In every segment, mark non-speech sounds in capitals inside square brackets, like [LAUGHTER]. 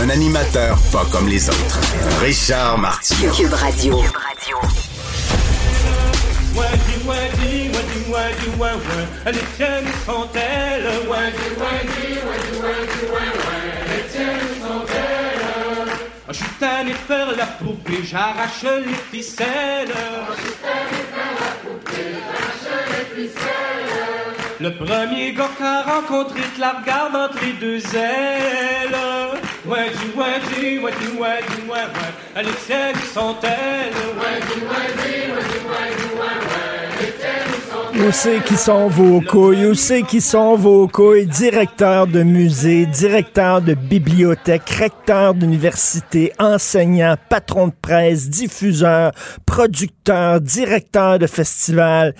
Un animateur pas comme les autres. Richard Martineau. Cube Radio. Tiennes sont-elles Je suis faire la poupée, j'arrache les ficelles. Je suis allé faire la poupée, j'arrache les ficelles. Le premier gars qu'a rencontré, te la regarde entre les deux ailes. Où c'est qui sont vos couilles? Où c'est qui sont vos couilles? Directeur de musée, directeur de bibliothèque, recteur d'université, enseignant, patron de presse, diffuseur, producteur, directeur de festival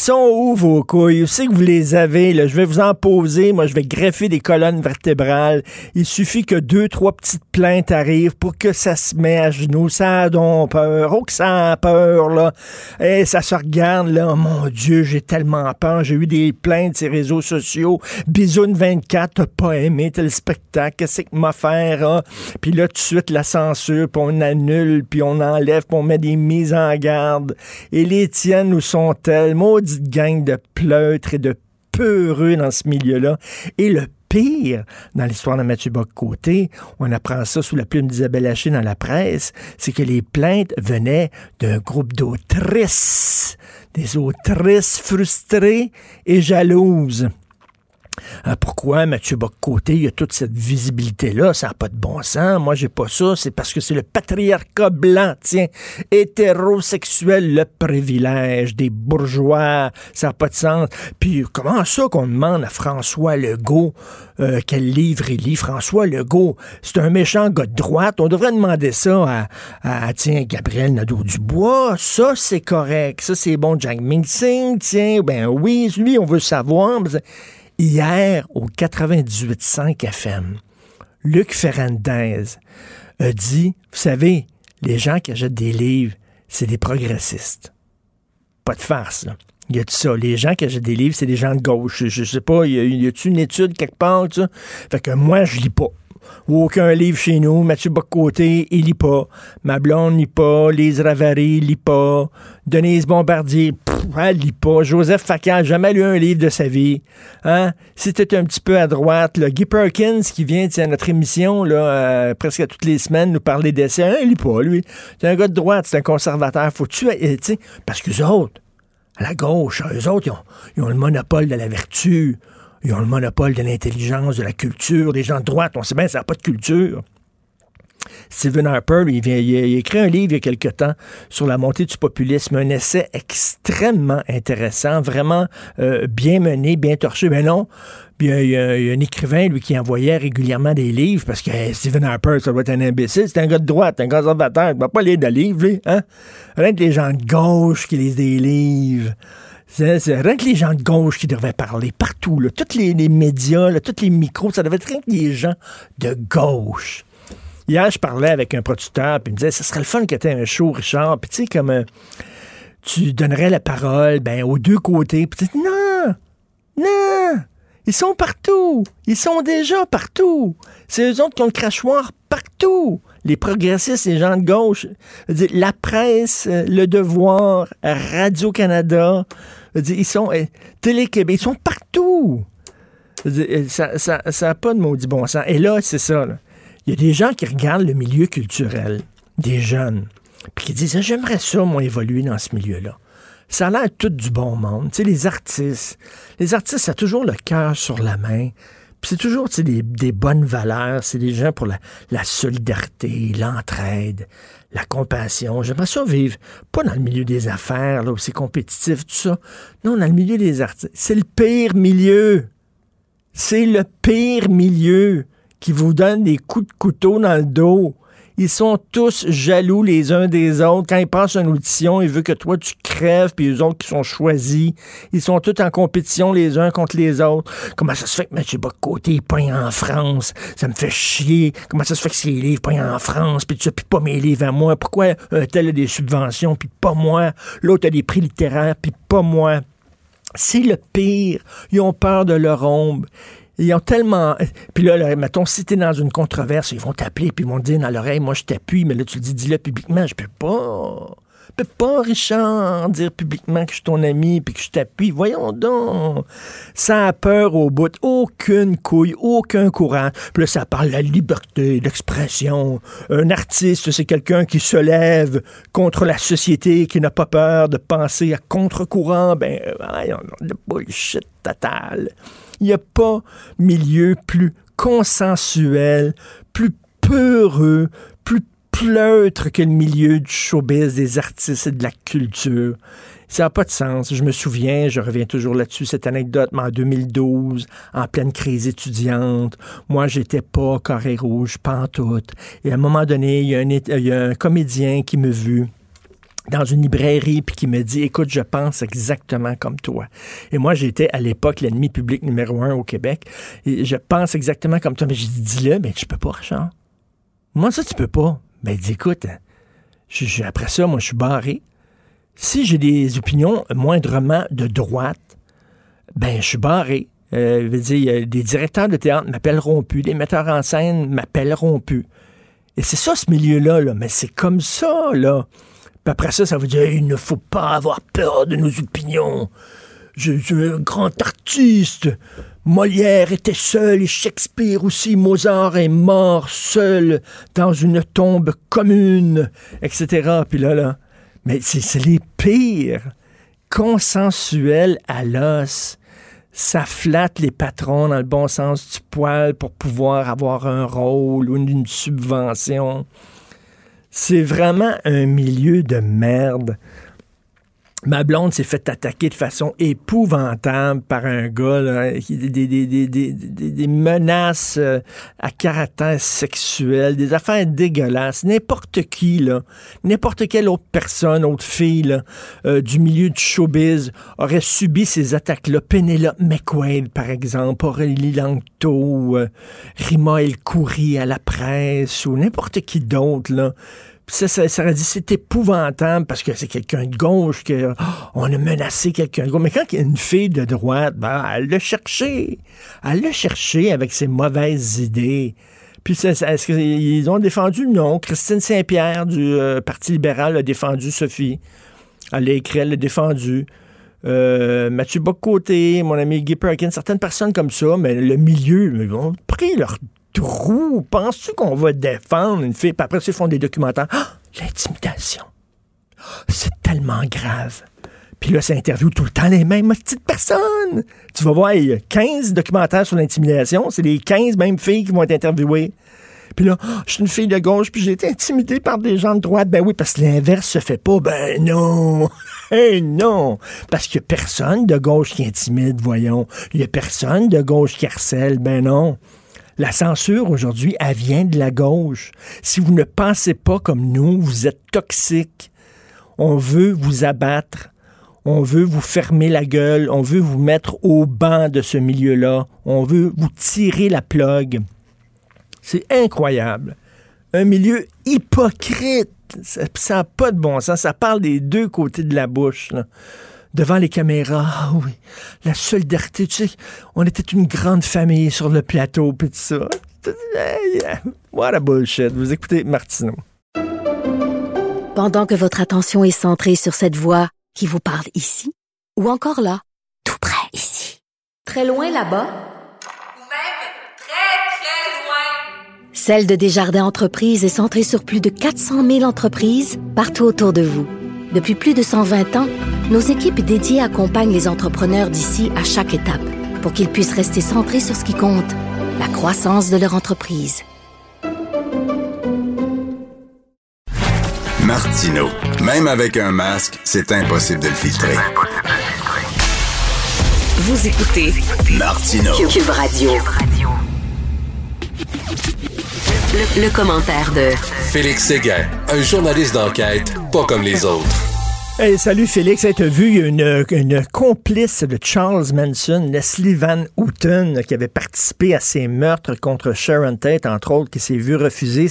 sont où vos couilles? Où c'est que vous les avez? Là? Je vais vous en poser. Moi, je vais greffer des colonnes vertébrales. Il suffit que deux, trois petites plaintes arrivent pour que ça se met à genoux. Ça a donc peur. Oh, que ça a peur, là. Et ça se regarde, là. Oh, mon Dieu, j'ai tellement peur. J'ai eu des plaintes sur les réseaux sociaux. Bisoune 24, t'as pas aimé tel spectacle. Qu'est-ce que m'a faire, hein? Puis là, tout de suite, la censure, puis on annule, puis on enlève, puis on met des mises en garde. Et les tiennes, où sont-elles? Maudite gang de pleutres et de peureux dans ce milieu-là. Et le pire, dans l'histoire de Mathieu Bock-Côté, on apprend ça sous la plume d'Isabelle Haché dans la presse, c'est que les plaintes venaient d'un groupe d'autrices, des autrices frustrées et jalouses. Euh, pourquoi Mathieu Bock-Côté, il y a toute cette visibilité-là, ça n'a pas de bon sens. Moi, j'ai pas ça. C'est parce que c'est le patriarcat blanc, tiens, hétérosexuel, le privilège des bourgeois. Ça n'a pas de sens. Puis, comment ça qu'on demande à François Legault euh, quel livre il lit? François Legault, c'est un méchant gars de droite. On devrait demander ça à, tiens, Gabriel Nadeau-Dubois. Ça, c'est correct. Ça, c'est bon. Jack Ming-Sing, tiens, ben oui, lui, on veut savoir. Hier, au 98.5 FM, Luc Ferrandez a dit, vous savez, les gens qui achètent des livres, c'est des progressistes. Pas de farce, là. Il y a tout ça? Les gens qui achètent des livres, c'est des gens de gauche. Je, sais pas, y a, a-tu une étude quelque part, ça? Fait que moi, je lis pas aucun livre chez nous. Mathieu Boccoté, il lit pas. Ma blonde lit pas. Lise Ravary lit pas. Denise Bombardier, elle lit pas. Joseph Facal, jamais lu un livre de sa vie. Hein? Si tu un petit peu à droite, là, Guy Perkins qui vient à notre émission euh, presque toutes les semaines nous parler d'essais, hein, il lit pas, lui. C'est un gars de droite, c'est un conservateur. Euh, tu parce que autres, à la gauche, eux autres, ils ont, ils ont le monopole de la vertu. Ils ont le monopole de l'intelligence, de la culture. Des gens de droite, on sait bien, ça n'a pas de culture. Stephen Harper, il, vient, il, écrit un livre il y a quelque temps sur la montée du populisme, un essai extrêmement intéressant, vraiment euh, bien mené, bien torché. Mais non, il y, a, un écrivain, lui, qui envoyait régulièrement des livres parce que Stephen Harper, ça doit être un imbécile. C'est un gars de droite, un conservateur. Il ne va pas lire de livres, lui. Hein? Rien que les gens de gauche qui lisent des livres. C'est rien que les gens de gauche qui devaient parler partout. Tous les, médias, tous les micros, ça devait être rien que des gens de gauche. Hier, je parlais avec un producteur, puis il me disait, ce serait le fun que tu aies un show, Richard. Puis tu sais, comme euh, tu donnerais la parole ben, aux deux côtés. Puis tu dis, non, non, ils sont partout. Ils sont déjà partout. C'est eux autres qui ont le crachoir partout. Les progressistes, les gens de gauche. La presse, le devoir, Radio-Canada, ils sont euh, Télé-Québec, ils sont partout. Ça n'a ça pas de maudit bon sens. Et là, c'est ça. Là. Il y a des gens qui regardent le milieu culturel, des jeunes, puis qui disent, j'aimerais ça, moi, évoluer dans ce milieu-là. Ça a l'air tout du bon monde. Tu sais, les artistes, les artistes, ça a toujours le cœur sur la main. Puis c'est toujours tu sais, des, des bonnes valeurs. C'est des gens pour la, la solidarité, l'entraide, la compassion. J'aimerais ça vivre, pas dans le milieu des affaires, là, où c'est compétitif, tout ça. Non, dans le milieu des artistes. C'est le pire milieu. C'est le pire milieu qui vous donne des coups de couteau dans le dos. Ils sont tous jaloux les uns des autres. Quand ils passent une audition, ils veulent que toi, tu crèves, puis les autres qui sont choisis, ils sont tous en compétition les uns contre les autres. Comment ça se fait que M. Bocoté peint en France? Ça me fait chier. Comment ça se fait que ses livres peignent en France, puis tu puis pas mes livres à moi? Pourquoi un tel a des subventions, puis pas moi? L'autre a des prix littéraires, puis pas moi? C'est le pire. Ils ont peur de leur ombre. Ils ont tellement. Puis là, là, mettons, si t'es dans une controverse, ils vont t'appeler puis ils vont te dire dans l'oreille, moi je t'appuie, mais là tu le dis, dis-le publiquement. Je peux pas. Je peux pas, Richard, dire publiquement que je suis ton ami puis que je t'appuie. Voyons donc. Ça a peur au bout. Aucune couille, aucun courant. Puis là, ça parle de la liberté d'expression. Un artiste, c'est quelqu'un qui se lève contre la société, qui n'a pas peur de penser à contre-courant. Ben, voyons, de bullshit total. Il n'y a pas milieu plus consensuel, plus peureux, plus pleutre que le milieu du showbiz, des artistes et de la culture. Ça n'a pas de sens. Je me souviens, je reviens toujours là-dessus, cette anecdote, mais en 2012, en pleine crise étudiante, moi, j'étais pas carré rouge, tout. Et à un moment donné, il y a un, il y a un comédien qui me vu dans une librairie puis qui me dit écoute je pense exactement comme toi. Et moi j'étais à l'époque l'ennemi public numéro un au Québec. Et je pense exactement comme toi. Mais j'ai dit dis-le mais tu peux pas Richard. Moi ça tu peux pas. Ben dis écoute je- je- après ça moi je suis barré. Si j'ai des opinions moindrement de droite ben je suis barré. Euh, je dire, des directeurs de théâtre m'appelleront plus, des metteurs en scène m'appelleront plus. Et c'est ça, ce milieu-là, là. mais c'est comme ça, là. Après ça, ça veut dire il ne faut pas avoir peur de nos opinions. Je suis un grand artiste. Molière était seul et Shakespeare aussi. Mozart est mort seul dans une tombe commune, etc. Puis là, là, mais c'est les pires. Consensuels à l'os. Ça flatte les patrons dans le bon sens du poil pour pouvoir avoir un rôle ou une subvention. C'est vraiment un milieu de merde. Ma blonde s'est fait attaquer de façon épouvantable par un gars, des, menaces euh, à caractère sexuel, des affaires dégueulasses. N'importe qui, n'importe quelle autre personne, autre fille euh, du milieu du showbiz aurait subi ces attaques-là. Penelope McQuaid, par exemple, Aurélie Langto, euh, Rima El Khoury à la presse, ou n'importe qui d'autre. Ça, ça, ça dit c'est épouvantable parce que c'est quelqu'un de gauche que oh, on a menacé quelqu'un de gauche. Mais quand il y a une fille de droite, ben, elle l'a cherché. Elle l'a cherché avec ses mauvaises idées. Puis est-ce qu'ils ont défendu? Non. Christine Saint-Pierre du euh, Parti libéral a défendu Sophie. Elle l'a écrit, elle l'a défendu. Euh, Mathieu Bocoté, mon ami Guy Perkins, certaines personnes comme ça, mais le milieu, ils ont pris leur trou. Penses-tu qu'on va défendre une fille? Puis après, ils font des documentaires? Ah, L'intimidation. C'est tellement grave. Puis là, ça interviewe tout le temps les mêmes petites personnes. Tu vas voir, il y a 15 documentaires sur l'intimidation. C'est les 15 mêmes filles qui vont être interviewées. Puis là, Ah, je suis une fille de gauche, puis j'ai été intimidée par des gens de droite. Ben oui, parce que l'inverse se fait pas. Ben non. [LAUGHS] Eh non. Parce qu'il y a personne de gauche qui intimide, voyons. Il y a personne de gauche qui harcèle. Ben non. La censure aujourd'hui, elle vient de la gauche. Si vous ne pensez pas comme nous, vous êtes toxique. On veut vous abattre. On veut vous fermer la gueule. On veut vous mettre au banc de ce milieu-là. On veut vous tirer la plug. C'est incroyable. Un milieu hypocrite. Ça n'a pas de bon sens. Ça parle des deux côtés de la bouche. Devant les caméras, ah oui, la solidarité. Tu sais, on était une grande famille sur le plateau, puis tout ça. What a bullshit. Vous écoutez Martineau. Pendant que votre attention est centrée sur cette voix qui vous parle ici, ou encore là, tout près ici, très loin là-bas, Ou même très, très loin. Celle de Desjardins Entreprises est centrée sur plus de 400 000 entreprises partout autour de vous. Depuis plus de 120 ans, nos équipes dédiées accompagnent les entrepreneurs d'ici à chaque étape pour qu'ils puissent rester centrés sur ce qui compte, la croissance de leur entreprise. Martino. Même avec un masque, c'est impossible de le filtrer. Vous écoutez Martino. Cube Radio. Le, le commentaire de Félix Séguin, un journaliste d'enquête pas comme les autres. Hey, salut Félix, tu as vu il y a une, une complice de Charles Manson, Leslie Van Houten, qui avait participé à ces meurtres contre Sharon Tate, entre autres, qui s'est vu refuser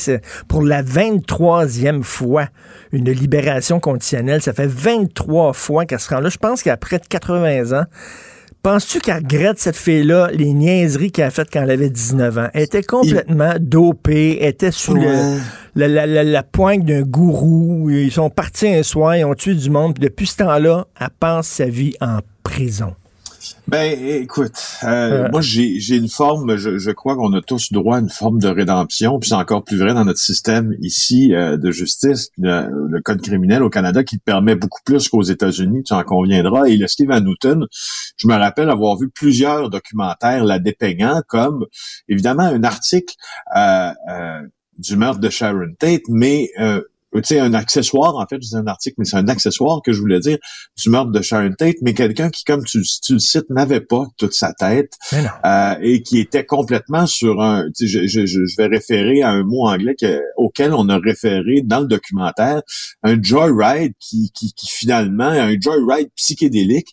pour la 23e fois une libération conditionnelle. Ça fait 23 fois qu'elle se rend là. Je pense qu'à près de 80 ans, Penses-tu qu'elle regrette cette fille-là, les niaiseries qu'elle a faites quand elle avait 19 ans? Elle était complètement dopée, elle était sous le, la, la, la, la pointe d'un gourou. Ils sont partis un soir, ils ont tué du monde. Puis depuis ce temps-là, elle passe sa vie en prison. Ben, écoute, euh, Euh. moi j'ai j'ai une forme, je, je crois qu'on a tous droit à une forme de rédemption, puis c'est encore plus vrai dans notre système ici euh, de justice, puis le, le code criminel au Canada qui permet beaucoup plus qu'aux États-Unis, tu en conviendras. Et Leslie Van Houten, je me rappelle avoir vu plusieurs documentaires la dépeignant comme évidemment un article euh, euh, du meurtre de Sharon Tate, mais euh, tu sais, un accessoire, en fait, je disais un article, mais c'est un accessoire que je voulais dire du meurtre de Sharon Tate, mais quelqu'un qui, comme tu, tu le cites, n'avait pas toute sa tête euh, et qui était complètement sur un, tu sais, je, je, je vais référer à un mot anglais que- auquel on a référé dans le documentaire, un joyride qui, qui, qui finalement, un joyride psychédélique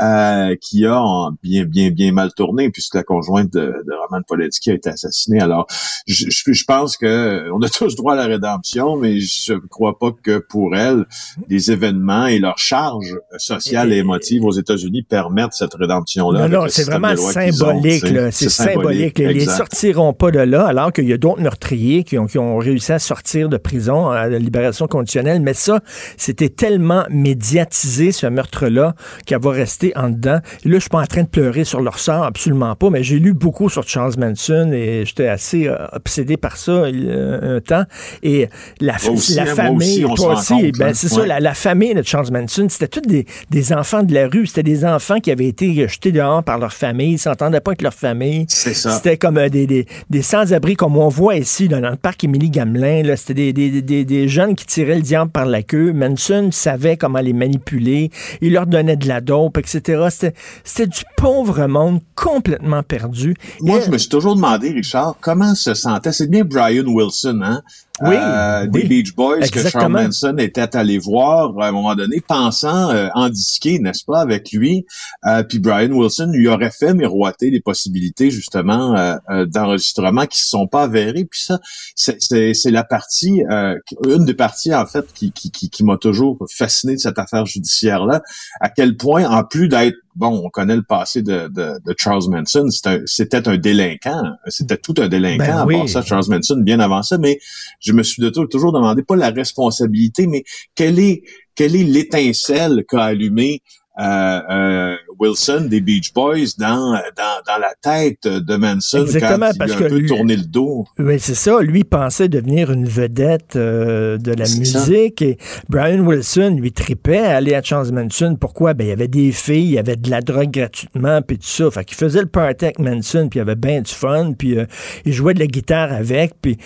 euh, qui a en bien, bien, bien mal tourné puisque la conjointe de, de Roman Polanski a été assassinée. Alors, je, je, je pense que on a [LAUGHS] tous droit à la rédemption, mais je crois pas que pour elle, les événements et leur charge sociale et, Et- émotive aux États-Unis permettent cette rédemption-là. Non, c'est vraiment symbolique. C'est symbolique. Ils exact. sortiront pas de là, alors qu'il y a d'autres meurtriers qui ont, qui ont réussi à sortir de prison à la libération conditionnelle. Mais ça, c'était tellement médiatisé, ce meurtre-là, qu'elle va rester en dedans. Et là, je suis pas en train de pleurer sur leur sort, absolument pas, mais j'ai lu beaucoup sur Charles Manson et j'étais assez euh, obsédé par ça il y a un temps. Et la, aussi, la moi famille, aussi, on se toi rend aussi, compte, ben, hein. c'est ça, la, la famille de Charles Manson, c'était tous des, des enfants de la rue. C'était des enfants qui avaient été jetés dehors par leur famille. Ils s'entendaient pas avec leur famille. C'est ça. C'était comme euh, des, des, des sans-abri, comme on voit ici dans le parc Émilie Gamelin. là. C'était des, des, des, des jeunes qui tiraient le diable par la queue. Manson savait comment les manipuler. Il leur donnait de la dope, etc. C'était, c'était du pauvre monde complètement perdu. Moi, Et- je me suis toujours demandé, Richard, comment se sentait? C'est bien Brian Wilson, hein? Oui, Euh, oui. des Beach Boys que Charles. Manson était allé voir à un moment donné, pensant euh, en disquer, n'est-ce pas, avec lui. Euh, puis Brian Wilson lui aurait fait miroiter les possibilités justement euh, euh, d'enregistrement qui se sont pas avérées. Puis ça, c'est- c'est c'est la partie, euh, une des parties en fait qui, qui, qui, qui m'a toujours fasciné de cette affaire judiciaire là. À quel point, en plus d'être bon, on connaît le passé de, de, de Charles Manson, c'était un- délinquant, c'était tout un délinquant Ben à oui. ça, Charles Manson, bien avant ça, mais je me suis de toujours demandé, pas la responsabilité, mais quelle est, quelle est l'étincelle qu'a allumé euh, euh, Wilson des Beach Boys dans, dans, dans la tête de Manson Exactement, quand il parce a un que peu lui- tourné le dos. Oui, c'est ça. Lui pensait devenir une vedette euh, de la ça. musique. Et Brian Wilson, lui, tripait à aller à Charles Manson. Pourquoi? Ben, il y avait des filles, il y avait de la drogue gratuitement, puis tout ça. Fait qu'il faisait le party avec Manson, puis il avait bien du fun, puis euh, il jouait de la guitare avec, puis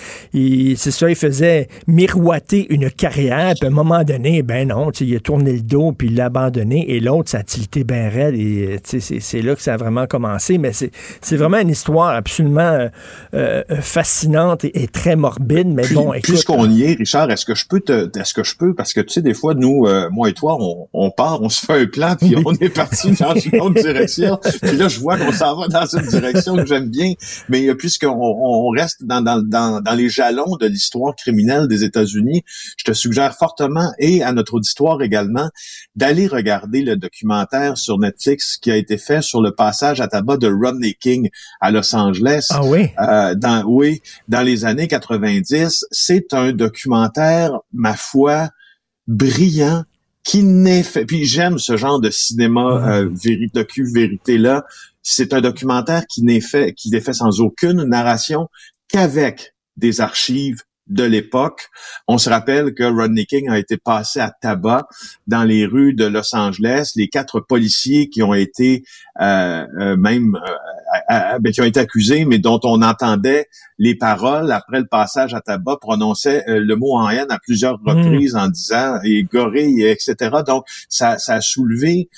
c'est ça, il faisait miroiter une carrière, puis à un moment donné, ben non, il a tourné le dos, puis il l'a abandonné, et l'autre, ça a tilté bien raide, et sais, c'est- là que ça a vraiment commencé, mais c'est vraiment une histoire absolument euh, euh, fascinante et, et très morbide, mais Puis, bon, écoute... puisqu'on y est, Richard, est-ce que je peux te, est-ce que je peux, parce que tu sais, des fois, nous, euh, moi et toi, on, on part, on se fait un plan, puis on est parti dans une autre [LAUGHS] direction. Puis là, je vois qu'on s'en va dans une direction que j'aime bien. Mais euh, puisqu'on on on reste dans, dans, dans, dans les jalons de l'histoire criminelle des États-Unis, je te suggère fortement, et à notre auditoire également, d'aller regarder le documentaire sur Netflix qui a été fait sur le passage à tabac de Rodney King à Los Angeles. Ah oui? Euh, dans, oui, dans les années 90, c'est un documentaire, ma foi, brillant, qui n'est fait. Puis j'aime ce genre de cinéma euh, véri, docu vérité là. C'est un documentaire qui n'est fait, qui n'est fait sans aucune narration qu'avec des archives de l'époque. On se rappelle que Rodney King a été passé à tabac dans les rues de Los Angeles. Les quatre policiers qui ont été euh, euh, même euh, ben, qui ont été accusés, mais dont on entendait les paroles après le passage à tabac prononçaient le mot en haine à plusieurs Hmm. reprises en disant et gorille, etc. Donc ça, ça a soulevé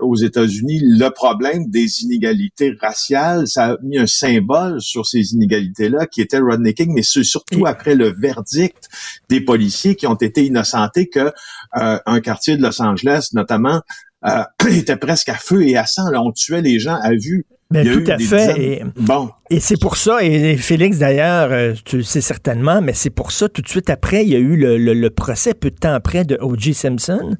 aux États-Unis le problème des inégalités raciales. Ça a mis un symbole sur ces inégalités-là qui était Rodney King, mais c'est surtout après le verdict des policiers qui ont été innocentés que euh, un quartier de Los Angeles, notamment, euh, [CLEARS THROAT] était presque à feu et à sang. Là, on tuait les gens à vue. Ben, y a tout à fait. Et, Bon, et c'est pour ça, et Félix d'ailleurs, euh, tu le sais certainement, mais c'est pour ça, tout de suite après, il y a eu le, le- le procès, peu de temps après, de O.J. Simpson.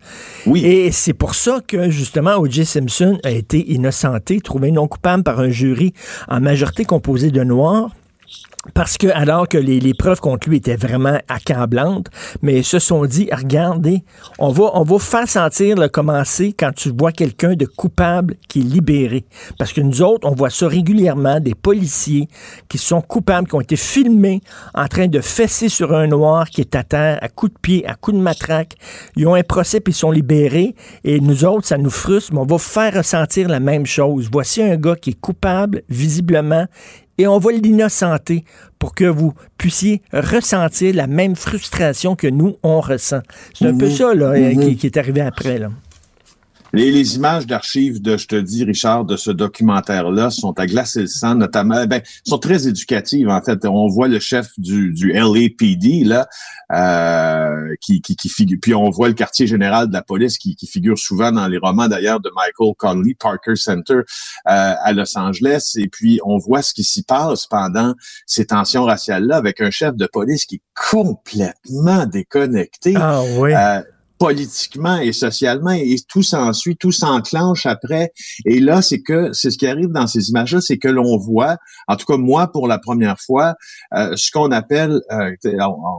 oui. Et c'est pour ça que, justement, O.J. Simpson a été innocenté, trouvé non coupable par un jury en majorité composé de Noirs. Parce que, alors que les, les preuves contre lui étaient vraiment accablantes, mais ils se sont dit, regardez, on va, on va faire sentir le commencer quand tu vois quelqu'un de coupable qui est libéré. Parce que nous autres, on voit ça régulièrement, des policiers qui sont coupables, qui ont été filmés en train de fesser sur un noir qui est à terre, à coups de pied, à coups de matraque. Ils ont un procès puis ils sont libérés. Et nous autres, ça nous frustre, mais on va faire ressentir la même chose. Voici un gars qui est coupable, visiblement, et on va l'innocenter pour que vous puissiez ressentir la même frustration que nous, on ressent. C'est un peu Mhm. ça là, euh, qui, qui est arrivé après. Là. Les, les images d'archives de, je te dis, Richard, de ce documentaire-là sont à glacer le sang, notamment, ben, sont très éducatives, en fait. On voit le chef du, du LAPD, là, euh, qui, qui, qui figure, puis on voit le quartier général de la police qui, qui figure souvent dans les romans, d'ailleurs, de Michael Conley, Parker Center, euh, à Los Angeles, et puis on voit ce qui s'y passe pendant ces tensions raciales-là, avec un chef de police qui est complètement déconnecté Ah oui. euh, politiquement et socialement et tout s'ensuit, tout s'enclenche après. Et là, c'est que c'est ce qui arrive dans ces images-là, c'est que l'on voit, en tout cas moi pour la première fois, euh, ce qu'on appelle, euh,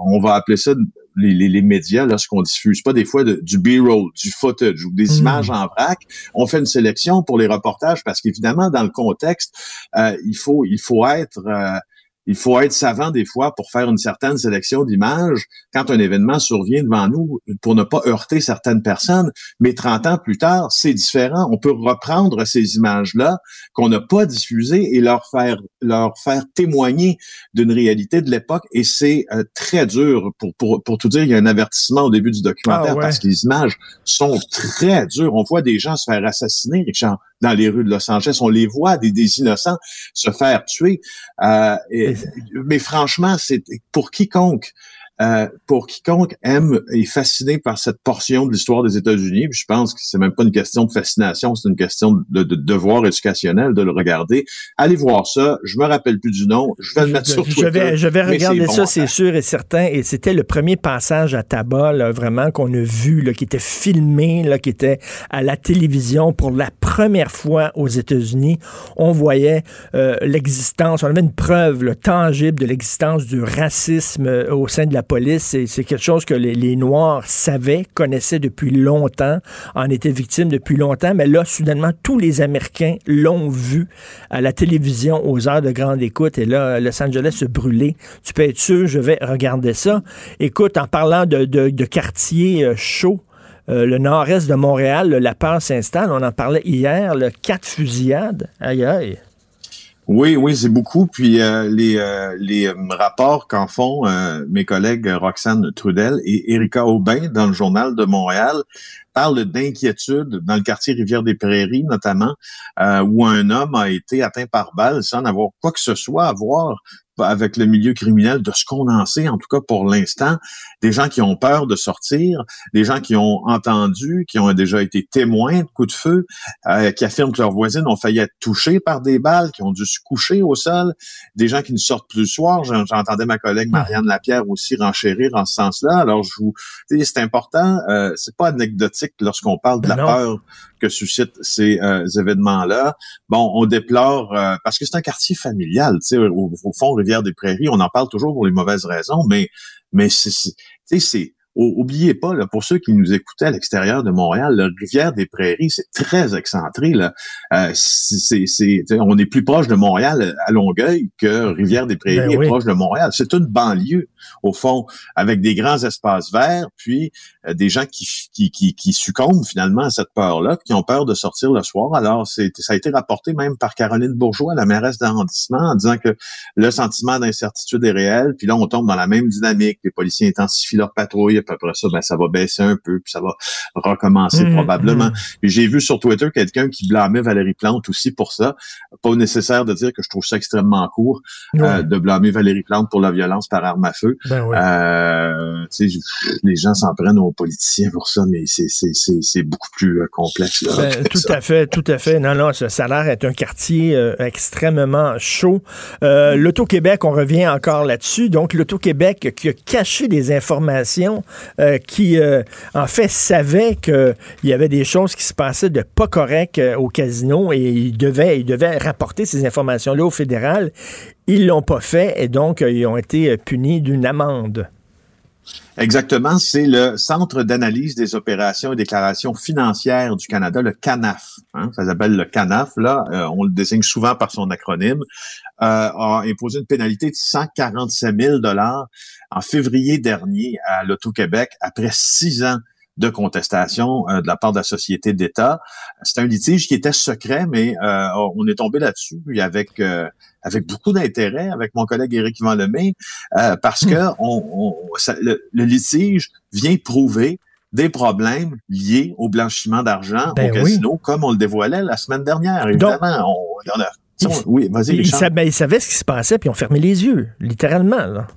on, va appeler ça les, les, les médias, là, ce qu'on diffuse pas des fois de- du B-roll, du footage ou des Mm. images en vrac. On fait une sélection pour les reportages parce qu'évidemment dans le contexte, euh, il faut il faut être euh, il faut être savant des fois pour faire une certaine sélection d'images quand un événement survient devant nous pour ne pas heurter certaines personnes. Mais 30 ans plus tard, c'est différent. On peut reprendre ces images-là qu'on n'a pas diffusées et leur faire leur faire témoigner d'une réalité de l'époque. Et c'est euh, très dur. Pour, pour, pour tout dire, il y a un avertissement au début du documentaire Ah ouais. parce que les images sont très dures. On voit des gens se faire assassiner, Richard, dans les rues de Los Angeles. On les voit, des, des innocents se faire tuer. Euh, et- mais franchement, c'est pour quiconque, euh, pour quiconque aime et est fasciné par cette portion de l'histoire des États-Unis, je pense que c'est même pas une question de fascination, c'est une question de, de devoir éducationnel de le regarder. Allez voir ça. Je me rappelle plus du nom. Je vais le mettre sur Je Twitter. vais, je vais regarder bon ça, à c'est sûr et certain. Et c'était le premier passage à tabac, là, vraiment, qu'on a vu, là, qui était filmé, là, qui était à la télévision pour la première fois aux États-Unis. On voyait euh, l'existence, on avait une preuve là, tangible de l'existence du racisme euh, au sein de la police. C'est quelque chose que les, Noirs savaient, connaissaient depuis longtemps, en étaient victimes depuis longtemps. Mais là, soudainement, tous les Américains l'ont vu à la télévision aux heures de grande écoute. Et là, Los Angeles se brûlait. Tu peux être sûr, je vais regarder ça. Écoute, en parlant de, de, de quartiers euh, chauds, euh, le nord-est de Montréal, la peur s'installe. On en parlait hier, quatre fusillades. Aïe, aïe. Oui, oui, c'est beaucoup. Puis euh, les, euh, euh, rapports qu'en font mes collègues Roxane Trudel et Erika Aubin dans le journal de Montréal parlent d'inquiétude dans le quartier Rivière-des-Prairies notamment, où un homme a été atteint par balle sans avoir quoi que ce soit à voir avec le milieu criminel de ce qu'on en sait, en tout cas pour l'instant, des gens qui ont peur de sortir, des gens qui ont entendu, qui ont déjà été témoins de coups de feu, euh, qui affirment que leurs voisines ont failli être touchées par des balles, qui ont dû se coucher au sol, des gens qui ne sortent plus le soir. J'en- J'entendais ma collègue Marianne Lapierre aussi renchérir en ce sens-là. Alors, je vous, c'est important. Euh, c'est pas anecdotique lorsqu'on parle de la non. peur que suscitent ces euh, événements-là. Bon, on déplore euh, parce que c'est un quartier familial. Tu sais, au, au fond, Rivière des Prairies, on en parle toujours pour les mauvaises raisons, mais mais c'est, c'est- oubliez pas, là, pour ceux qui nous écoutaient à l'extérieur de Montréal, la rivière des Prairies, c'est très excentré. Là. Euh, c'est, c'est, on est plus proche de Montréal à Longueuil que Rivière des Prairies Ben est oui. proche de Montréal. C'est une banlieue, au fond, avec des grands espaces verts, puis euh, des gens qui, qui, qui, qui succombent finalement à cette peur-là, qui ont peur de sortir le soir. Alors, c'est, ça a été rapporté même par Caroline Bourgeois, la mairesse d'arrondissement, en disant que le sentiment d'incertitude est réel, puis là, on tombe dans la même dynamique. Les policiers intensifient leur patrouille, puis après ça, ben, ça va baisser un peu, puis ça va recommencer Mmh, probablement. mmh. J'ai vu sur Twitter quelqu'un qui blâmait Valérie Plante aussi pour ça. Pas nécessaire de dire que je trouve ça extrêmement court Ouais. euh, de blâmer Valérie Plante pour la violence par arme à feu. Ben oui. Euh, les gens s'en prennent aux politiciens pour ça, mais c'est c'est c'est c'est beaucoup plus euh, complexe. Là, Ben, [LAUGHS] tout ça. à fait, tout à fait. Non, non, a l'air d'être un quartier euh, extrêmement chaud. Euh, L'Auto-Québec, on revient encore là-dessus. Donc, l'Auto-Québec qui a caché des informations, euh, qui, en fait, savait qu'il y avait des choses qui se passaient de pas correct au casino et il devait, il devait rapporter ces informations-là au fédéral. Ils l'ont pas fait et donc, ils ont été punis d'une amende. Exactement, c'est le Centre d'analyse des opérations et déclarations financières du Canada, le CANAF. hein, ça s'appelle le CANAF, là, euh, on le désigne souvent par son acronyme, euh, a imposé une pénalité de 147 000 dollars en février dernier à l'Auto-Québec après six ans de contestation euh, de la part de la société d'État. C'est un litige qui était secret, mais euh, on est tombé là-dessus puis avec euh, avec beaucoup d'intérêt avec mon collègue Éric Yvan Lemay, euh, parce que on, on- ça- le, le litige vient prouver des problèmes liés au blanchiment d'argent Ben au oui. casino, comme on le dévoilait la semaine dernière. Évidemment, on, il y en a- Il- oui, vas-y, Ils, ben, ils savaient ce qui se passait, puis ils ont fermé les yeux, littéralement. Là.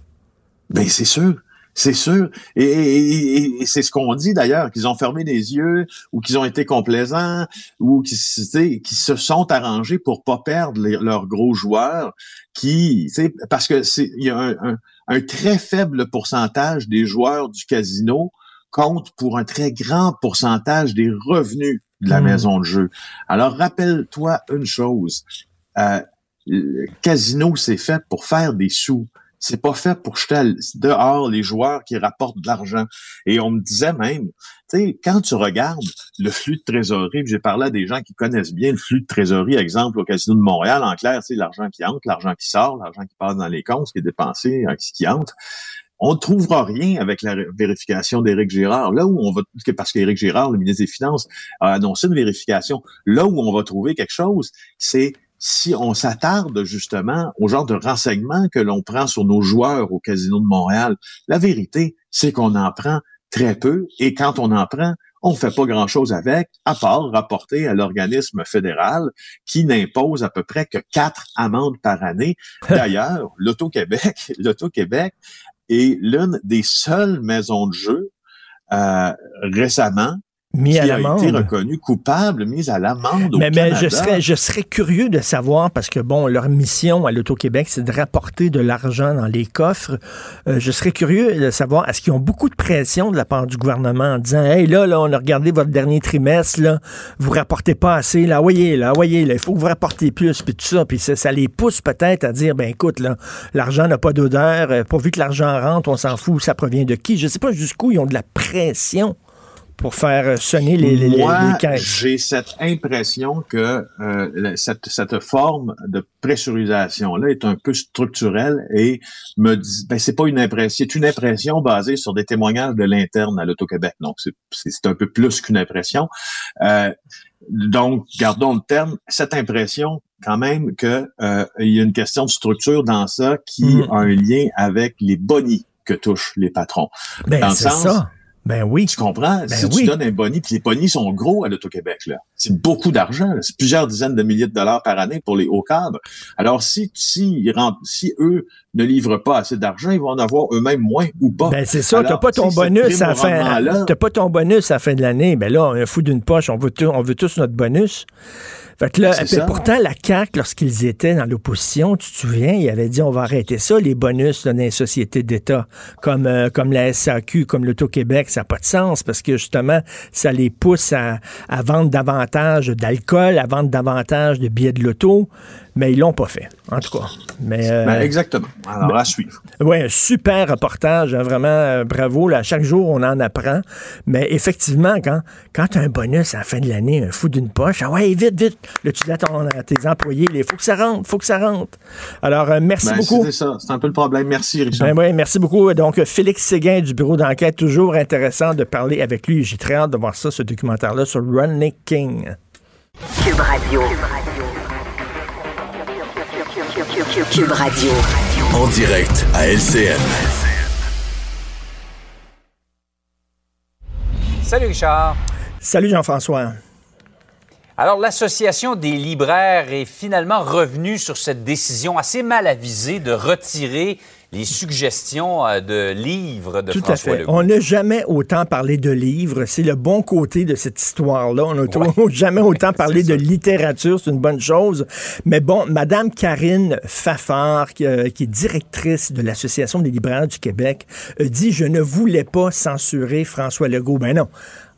Ben c'est sûr, c'est sûr. Et, et- et- et c'est ce qu'on dit d'ailleurs, qu'ils ont fermé les yeux ou qu'ils ont été complaisants ou qu'ils se sont arrangés pour pas perdre les- leurs gros joueurs. Qui, parce que c'est il y a un, un- un très faible pourcentage des joueurs du casino compte pour un très grand pourcentage des revenus de la Hmm. maison de jeu. Alors rappelle-toi une chose. Euh, le casino, c'est fait pour faire des sous. C'est pas fait pour jeter dehors les joueurs qui rapportent de l'argent. Et on me disait même, tu sais, quand tu regardes le flux de trésorerie, j'ai parlé à des gens qui connaissent bien le flux de trésorerie, exemple au Casino de Montréal, en clair, c'est l'argent qui entre, l'argent qui sort, l'argent qui passe dans les comptes, ce qui est dépensé, hein, qui entre. On ne trouvera rien avec la vérification d'Éric Girard. Là où on va, parce qu'Éric Girard, le ministre des Finances, a annoncé une vérification. Là où on va trouver quelque chose, c'est si on s'attarde justement au genre de renseignements que l'on prend sur nos joueurs au Casino de Montréal, la vérité, c'est qu'on en prend très peu et quand on en prend, on fait pas grand-chose avec, à part rapporter à l'organisme fédéral qui n'impose à peu près que quatre amendes par année. [LAUGHS] D'ailleurs, l'Auto-Québec, [LAUGHS] l'Auto-Québec est l'une des seules maisons de jeu euh, récemment Mis qui à a l'amende. été reconnue coupable, mise à l'amende au Mais, mais je Canada. serais, je serais curieux de savoir, parce que bon, leur mission à l'Auto-Québec, c'est de rapporter de l'argent dans les coffres. Euh, je serais curieux de savoir, est-ce qu'ils ont beaucoup de pression de la part du gouvernement en disant, hey, là, là, on a regardé votre dernier trimestre, là, vous rapportez pas assez, là, voyez, là, voyez, là, il faut que vous rapportez plus, puis tout ça, puis ça, ça les pousse peut-être à dire, ben écoute, là, l'argent n'a pas d'odeur, euh, pourvu que l'argent rentre, on s'en fout, ça provient de qui? Je sais pas jusqu'où ils ont de la pression pour faire sonner les, les, Moi, les caisses. j'ai cette impression que euh, cette, cette forme de pressurisation-là est un peu structurelle et me dit, ben c'est pas une impression, c'est une impression basée sur des témoignages de l'interne à l'Auto-Québec. Donc c'est- un peu plus qu'une impression. Euh, donc, gardons le terme, cette impression quand même que euh, il y a une question de structure dans ça qui Mm. a un lien avec les bonnies que touchent les patrons. Ben, dans le c'est sens- ça. Ben oui. Tu comprends? si oui. tu donnes un boni, puis les bonis sont gros à l'Auto-Québec, là. C'est beaucoup d'argent. C'est plusieurs dizaines de milliers de dollars par année pour les hauts cadres. Alors, si, si, si eux ne livrent pas assez d'argent, ils vont en avoir eux-mêmes moins ou pas. Ben c'est ça, t'as pas ton cette bonus à la fin. T'as pas ton bonus à la fin de l'année. Ben là, un fou d'une poche, on veut, tout- on veut tous notre bonus. Fait que là, puis pourtant, la CAQ, lorsqu'ils étaient dans l'opposition, tu te souviens, ils avaient dit on va arrêter ça, les bonus là, dans les sociétés d'État, comme, euh, comme la SAQ, comme l'Auto-Québec, ça n'a pas de sens parce que justement, ça les pousse à, à vendre davantage d'alcool, à vendre davantage de billets de loto, mais ils l'ont pas fait, en tout cas. Mais, euh, Ben, exactement. Alors, à suivre. Oui, un super reportage, hein, vraiment euh, bravo. Là, chaque jour, on en apprend. Mais effectivement, quand, quand tu as un bonus à la fin de l'année, un fou d'une poche, ah ouais, vite, vite, là, tu dis à, ton- à tes employés, il faut que ça rentre, faut que ça rentre. Alors, euh, merci Ben, beaucoup. c'est ça. C'est un peu le problème. Merci, Richard. Ben oui, merci beaucoup. Donc, Félix Séguin du bureau d'enquête, toujours intéressant de parler avec lui. J'ai très hâte de voir ça, ce documentaire-là sur Rodney King. Cube Radio. Cube Radio. En direct à LCN. Salut Richard. Salut Jean-François. Alors, l'Association des libraires est finalement revenue sur cette décision assez mal avisée de retirer les suggestions euh, de livres de Tout à fait. Legault. On n'a jamais autant parlé de livres. C'est le bon côté de cette histoire-là. On n'a Ouais. [LAUGHS] jamais [LAUGHS] autant parlé de ça. littérature. C'est une bonne chose. Mais bon, Madame Karine Fafard, qui, euh, qui est directrice de l'Association des libraires du Québec, dit Je ne voulais pas censurer François Legault. Ben non.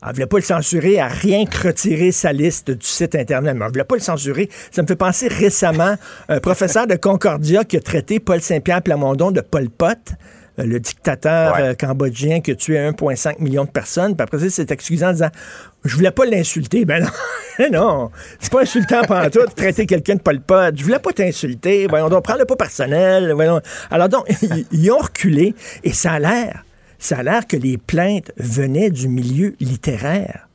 Elle ne voulait pas le censurer, à rien que retirer sa liste du site Internet. Mais elle ne voulait pas le censurer. Ça me fait penser récemment, un professeur de Concordia qui a traité Paul Saint-Pierre Plamondon de Pol Pot, euh, le dictateur Ouais. euh, cambodgien qui a tué 1,5 million de personnes. Puis après ça, il s'est excusé en disant Je voulais pas l'insulter. Ben non, [LAUGHS] non. C'est pas insultant pendant tout de traiter quelqu'un de Pol Pot. Je voulais pas t'insulter. Voyons donc, prends-le pas personnel. Voyons. Alors donc, [LAUGHS] ils ont reculé et ça a l'air ça a l'air que les plaintes venaient du milieu littéraire.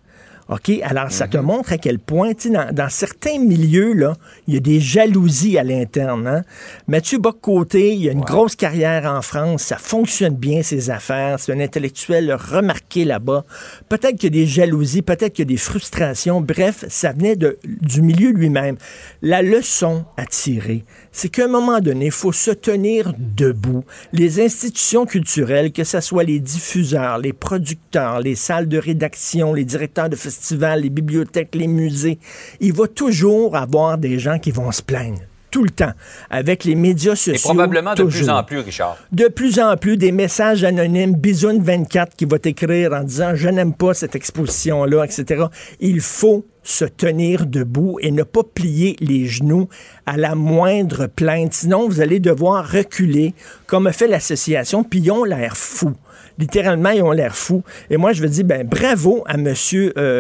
OK? Alors, ça te montre à quel point, dans, dans certains milieux, là, il y a des jalousies à l'interne. Hein? Mathieu Bock-Côté, il a une grosse carrière en France. Ça fonctionne bien, ses affaires. C'est un intellectuel remarqué là-bas. Peut-être qu'il y a des jalousies, peut-être qu'il y a des frustrations. Bref, ça venait de, du milieu lui-même. La leçon à tirer, c'est qu'à un moment donné, il faut se tenir debout. Les institutions culturelles, que ce soit les diffuseurs, les producteurs, les salles de rédaction, les directeurs de festivals, les bibliothèques, les musées, il va toujours avoir des gens qui vont se plaindre. Tout le temps. Avec les médias Et sociaux. probablement de plus en plus, Richard. De plus en plus, des messages anonymes, Bisoun 24 qui va t'écrire en disant je n'aime pas cette exposition-là, etc. Il faut se tenir debout et ne pas plier les genoux à la moindre plainte. Sinon, vous allez devoir reculer, comme a fait l'association, puis ils ont l'air fous. Littéralement, ils ont l'air fous. Et moi, je veux dire, ben, bravo à M.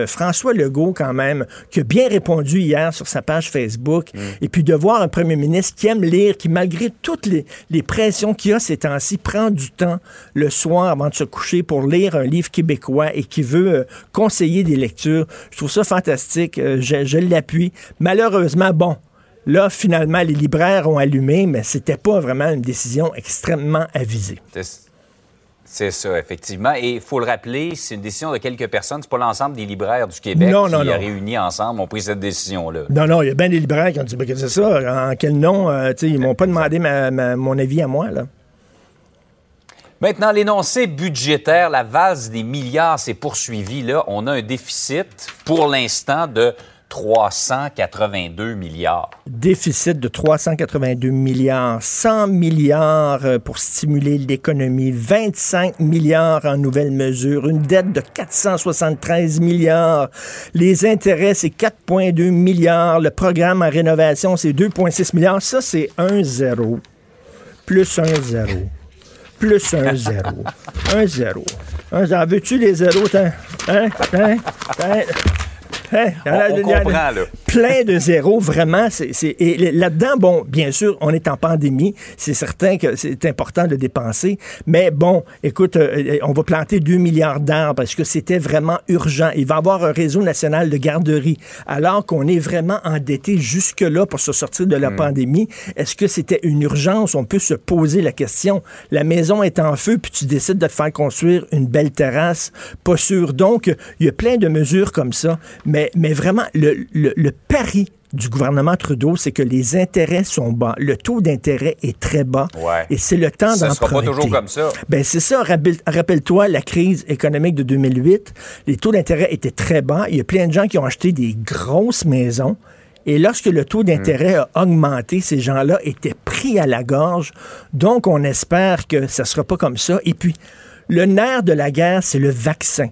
François Legault, quand même, qui a bien répondu hier sur sa page Facebook. Et puis de voir un premier ministre qui aime lire, qui, malgré toutes les, les pressions qu'il a ces temps-ci, prend du temps le soir avant de se coucher pour lire un livre québécois et qui veut euh, conseiller des lectures. Je trouve ça fantastique. Euh, je je l'appuie. Malheureusement, bon. Là, finalement, les libraires ont allumé, mais c'était pas vraiment une décision extrêmement avisée. C'est- ça, effectivement. Et il faut le rappeler, c'est une décision de quelques personnes. C'est pas l'ensemble des libraires du Québec Non, qui, non, non. réunis ensemble, ont pris cette décision-là. Non, non, il y a bien des libraires qui ont dit, Ben, c'est ça? En quel nom? Euh, ils m'ont pas demandé ma- ma- mon avis à moi, là. Maintenant, l'énoncé budgétaire, la valse des milliards s'est poursuivie. Là, on a un déficit pour l'instant de 382 milliards. Déficit de 382 milliards, 100 milliards euh, pour stimuler l'économie, 25 milliards en nouvelles mesures, une dette de 473 milliards, les intérêts, c'est 4,2 milliards, le programme en rénovation, c'est 2,6 milliards. Ça, c'est un zéro, plus un zéro, plus un zéro, un zéro. Un zéro. Veux-tu les zéros? Hein? Hein? Hein? Hein? Hein? On, on comprend, là. Plein de zéros, vraiment. c'est c'est- et là-dedans, bon, bien sûr, on est en pandémie. C'est certain que c'est important de dépenser. Mais bon, écoute, euh, on va planter 2 milliards d'arbres parce que c'était vraiment urgent. Il va y avoir un réseau national de garderies. Alors qu'on est vraiment endetté jusque-là pour se sortir de la pandémie, est-ce que c'était une urgence? On peut se poser la question. La maison est en feu, puis tu décides de te faire construire une belle terrasse. Pas sûr. Donc, il y a plein de mesures comme ça. Mais, mais vraiment, le, le, le pari du gouvernement Trudeau, c'est que les intérêts sont bas. Le taux d'intérêt est très bas. Ouais. Et c'est le temps Ça d'emprunter. sera pas toujours comme ça. Ben c'est ça. Rappelle- Rappelle-toi la crise économique de 2008. Les taux d'intérêt étaient très bas. Il y a plein de gens qui ont acheté des grosses maisons. Et lorsque le taux d'intérêt a augmenté, ces gens-là étaient pris à la gorge. Donc, on espère que ça ne sera pas comme ça. Et puis, le nerf de la guerre, c'est le vaccin.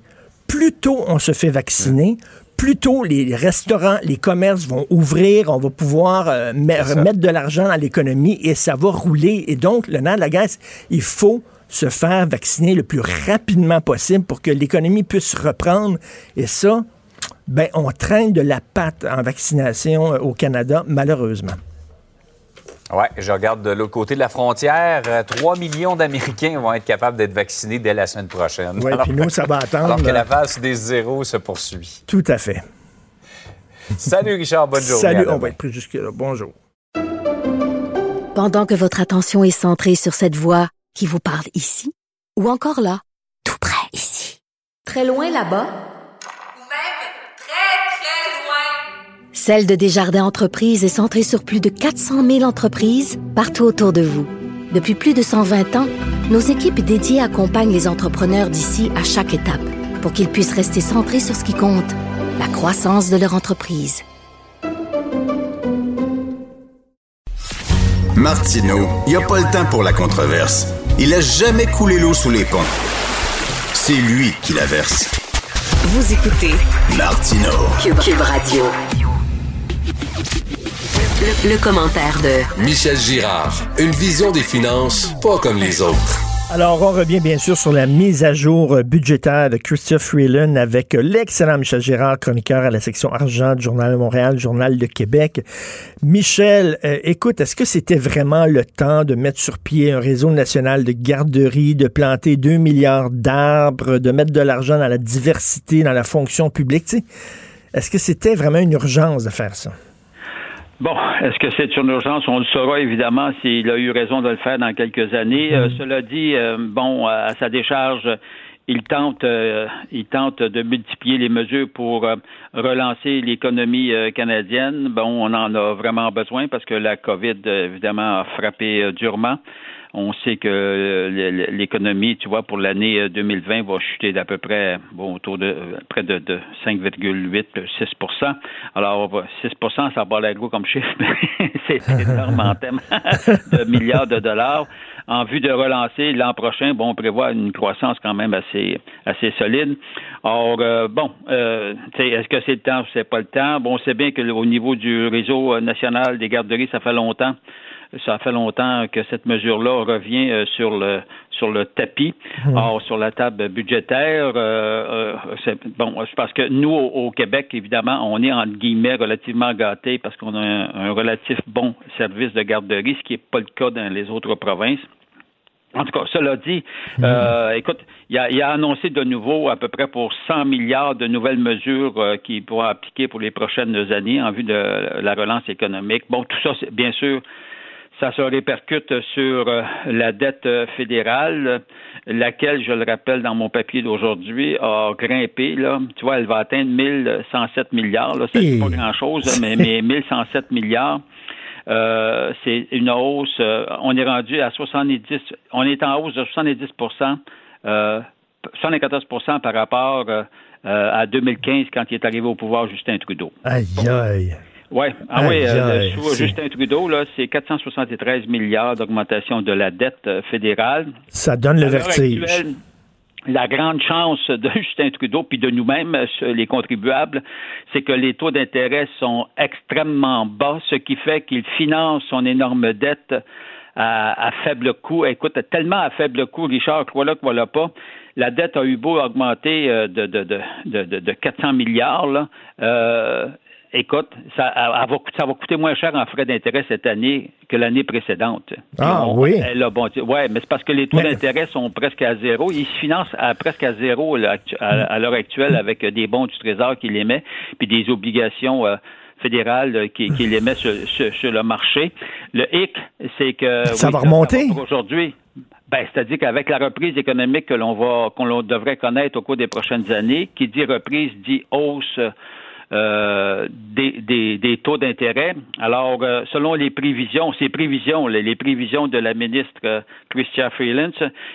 Plus tôt on se fait vacciner, plus tôt les restaurants, les commerces vont ouvrir, on va pouvoir euh, me- remettre de l'argent dans l'économie et ça va rouler. Et donc, le nerf de la guerre, il faut se faire vacciner le plus rapidement possible pour que l'économie puisse reprendre. Et ça, ben, on traîne de la patte en vaccination euh, au Canada, malheureusement. Oui, je regarde de l'autre côté de la frontière. euh, 3 millions d'Américains vont être capables d'être vaccinés dès la semaine prochaine. Oui, puis nous, ça va attendre. Alors que la phase des zéros se poursuit. Tout à fait. Salut Richard, bonne journée. Salut, on va être pris jusque-là. Bonjour. Pendant que votre attention est centrée sur cette voix qui vous parle ici, ou encore là, tout près ici, très loin là-bas, Ou même très, très loin. Celle de Desjardins Entreprises est centrée sur plus de 400 000 entreprises partout autour de vous. Depuis plus de 120 ans, nos équipes dédiées accompagnent les entrepreneurs d'ici à chaque étape pour qu'ils puissent rester centrés sur ce qui compte, la croissance de leur entreprise. Martineau, il n'y a pas le temps pour la controverse. Il a jamais coulé l'eau sous les ponts. C'est lui qui la verse. Vous écoutez Martineau. Cube, Cube Radio. Le, le commentaire de Michel Girard. Une vision des finances pas comme les autres. Alors, on revient bien sûr sur la mise à jour budgétaire de Christophe Freeland avec l'excellent Michel Girard, chroniqueur à la section argent du Journal de Montréal, Journal de Québec. Michel, euh, écoute, est-ce que c'était vraiment le temps de mettre sur pied un réseau national de garderies, de planter 2 milliards d'arbres, de mettre de l'argent dans la diversité, dans la fonction publique? Est-ce que c'était vraiment une urgence de faire ça? Bon, est-ce que c'est une urgence? On le saura évidemment s'il a eu raison de le faire dans quelques années. Euh, cela dit, euh, bon, à sa décharge, il tente, euh, il tente de multiplier les mesures pour euh, relancer l'économie euh, canadienne. Bon, on en a vraiment besoin parce que la COVID, évidemment, a frappé durement. On sait que euh, l'économie, tu vois, pour l'année euh, 2020 va chuter d'à peu près, bon, autour de euh, près de, de 5,8, 6 Alors, on va- 6 ça va l'air gros comme chiffre, mais [LAUGHS] c'est énorme en termes [LAUGHS] de milliards de dollars. En vue de relancer l'an prochain, bon, on prévoit une croissance quand même assez, assez solide. Or, euh, bon, euh, est-ce que c'est le temps ou c'est pas le temps? Bon, on sait bien que le- au niveau du réseau euh, national des garderies, ça fait longtemps ça fait longtemps que cette mesure-là revient euh, sur le sur le tapis. Or, sur la table budgétaire, euh, euh, c'est- bon, c'est parce que nous, au, au Québec, évidemment, on est entre guillemets relativement gâtés parce qu'on a un, un relatif bon service de garderie, ce qui n'est pas le cas dans les autres provinces. En tout cas, cela dit, euh, écoute, il a, il a annoncé de nouveau à peu près pour 100 milliards de nouvelles mesures euh, qui pourront appliquer pour les prochaines années en vue de la relance économique. Bon, tout ça, bien sûr, ça se répercute sur euh, la dette euh, fédérale, laquelle, je le rappelle dans mon papier d'aujourd'hui, a grimpé. Là. Tu vois, elle va atteindre 1107 milliards. Là. C'est Et- pas grand-chose, [LAUGHS] mais, mais 1107 milliards. Euh, c'est une hausse. euh, on est rendu à 70, on est en hausse de 70 euh, 74% par rapport à 2015 quand il est arrivé au pouvoir Justin Trudeau. Aïe, aïe. Ouais. Ah Aïe, oui, euh, sous Justin Trudeau, là, c'est 473 milliards d'augmentation de la dette euh, fédérale. Ça donne le vertige. actuelle, La grande chance de [LAUGHS] Justin Trudeau puis de nous-mêmes, euh, les contribuables, c'est que les taux d'intérêt sont extrêmement bas, ce qui fait qu'il finance son énorme dette à, à faible coût. Écoute, tellement à faible coût, Richard, crois-le, crois-le pas. La dette a eu beau augmenter euh, de, de, de, de, de- de 400 milliards. Là. Euh, écoute, ça, elle va, coûter- ça va coûter moins cher en frais d'intérêt cette année que l'année précédente. Ah, On- oui. elle a bon- ouais, mais c'est parce que les taux Mais- d'intérêt sont presque à zéro. Ils se financent à presque à zéro là, à, à l'heure actuelle avec des bons du Trésor qui les met, puis des obligations euh, fédérales euh, qui, qui les met sur, sur- sur le marché. Le hic, c'est que Ça oui, va remonter? aujourd'hui. Ben, c'est-à-dire qu'avec la reprise économique que l'on va qu'on devrait connaître au cours des prochaines années, qui dit reprise dit hausse euh, des, des, des taux d'intérêt. Alors, euh, selon les prévisions, ces prévisions, les, les prévisions de la ministre euh, Freeland,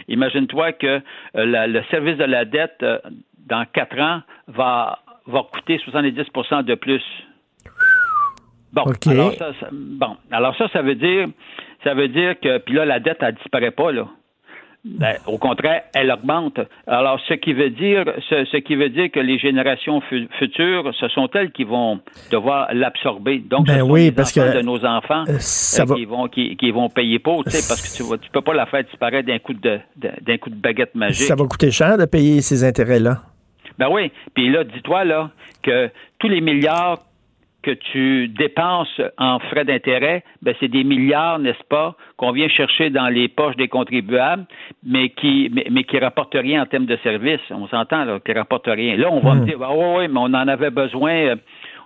imagine-toi que euh, la- le service de la dette, dans quatre ans, va, va coûter 70% de plus. Bon, OK. alors ça, ça- bon, alors ça, ça veut dire, ça veut dire que, puis là, la dette, elle disparaît pas, là. Ben, au contraire, elle augmente. Alors, ce qui veut dire, ce, ce qui veut dire que les générations fu- futures, ce sont elles qui vont devoir l'absorber. Donc, Ben ce sont oui, les parce que, de nos enfants euh, ça euh, va- qui vont qui, qui vont payer pour, tu sais, parce que tu, vas- tu peux pas la faire disparaître d'un coup de de- d'un coup de baguette magique. Ça va coûter cher de payer ces intérêts-là. Ben oui. Puis là, dis-toi là que tous les milliards que tu dépenses en frais d'intérêt, ben c'est des milliards, n'est-ce pas, qu'on vient chercher dans les poches des contribuables, mais qui mais, mais qui rapportent rien en termes de services. On s'entend là, qui rapportent rien. Là, on va me dire, ah ouais, ouais, mais on en avait besoin, euh,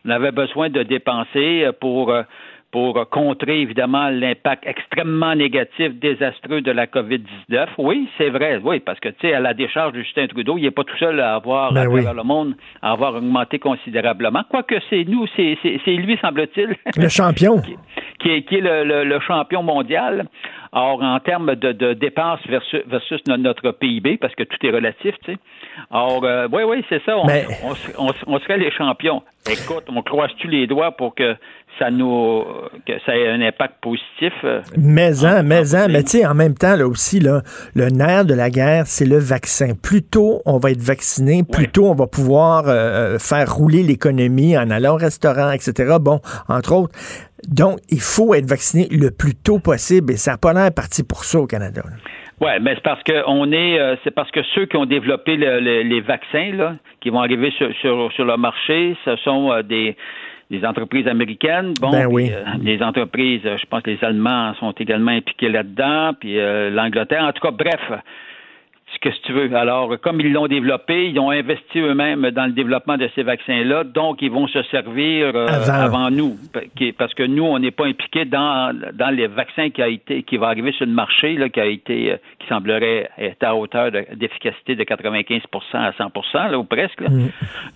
on avait besoin de dépenser euh, pour euh, pour contrer évidemment l'impact extrêmement négatif, désastreux de la COVID-19. Oui, c'est vrai, oui, parce que tu sais, à la décharge de Justin Trudeau, il n'est pas tout seul à avoir Ben à oui. le monde à avoir augmenté considérablement. Quoique c'est nous, c'est lui, semble-t-il. Le champion. [LAUGHS] qui est, qui est le, le- le champion mondial. Or, en termes de, de dépenses versus, versus no- notre PIB, parce que tout est relatif, tu sais. Or, euh, oui, oui, c'est ça. On, Mais- on, on serait les champions. Écoute, on croise-tu les doigts pour que ça nous que ça ait un impact positif? euh? Mais Ah, en, mais en, mais tu sais, en même temps, là aussi, là, le nerf de la guerre, c'est le vaccin. Plus tôt on va être vacciné, plus tôt on va pouvoir euh, faire rouler l'économie en allant au restaurant, etc. Bon, entre autres. Donc, il faut être vacciné le plus tôt possible et ça n'a pas l'air parti pour ça au Canada. Ouais, mais c'est parce que on est, euh, c'est parce que ceux qui ont développé le- le- les vaccins là, qui vont arriver sur, sur, sur le marché, ce sont euh, des des entreprises américaines. Bon, Ben oui. puis, euh, les entreprises, je pense que les Allemands sont également impliqués là-dedans, puis euh, l'Angleterre. En tout cas, bref, ce que tu veux? Alors, comme ils l'ont développé, ils ont investi eux-mêmes dans le développement de ces vaccins-là, donc ils vont se servir euh, Avant. avant. nous, parce que nous, on n'est pas impliqués dans dans les vaccins qui a été qui va arriver sur le marché, là, qui a été, euh, qui semblerait être à hauteur de- d'efficacité de 95% à 100% là, ou presque. là.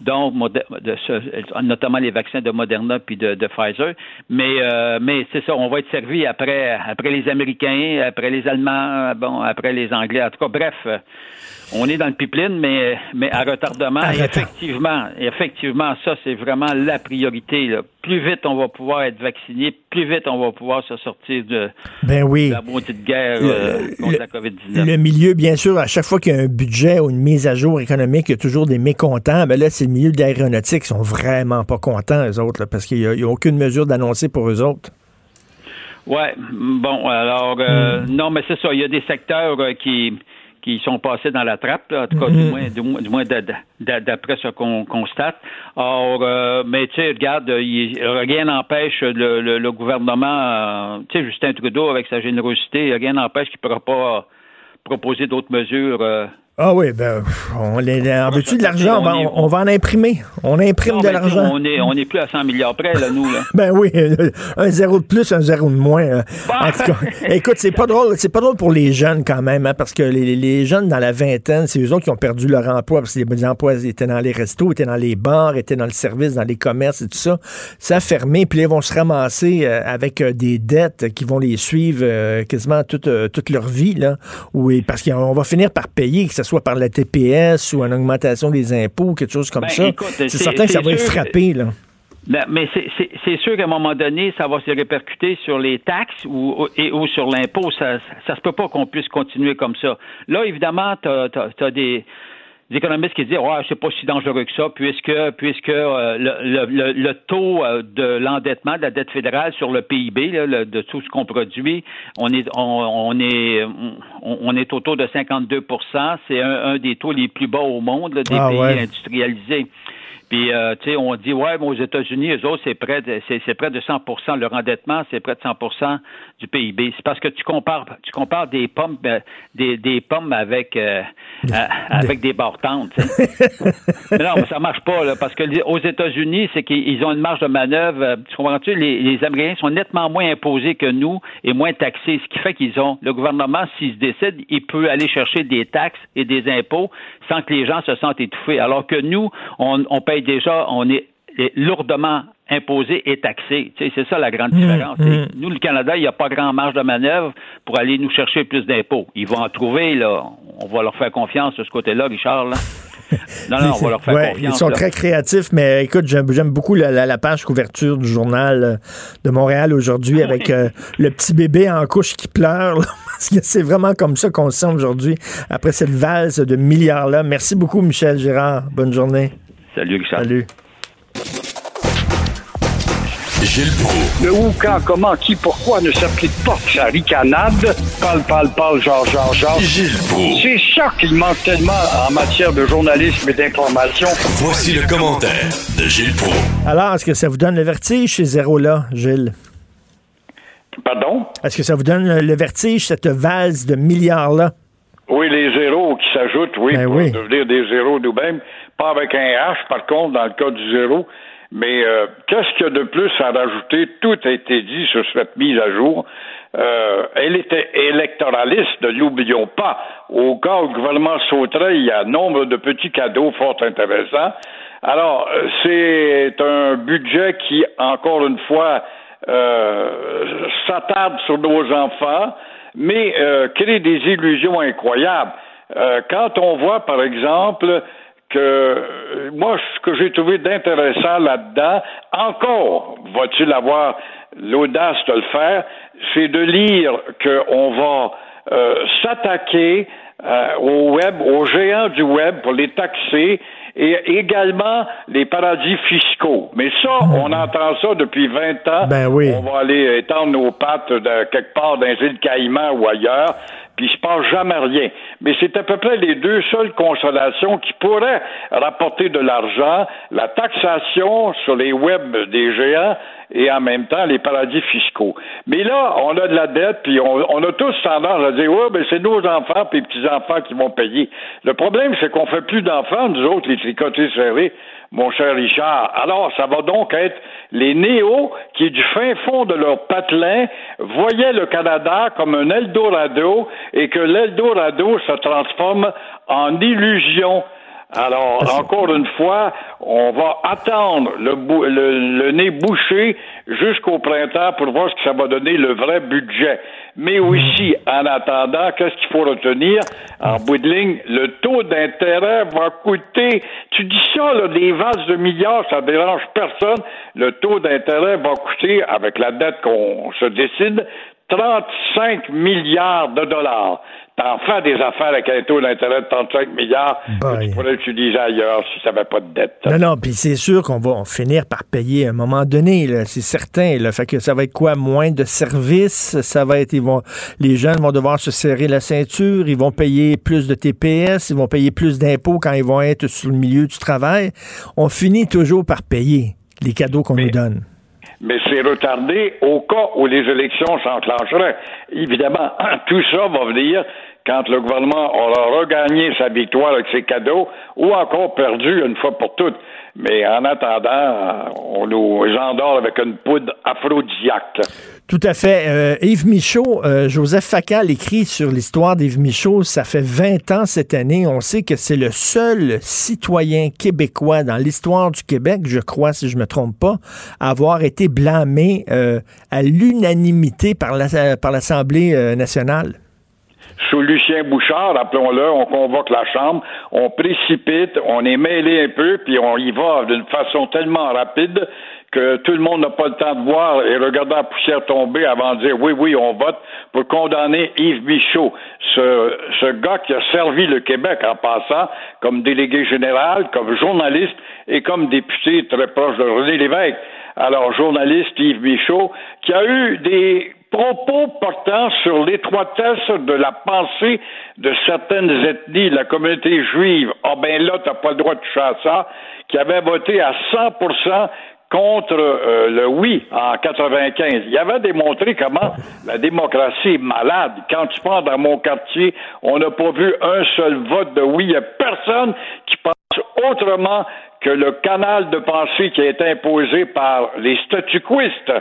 Donc, mode- de ce- notamment les vaccins de Moderna puis de, de Pfizer. Mais, euh, mais c'est ça, on va être servi après, après les Américains, après les Allemands, bon, après les Anglais. En tout cas, bref, on est dans le pipeline, mais, mais à retardement. Et effectivement, effectivement, ça, c'est vraiment la priorité. là. Plus vite on va pouvoir être vacciné, plus vite on va pouvoir se sortir de, Ben oui. de la maudite guerre Le- euh, contre le- la COVID-19. Le milieu, bien sûr, à chaque fois qu'il y a un budget ou une mise à jour économique, il y a toujours des mécontents. Ben là, c'est le milieu de l'aéronautique qui sont vraiment pas contents, eux autres, là, parce qu'il n'y a aucune mesure d'annoncer pour eux autres. Ouais, bon, alors, euh, Hmm. non, mais c'est ça, il y a des secteurs euh, qui qui sont passés dans la trappe, là, en tout cas, du Mhm. moins, du moins, du d'après ce qu'on constate. Or, euh, mais tu sais, regarde, il- rien n'empêche le, le, le gouvernement, euh, tu sais, Justin Trudeau, avec sa générosité, rien n'empêche qu'il ne pourra pas proposer d'autres mesures. Euh, Ah oui, ben, on les, en veux-tu de l'argent? On, va- On est- on- on va en imprimer. On imprime non, de sais, l'argent. On est, on est plus à 100 milliards près, là, nous, là. Ben oui, [LAUGHS] un zéro de plus, un zéro de moins. euh. En tout cas, écoute, c'est pas drôle, c'est pas drôle pour les jeunes quand même, hein, parce que les, les jeunes dans la vingtaine, c'est eux autres qui ont perdu leur emploi, parce que les emplois étaient dans les restos, étaient dans les bars, étaient dans le service, dans les commerces et tout ça. Ça a fermé, puis là, ils vont se ramasser euh, avec euh, des dettes qui vont les suivre euh, quasiment toute, euh, toute leur vie, là. Oui, parce qu'on va finir par payer, que ce soit par la TPS ou une augmentation des impôts, quelque chose comme Ben, ça. c'est certain que ça va être frappé, là. Ben, mais c'est- sûr qu'à un moment donné, ça va se répercuter sur les taxes ou, et, ou sur l'impôt. Ça, ça se peut pas qu'on puisse continuer comme ça. Là, évidemment, tu as, des, des économistes qui disent ouais, c'est pas si dangereux que ça, puisque puisque euh, le, le- le- le taux euh, de l'endettement de la dette fédérale sur le PIB, là, le- de tout ce qu'on produit, on est on, on est on, on est autour de 52 C'est un, un des taux les plus bas au monde là, des Ah, pays ouais. industrialisés. Puis, euh, tu sais, on dit, ouais, mais aux États-Unis, eux autres, c'est près de, c'est, c'est près de 100% Leur endettement, c'est près de 100 du PIB. C'est parce que tu compares, tu compares des pommes, euh, des, des pommes avec, euh, euh, avec des [LAUGHS] mais non, mais ça marche pas, là, parce que les- aux États-Unis, c'est qu'ils ont une marge de manœuvre. euh, Tu comprends-tu? Les, les Américains sont nettement moins imposés que nous et moins taxés, ce qui fait qu'ils ont, le gouvernement, s'il se décide, il peut aller chercher des taxes et des impôts sans que les gens se sentent étouffés. Alors que nous, on, on paye déjà, on est lourdement imposé et taxé. Tu sais, c'est ça la grande différence. mm. Nous, le Canada, il n'y a pas grand marge de manœuvre pour aller nous chercher plus d'impôts. Ils vont en trouver, là. On va leur faire confiance de ce côté-là, Richard, là. [LAUGHS] Non, non, on va leur faire Ouais, confiance. Ils sont là. très créatifs, mais écoute, j'aime beaucoup la, la- la page couverture du journal euh, de Montréal aujourd'hui avec [LAUGHS] euh, le petit bébé en couche qui pleure. là. [LAUGHS] Est-ce que c'est vraiment comme ça qu'on se sent aujourd'hui après cette valse de milliards-là? Merci beaucoup, Michel Gérard. Bonne journée. Salut, Richard. Salut. Gilles Proulx. Le où, quand, comment, qui, pourquoi ne s'applique pas sa ricanade? Parle, parle, parle, genre, genre, genre. Gilles Proulx. C'est ça qu'il manque tellement en matière de journalisme et d'information. Voici le commentaire de Gilles Proulx. Alors, est-ce que ça vous donne le vertige, ces zéros-là, Gilles? Pardon? Est-ce que ça vous donne le vertige, cette valse de milliards-là? Oui, les zéros qui s'ajoutent, oui, Ben pour oui. devenir des zéros nous-mêmes. Pas avec un H, par contre, dans le cas du zéro. Mais euh, qu'est-ce qu'il y a de plus à rajouter? Tout a été dit sur cette mise à jour. Euh, elle était électoraliste, ne l'oublions pas. Au cas où le gouvernement sauterait, il y a nombre de petits cadeaux fort intéressants. Alors, euh, c'est un budget qui, encore une fois, euh, s'attarde sur nos enfants, mais euh, crée des illusions incroyables. Euh, quand on voit, par exemple, que euh, moi, ce que j'ai trouvé d'intéressant là-dedans, encore va-t-il avoir l'audace de le faire, c'est de lire qu'on va euh, s'attaquer euh, au web, aux géants du web pour les taxer et également les paradis fiscaux. Mais ça, on entend ça depuis 20 ans. Ben oui. On va aller étendre nos pattes de quelque part dans les îles Caïmans ou ailleurs, puis il se passe jamais rien. Mais c'est à peu près les deux seules consolations qui pourraient rapporter de l'argent, la taxation sur les web des géants et en même temps les paradis fiscaux. Mais là, on a de la dette, puis on, a tous tendance à dire, ouais, ben c'est nos enfants puis petits-enfants qui vont payer. Le problème, c'est qu'on fait plus d'enfants, nous autres, les tricotés serrés, mon cher Richard. Alors, ça va donc être les néos qui, du fin fond de leur patelin, voyaient le Canada comme un Eldorado et que l'Eldorado se transforme en illusion. Alors, encore une fois, on va attendre le, bou- le, le nez bouché jusqu'au printemps pour voir ce que ça va donner le vrai budget. Mais aussi, en attendant, qu'est-ce qu'il faut retenir? En bout de ligne, le taux d'intérêt va coûter, tu dis ça, là, des vases de milliards, ça dérange personne. Le taux d'intérêt va coûter, avec la dette qu'on se décide, 35 milliards de dollars. T'en fais des affaires avec un taux d'intérêt de 35 milliards que tu pourrais utiliser ailleurs si ça n'avait pas de dette. Non, non, puis c'est sûr qu'on va finir par payer à un moment donné, c'est certain. Là. Fait que ça va être quoi? Moins de services, ça va être, ils vont, les jeunes vont devoir se serrer la ceinture, ils vont payer plus de TPS, ils vont payer plus d'impôts quand ils vont être sur le milieu du travail. On finit toujours par payer les cadeaux qu'on nous donne. Mais c'est retardé au cas où les élections s'enclencheraient. Évidemment, [CLEARS THROAT] tout ça va venir quand le gouvernement aura regagné sa victoire avec ses cadeaux ou encore perdu une fois pour toutes. Mais en attendant, on nous endort avec une poudre aphrodisiaque. Tout à fait. Euh, Yves Michaud, euh, Joseph Facal écrit sur l'histoire d'Yves Michaud. Ça fait 20 ans cette année. On sait que c'est le seul citoyen québécois dans l'histoire du Québec, je crois, si je me trompe pas, à avoir été blâmé euh, à l'unanimité par la- par l'Assemblée euh, nationale. Sous Lucien Bouchard, rappelons-le, on convoque la Chambre, on précipite, on est mêlé un peu, puis on y va d'une façon tellement rapide que tout le monde n'a pas le temps de voir et regarder la poussière tomber avant de dire oui, oui, on vote pour condamner Yves Michaud, ce, ce gars qui a servi le Québec en passant comme délégué général, comme journaliste et comme député très proche de René Lévesque. Alors, journaliste Yves Michaud, qui a eu des propos portant sur l'étroitesse de la pensée de certaines ethnies la communauté juive. Ah ben là, t'as pas le droit de toucher à ça, qui avait voté à 100% contre euh, le oui en 95. Il avait démontré comment la démocratie est malade. Quand tu prends dans mon quartier, on n'a pas vu un seul vote de oui. Il n'y a personne qui pense autrement que le canal de pensée qui a été imposé par les statuquistes.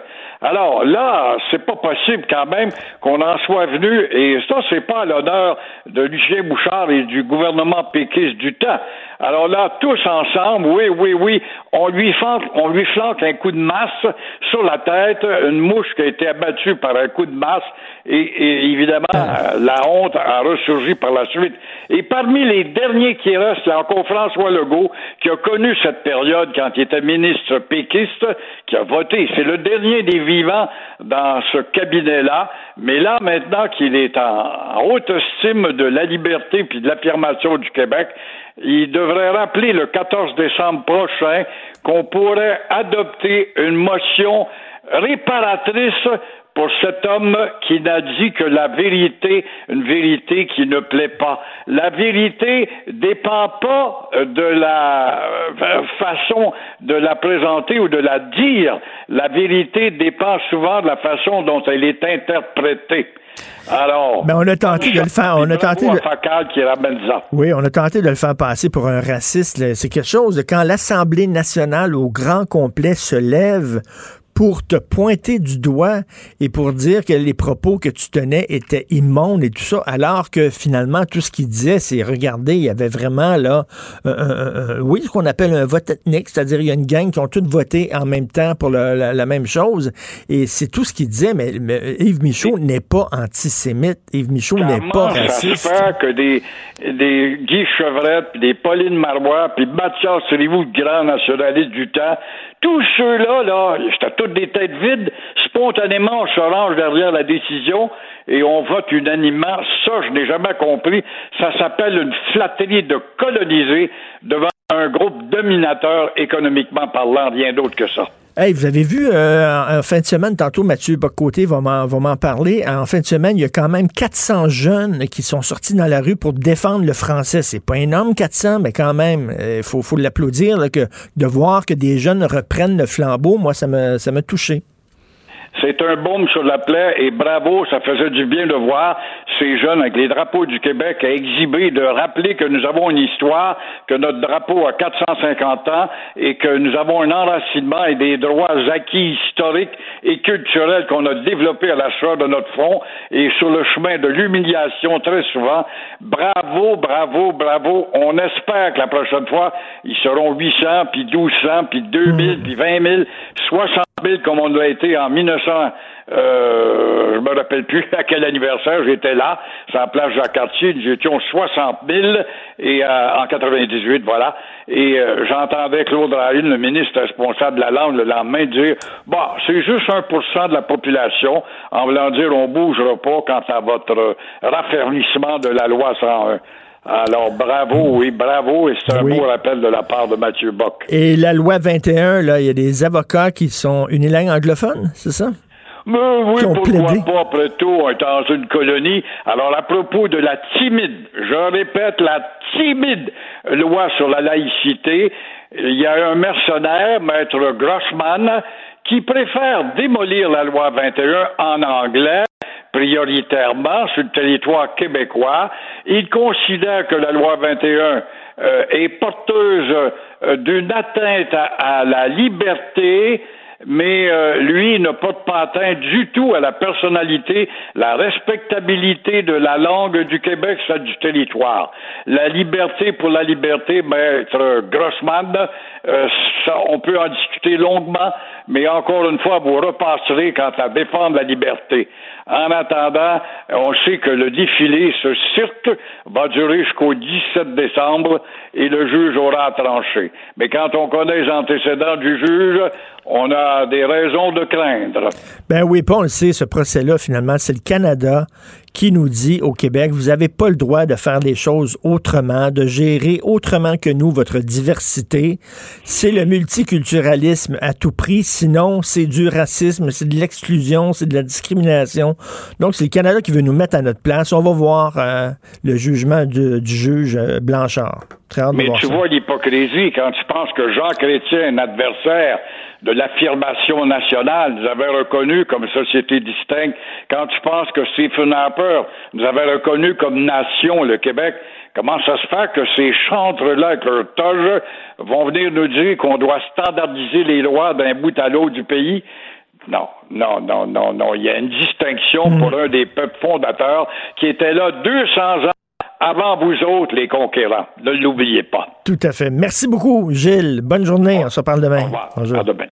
Alors là, c'est pas possible quand même qu'on en soit venu, et ça, c'est pas à l'honneur de Lucien Bouchard et du gouvernement péquiste du temps. Alors là, tous ensemble, oui, oui, oui, on lui flanque, on lui flanque un coup de masse sur la tête, une mouche qui a été abattue par un coup de masse, et, et évidemment, euh, la honte a ressurgi par la suite. Et parmi les derniers qui restent, a encore François Legault, qui a connu connu cette période quand il était ministre péquiste, qui a voté. C'est le dernier des dans ce cabinet-là. Mais là, maintenant qu'il est en, haute estime de la liberté puis de l'affirmation du Québec, il devrait rappeler le 14 décembre prochain qu'on pourrait adopter une motion réparatrice pour cet homme qui n'a dit que la vérité, une vérité qui ne plaît pas. La vérité dépend pas de la euh, façon de la présenter ou de la dire. La vérité dépend souvent de la façon dont elle est interprétée. Alors, ben, on a tenté de le faire. On a tenté de... qui ramène ça. Oui, on a tenté de le faire passer pour un raciste. C'est quelque chose de quand l'Assemblée nationale au grand complet se lève pour te pointer du doigt et pour dire que les propos que tu tenais étaient immondes et tout ça, alors que finalement, tout ce qu'il disait, c'est, regardez, il y avait vraiment là, oui, ce qu'on appelle un vote ethnique, c'est-à-dire il y a une gang qui ont toutes voté en même temps pour la, même chose, et c'est tout ce qu'il disait, mais, Yves Michaud n'est pas antisémite, Yves Michaud n'est pas raciste. Ça que des, des Guy Chevrette, puis des Pauline Marois, puis Mathias Rivou, grand nationaliste du temps, tous ceux-là, là, c'était toutes des têtes vides. Spontanément, on se range derrière la décision et on vote unanimement. Ça, je n'ai jamais compris. Ça s'appelle une flatterie de coloniser devant un groupe dominateur économiquement parlant, rien d'autre que ça. Hey, vous avez vu, euh, en fin de semaine, tantôt Mathieu Bocoté va m'en parler, en fin de semaine, il y a quand même 400 jeunes qui sont sortis dans la rue pour défendre le français. C'est pas énorme, 400, mais quand même, il euh, faut, l'applaudir, de voir que des jeunes reprennent le flambeau, moi, ça m'a ça touché. C'est un baume sur la plaie et bravo, ça faisait du bien de voir ces jeunes avec les drapeaux du Québec à exhiber, de rappeler que nous avons une histoire, que notre drapeau a 450 ans et que nous avons un enracinement et des droits acquis historiques et culturels qu'on a développés à la sueur de notre front et sur le chemin de l'humiliation très souvent. Bravo, bravo, bravo. On espère que la prochaine fois, ils seront 800, puis 1200, puis 2000, puis 20 000, 60 000 comme on l'a été en 1900. Euh, je me rappelle plus à quel anniversaire j'étais là. C'est en place Jacques-Cartier. Nous étions 60 000 et euh, en 98, voilà. Et euh, j'entendais Claude Rahune, le ministre responsable de la langue, le lendemain dire Bon, c'est juste 1% de la population, en voulant dire on bougera pas quant à votre raffermissement de la loi 101. Alors, bravo, oui, bravo, et c'est un beau rappel de la part de Mathieu Bock. Et la loi 21, là, il y a des avocats qui sont unilingues anglophones, c'est ça? Mais oui, pourquoi pas, après tout, on est dans une colonie. Alors, à propos de la timide, je répète, la timide loi sur la laïcité, il y a un mercenaire, Maître Grossman, qui préfère démolir la loi 21 en anglais prioritairement sur le territoire québécois. Il considère que la loi 21 euh, est porteuse euh, d'une atteinte à, la liberté, mais euh, lui n'a pas de patin du tout à la personnalité, la respectabilité de la langue du Québec, celle du territoire. La liberté pour la liberté, maître Grossman, on peut en discuter longuement, mais encore une fois, vous repasserez quant à défendre la liberté. En attendant, on sait que le défilé, ce cirque, va durer jusqu'au 17 décembre et le juge aura tranché. Mais quand on connaît les antécédents du juge, on a des raisons de craindre. Ben oui, pas on le sait, ce procès-là, finalement, c'est le Canada qui nous dit au Québec, vous n'avez pas le droit de faire des choses autrement, de gérer autrement que nous votre diversité. C'est le multiculturalisme à tout prix, sinon c'est du racisme, c'est de l'exclusion, c'est de la discrimination. Donc c'est le Canada qui veut nous mettre à notre place. On va voir euh, le jugement du, juge euh, Blanchard. Mais tu vois l'hypocrisie quand tu penses que Jean Chrétien, un adversaire, de l'affirmation nationale, nous avait reconnu comme société distincte. Quand tu penses que Stephen Harper nous avait reconnu comme nation le Québec, comment ça se fait que ces chantres-là avec leur toge vont venir nous dire qu'on doit standardiser les lois d'un bout à l'autre du pays? Non, non, non, non, non. Il y a une distinction pour hmm. un des peuples fondateurs qui était là 200 ans avant vous autres, les conquérants. Ne l'oubliez pas. Tout à fait. Merci beaucoup, Gilles. Bonne journée. On se parle demain. Au revoir. Bonjour. À demain.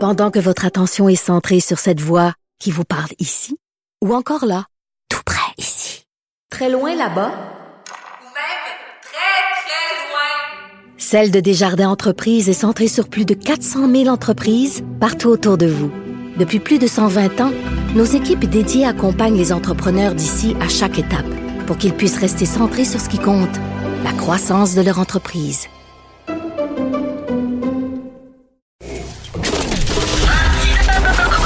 Pendant que votre attention est centrée sur cette voix qui vous parle ici, ou encore là, tout près ici, très loin là-bas, ou même très, très loin, Celle de Desjardins Entreprises est centrée sur plus de 400 000 entreprises partout autour de vous. Depuis plus de 120 ans, nos équipes dédiées accompagnent les entrepreneurs d'ici à chaque étape pour qu'ils puissent rester centrés sur ce qui compte, la croissance de leur entreprise.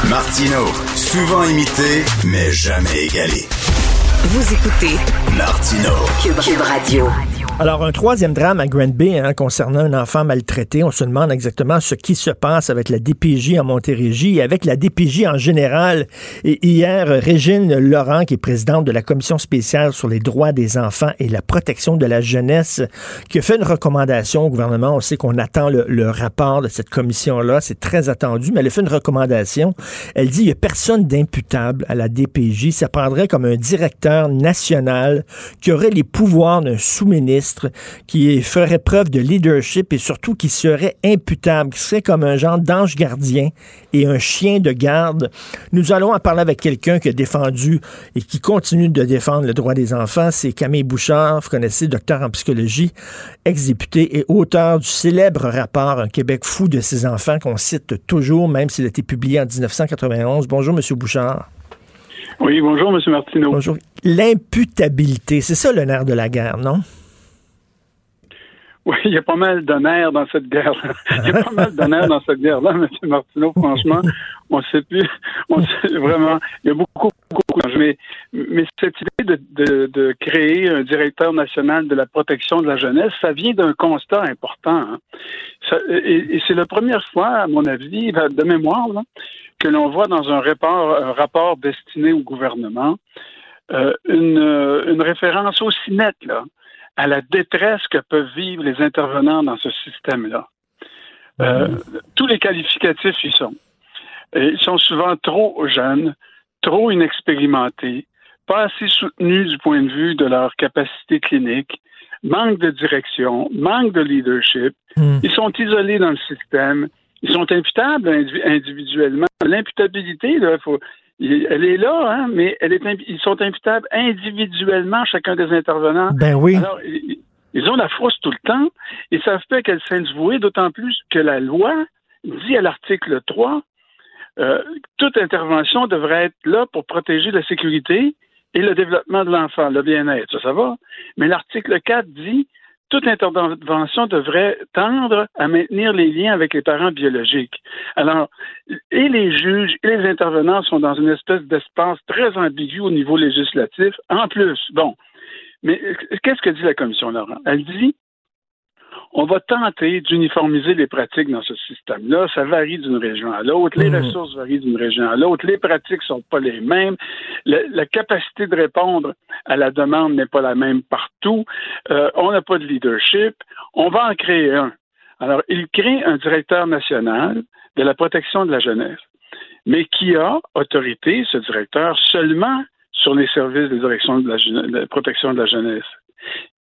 Martino, souvent imité, mais jamais égalé. Vous écoutez Martino, Cube, Cube Radio. Alors, un troisième drame à Grand Bay hein, concernant un enfant maltraité. On se demande exactement ce qui se passe avec la DPJ en Montérégie et avec la DPJ en général. Et hier, Régine Laurent, qui est présidente de la Commission spéciale sur les droits des enfants et la protection de la jeunesse, qui a fait une recommandation au gouvernement. On sait qu'on attend le, le, rapport de cette commission-là. C'est très attendu, mais elle a fait une recommandation. Elle dit il n'y a personne d'imputable à la DPJ. Ça prendrait comme un directeur national qui aurait les pouvoirs d'un sous-ministre qui ferait preuve de leadership et surtout qui serait imputable, qui serait comme un genre d'ange gardien et un chien de garde. Nous allons en parler avec quelqu'un qui a défendu et qui continue de défendre le droit des enfants. C'est Camille Bouchard, vous connaissez, docteur en psychologie, ex-député et auteur du célèbre rapport Un Québec fou de ses enfants qu'on cite toujours, même s'il a été publié en 1991. Bonjour, Monsieur Bouchard. Oui, bonjour, M. Martineau. Bonjour. L'imputabilité, c'est ça le nerf de la guerre, non? Oui, il y a pas mal d'honneur dans cette guerre-là. Il y a pas mal d'honneur dans cette guerre-là, M. Martineau, franchement. On sait plus. On sait vraiment. Il y a beaucoup, beaucoup mais, mais cette idée de, de, créer un directeur national de la protection de la jeunesse, ça vient d'un constat important. Hein. Et, c'est la première fois, à mon avis, de mémoire, que l'on voit dans un rapport, un rapport destiné au gouvernement euh, une, une référence aussi nette là, à la détresse que peuvent vivre les intervenants dans ce système-là. Euh, tous les qualificatifs y sont. Et ils sont souvent trop jeunes, trop inexpérimentés, pas assez soutenus du point de vue de leur capacité clinique, manque de direction, manque de leadership. Hmm. Ils sont isolés dans le système. Ils sont imputables individuellement. L'imputabilité, là, faut, elle est là, hein, mais elle est, ils sont imputables individuellement, chacun des intervenants. Ben oui. Alors, ils, ont la frousse tout le temps. Ils savent pas qu'elle s'invouer, d'autant plus que la loi dit à l'article 3 euh, toute intervention devrait être là pour protéger la sécurité et le développement de l'enfant, le bien-être. Ça, ça va. Mais l'article 4 dit toute intervention devrait tendre à maintenir les liens avec les parents biologiques. Alors, et les juges et les intervenants sont dans une espèce d'espace très ambigu au niveau législatif. En plus, bon, mais qu'est-ce que dit la commission Laurent? Elle dit on va tenter d'uniformiser les pratiques dans ce système-là. Ça varie d'une région à l'autre. Les mmh. ressources varient d'une région à l'autre. Les pratiques sont pas les mêmes. La, la capacité de répondre à la demande n'est pas la même partout. Euh, on n'a pas de leadership. On va en créer un. Alors, il crée un directeur national de la protection de la jeunesse, mais qui a autorité, ce directeur, seulement sur les services de direction de la, de la protection de la jeunesse.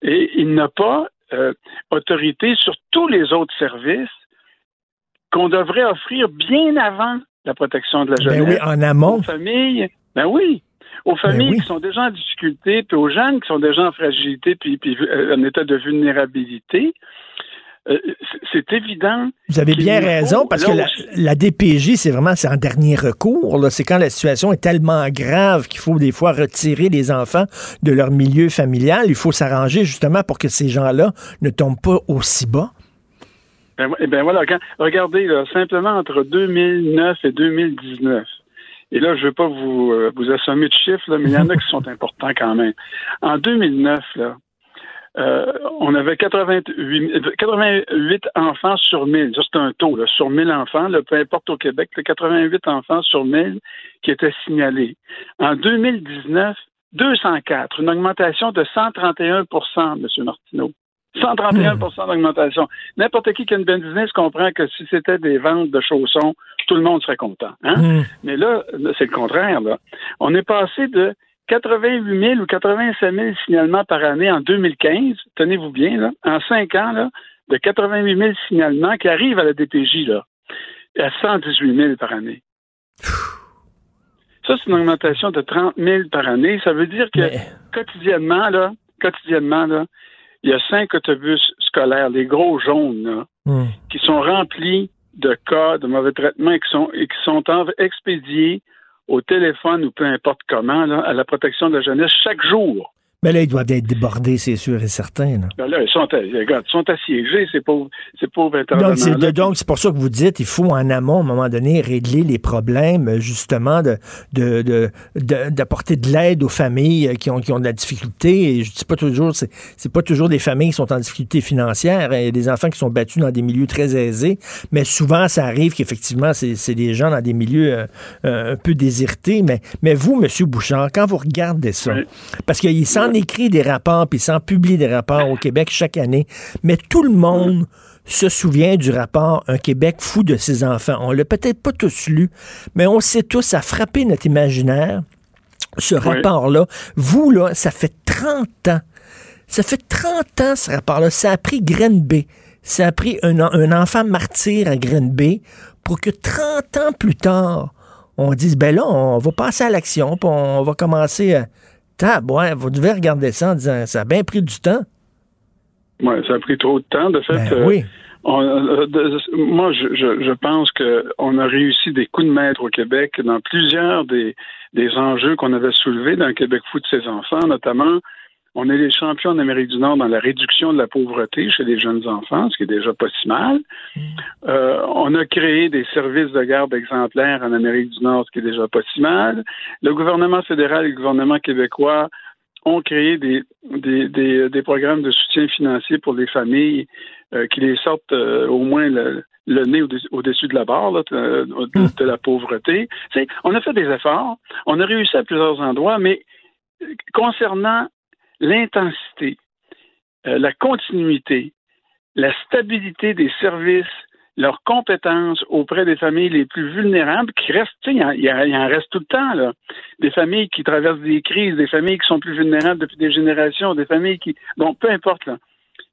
Et il n'a pas euh, autorité sur tous les autres services qu'on devrait offrir bien avant la protection de la jeunesse. Ben oui, en amont. Aux familles, ben oui. Aux familles Ben oui. qui sont déjà en difficulté, puis aux jeunes qui sont déjà en fragilité, puis, puis euh, en état de vulnérabilité. Euh, c'est évident. Vous avez bien raison, parce que la, DPJ, c'est vraiment c'est en dernier recours. C'est quand la situation est tellement grave qu'il faut des fois retirer les enfants de leur milieu familial. Il faut s'arranger justement pour que ces gens-là ne tombent pas aussi bas. Ben, eh ben voilà, quand- regardez, là, simplement entre 2009 et 2019, et là, je ne veux pas vous, euh, vous assommer de chiffres, là, mais il y en a qui sont [LAUGHS] importants quand même. En 2009, là, euh, on avait 88, euh, 88 enfants sur 1000. Ça, c'est un taux, là, sur 1000 enfants, là, peu importe au Québec, là, 88 enfants sur 1000 qui étaient signalés. En 2019, 204, une augmentation de 131% M. Martineau. 131% d'augmentation. N'importe qui qui a une bonne business comprend que si c'était des ventes de chaussons, tout le monde serait content. Hein? Hmm. Mais là, là, c'est le contraire. Là. On est passé de 88 000 ou 85 000 signalements par année en 2015, tenez-vous bien, là, en cinq ans, là, de 88 000 signalements qui arrivent à la DPJ là, à 118 000 par année. Ça, c'est une augmentation de 30 000 par année. Ça veut dire que Mais- quotidiennement, là, quotidiennement, là, il y a cinq autobus scolaires, les gros jaunes, là, Hmm. qui sont remplis de cas de mauvais traitement et qui sont, et qui sont expédiés au téléphone ou peu importe comment là, à la protection de la jeunesse chaque jour. Mais là, ils doivent être débordés, c'est sûr et certain. là. Ben là, ils sont, regarde, ils sont assiégés, ces pauvres, ces pauvres Donc, c'est intervenants. donc, c'est pour ça que vous dites il faut en amont, à un moment donné, régler les problèmes, justement, de, de, de- de- d'apporter de, l'aide aux familles euh, qui ont, qui ont de la difficulté. Et je dis pas toujours, c'est, c'est pas toujours des familles qui sont en difficulté financière. Il y a des enfants qui sont battus dans des milieux très aisés, mais souvent, ça arrive qu'effectivement, c'est, c'est des gens dans des milieux euh, euh, un peu désertés. Mais, mais vous, Monsieur Bouchard, quand vous regardez ça, parce qu'il s'en écrit des rapports, puis s'en publie des rapports au Québec chaque année, mais tout le monde se souvient du rapport Un Québec fou de ses enfants. On l'a peut-être pas tous lu, mais on sait tous, ça a frappé notre imaginaire, ce rapport-là. Vous, là, ça fait 30 ans. Ça fait 30 ans, ce rapport-là. Ça a pris Grenby. Ça a pris un, en- un enfant martyr à Grenby pour que 30 ans plus tard, on dise, ben là, on va passer à l'action, puis on va commencer à... Vous devez regarder ça en disant, ça a bien pris du temps. Ouais, ça a pris trop de temps. De fait, Ben euh, oui. on- euh, de- moi, je, je, je pense qu'on a réussi des coups de maître au Québec dans plusieurs des, des enjeux qu'on avait soulevés dans le Québec fou de ses enfants, notamment. On est les champions en Amérique du Nord dans la réduction de la pauvreté chez les jeunes enfants, ce qui est déjà pas si mal. Euh, on a créé des services de garde exemplaires en Amérique du Nord, ce qui est déjà pas si mal. Le gouvernement fédéral et le gouvernement québécois ont créé des, des, des, des programmes de soutien financier pour les familles euh, qui les sortent euh, au moins le, le nez au- au-dessus de la barre là, de, de- de la pauvreté. On a fait des efforts, on a réussi à plusieurs endroits, mais concernant l'intensité, euh, la continuité, la stabilité des services, leurs compétences auprès des familles les plus vulnérables qui restent, tu sais, il y en- y, reste tout le temps, là. Des familles qui traversent des crises, des familles qui sont plus vulnérables depuis des générations, des familles qui, bon, peu importe, là.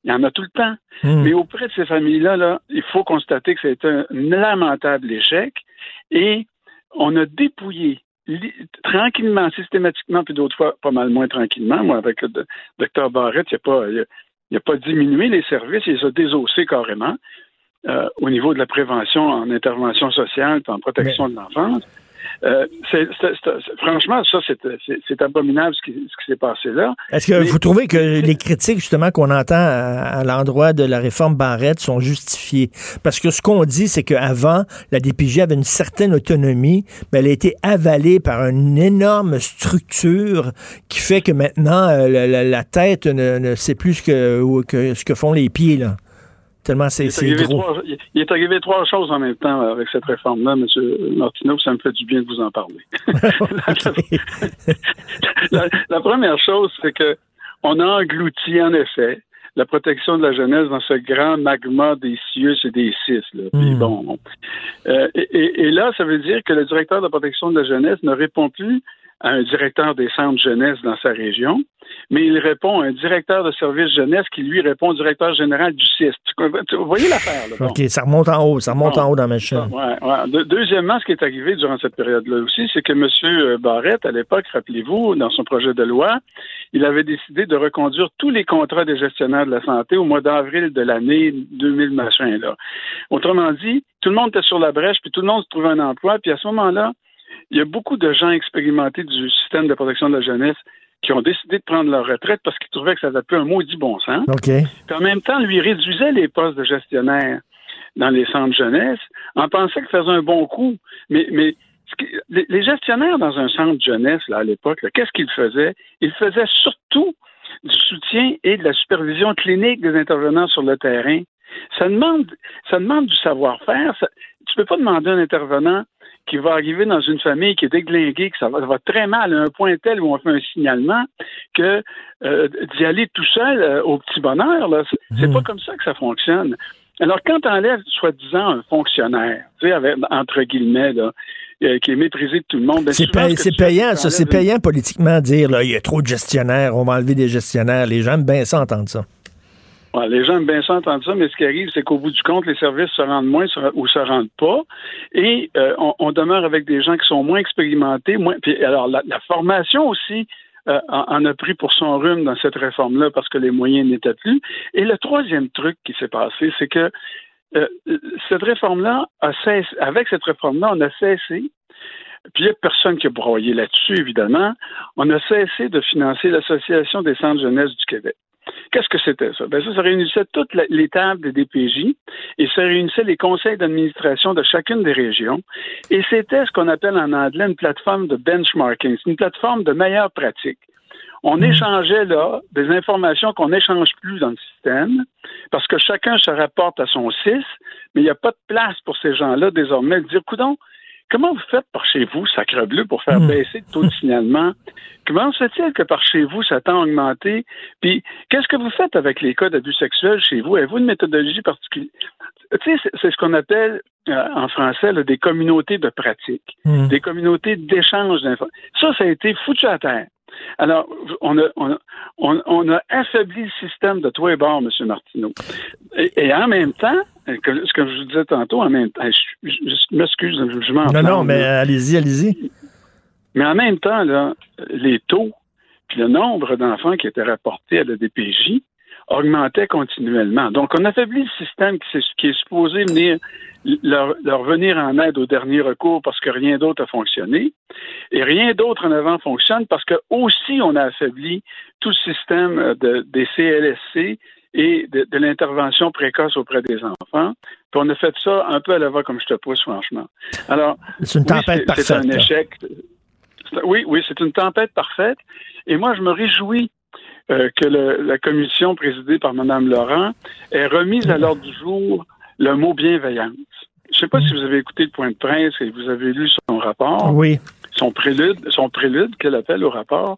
Il y en a tout le temps. Mais auprès de ces familles-là, là, il faut constater que c'est un lamentable échec et on a dépouillé tranquillement, systématiquement, puis d'autres fois pas mal moins tranquillement. Moi, avec le do- docteur Barrett, il n'a pas, il a- il a pas diminué les services, il les a désossés carrément euh, au niveau de la prévention en intervention sociale et en protection de l'enfance. Euh, c'est- c'est- c'est- franchement, ça, c'est abominable ce qui, ce qui s'est passé là. Est-ce que Mais- vous trouvez que les critiques, justement, qu'on entend à, à l'endroit de la réforme Barrette sont justifiées? Parce que ce qu'on dit, c'est qu'avant, la DPJ avait une certaine autonomie, mais elle a été avalée par une énorme structure qui fait que maintenant, euh, la, la- la tête ne, ne sait plus ce que- ce que font les pieds, là. Tellement c'est Il est, arrivé gros. trois, il- il est arrivé trois choses en même temps avec cette réforme-là, M. Martineau, ça me fait du bien de vous en parler. [LAUGHS] [LAUGHS] la, la première chose, c'est que on a englouti, en effet, la protection de la jeunesse dans ce grand magma des cieux et des cis. Là. Puis Hmm. bon. Euh, et- et là, ça veut dire que le directeur de la protection de la jeunesse ne répond plus à un directeur des centres jeunesse dans sa région, mais il répond à un directeur de service jeunesse qui lui répond au directeur général du CIS. Tu- tu- Vous voyez l'affaire, là? bon. OK, ça remonte en haut, ça remonte Bon. en haut dans ma chaîne. Ouais, ouais. De- deuxièmement, ce qui est arrivé durant cette période-là aussi, c'est que M. Barrett, à l'époque, rappelez-vous, dans son projet de loi, il avait décidé de reconduire tous les contrats des gestionnaires de la santé au mois d'avril de l'année 2000 machin là. Autrement dit, tout le monde était sur la brèche, puis tout le monde se trouvait un emploi, puis à ce moment-là, il y a beaucoup de gens expérimentés du système de protection de la jeunesse qui ont décidé de prendre leur retraite parce qu'ils trouvaient que ça avait plus un maudit bon sens. Puis en même temps, lui réduisait les postes de gestionnaire dans les centres jeunesse en pensant qu'il faisait un bon coup. Mais, les, gestionnaires dans un centre jeunesse, là, à l'époque, qu'est-ce qu'ils faisaient? Ils faisaient surtout du soutien et de la supervision clinique des intervenants sur le terrain. Ça demande, ça demande du savoir-faire. Ça- Tu peux pas demander à un intervenant qui va arriver dans une famille qui est déglinguée, que ça va, ça va très mal à un point tel où on fait un signalement que euh, d'y aller tout seul euh, au petit bonheur, là, c'est pas comme ça que ça fonctionne. Alors, quand tu enlèves, soi-disant, un fonctionnaire, tu sais, avec, entre guillemets, là, euh, qui est maîtrisé de tout le monde, ben, C'est pay- ce payant, ça? C'est payant politiquement dire, là, il y a trop de gestionnaires, on va enlever des gestionnaires. Les gens aiment bien ça entendre ça. Les gens aiment bien ça entendre ça, mais ce qui arrive, c'est qu'au bout du compte, les services se rendent moins se- ou se rendent pas, et euh, on, demeure avec des gens qui sont moins expérimentés. Puis alors la, formation aussi euh, en, en a pris pour son rhume dans cette réforme-là parce que les moyens n'étaient plus. Et le troisième truc qui s'est passé, c'est que euh, cette réforme-là a cessé, avec cette réforme-là, on a cessé, puis il n'y a personne qui a broyé là-dessus, évidemment, on a cessé de financer l'Association des centres jeunesse du Québec. Qu'est-ce que c'était ça? Ben ça, ça réunissait toutes les tables des DPJ et ça réunissait les conseils d'administration de chacune des régions. Et c'était ce qu'on appelle en anglais une plateforme de benchmarking. C'est une plateforme de meilleure pratique. On échangeait là des informations qu'on n'échange plus dans le système parce que chacun se rapporte à son 6, mais il n'y a pas de place pour ces gens-là désormais de dire, coudon, comment vous faites par chez vous, sacre bleu, pour faire baisser le taux de [LAUGHS] signalement? Comment se fait-il que par chez vous, ça tend à augmenter? Puis, qu'est-ce que vous faites avec les cas d'abus sexuels chez vous? Avez-vous une méthodologie particulière? Tu sais, c'est- ce qu'on appelle euh, en français là, des communautés de pratique, des communautés d'échange d'informations. Ça, ça a été foutu à terre. Alors, on a, on, a, on, on a affaibli le système de toi et bord, M. Martineau. Et, et en même temps, que- ce que je vous disais tantôt, en même temps, je, je- je m'excuse, je, je m'en Non, non, mais allez-y, allez-y. mais en même temps, là, les taux, puis le nombre d'enfants qui étaient rapportés à la DPJ augmentait continuellement. Donc, on affaiblit le système qui, est supposé venir leur, leur venir en aide au dernier recours parce que rien d'autre a fonctionné. Et rien d'autre en avant fonctionne parce que aussi on a affaibli tout le système euh, de, des CLSC et de, de l'intervention précoce auprès des enfants. Puis on a fait ça un peu à l'avant comme je te pousse, franchement. Alors, C'est une oui, tempête c'est- un parfaite, là. échec. Oui, oui, c'est une tempête parfaite. Et moi, je me réjouis euh, que le- la commission présidée par Mme Laurent ait remise à l'ordre du jour le mot bienveillance. Je ne sais pas si vous avez écouté le point de presse et vous avez lu son rapport, Oui. son prélude, son prélude qu'elle appelle au rapport.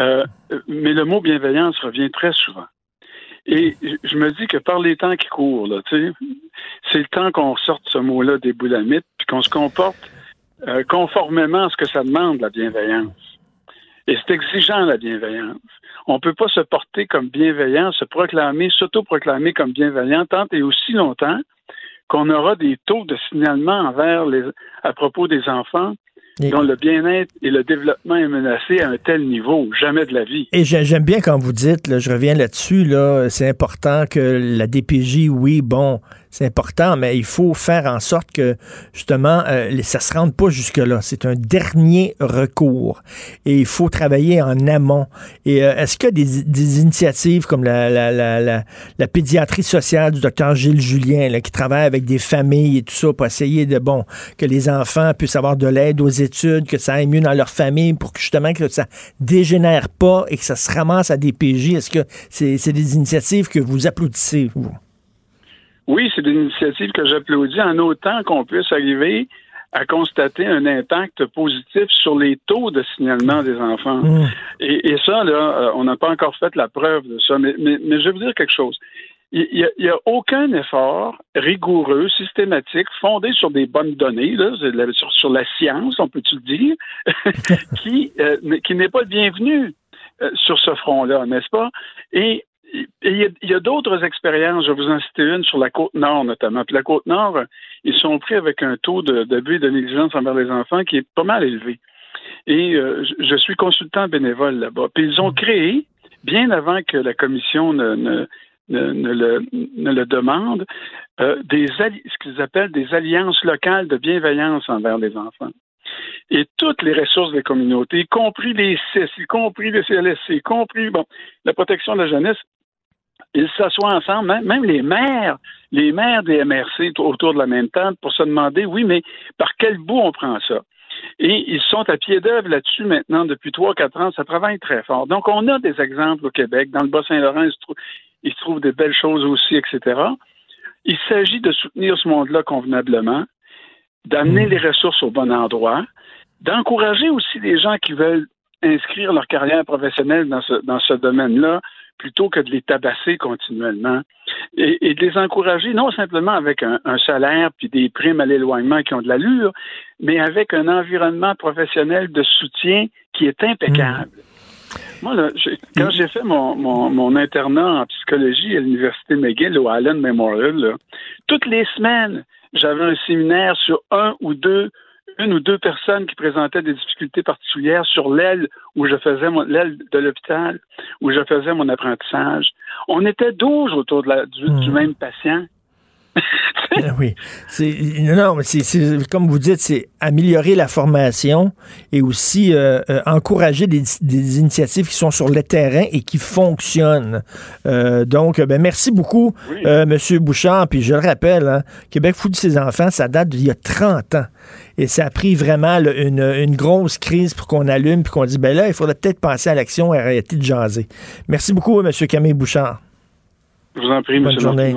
Euh, mais le mot bienveillance revient très souvent. Et je me dis que par les temps qui courent, là, c'est le temps qu'on sorte ce mot-là des boulamites, puis qu'on se comporte euh, conformément à ce que ça demande, la bienveillance. Et c'est exigeant, la bienveillance. On ne peut pas se porter comme bienveillant, se proclamer, s'auto-proclamer comme bienveillant tant et aussi longtemps qu'on aura des taux de signalement envers les, à propos des enfants dont le bien-être et le développement est menacé à un tel niveau, jamais de la vie. Et j'ai- j'aime bien quand vous dites, là, je reviens là-dessus, là, c'est important que la DPJ, oui, bon, c'est important, mais il faut faire en sorte que, justement, euh, ça se rende pas jusque-là. C'est un dernier recours. Et il faut travailler en amont. Et euh, est-ce qu'il y a des, des initiatives comme la, la, la, la, la pédiatrie sociale du docteur Gilles Julien, là, qui travaille avec des familles et tout ça pour essayer de, bon, que les enfants puissent avoir de l'aide aux études, que ça aille mieux dans leur famille pour que, justement, que ça dégénère pas et que ça se ramasse à des PJ? Est-ce que c'est c'est des initiatives que vous applaudissez, vous? Oui, c'est une initiative que j'applaudis en autant qu'on puisse arriver à constater un impact positif sur les taux de signalement des enfants. Et, et ça, là, euh, on n'a pas encore fait la preuve de ça, mais, mais, mais je vais vous dire quelque chose. Il n'y a, aucun effort rigoureux, systématique, fondé sur des bonnes données, là, sur, sur la science, on peut-tu le dire, [LAUGHS] qui, euh, qui n'est pas le bienvenu euh, sur ce front-là, n'est-ce pas? Et il y a, il y a d'autres expériences, je vais vous en citer une sur la côte nord notamment. Puis la côte nord, ils sont pris avec un taux de- d'abus et de négligence envers les enfants qui est pas mal élevé. Et euh, je, suis consultant bénévole là-bas. Puis ils ont créé, bien avant que la commission ne, ne, ne, ne le, demande, euh, des ce qu'ils appellent des alliances locales de bienveillance envers les enfants. Et toutes les ressources des communautés, y compris les CIS, y compris les CLSC, y compris bon, la protection de la jeunesse, ils s'assoient ensemble, même, même les maires, les maires des MRC autour de la même table pour se demander, oui, mais par quel bout on prend ça? Et ils sont à pied d'œuvre là-dessus maintenant depuis trois, quatre ans. Ça travaille très fort. Donc, on a des exemples au Québec. Dans le Bas-Saint-Laurent, il se trouve, il se trouve des belles choses aussi, etc. Il s'agit de soutenir ce monde-là convenablement, d'amener les ressources au bon endroit, d'encourager aussi les gens qui veulent inscrire leur carrière professionnelle dans ce, dans ce domaine-là plutôt que de les tabasser continuellement et, et de les encourager non simplement avec un, un salaire puis des primes à l'éloignement qui ont de l'allure, mais avec un environnement professionnel de soutien qui est impeccable. Moi, là, quand j'ai fait mon, mon, mon internat en psychologie à l'Université McGill au Allen Memorial, là, toutes les semaines, j'avais un séminaire sur un ou deux une ou deux personnes qui présentaient des difficultés particulières sur l'aile où je faisais mon, l'aile de l'hôpital, où je faisais mon apprentissage. On était 12 autour de la, du, du même patient. [LAUGHS] Ben oui. Non, c'est, comme vous dites, c'est améliorer la formation et aussi euh, euh, encourager des, des initiatives qui sont sur le terrain et qui fonctionnent. Euh, donc, ben, merci beaucoup, euh, Monsieur Bouchard. Puis je le rappelle, hein, Québec fout de ses enfants, ça date d'il y a 30 ans. Et ça a pris vraiment là, une, une grosse crise pour qu'on allume puis qu'on dit, ben là, il faudrait peut-être penser à l'action et arrêter de jaser. Merci beaucoup, Monsieur Camille Bouchard. Je vous en prie, Bonne M. journée.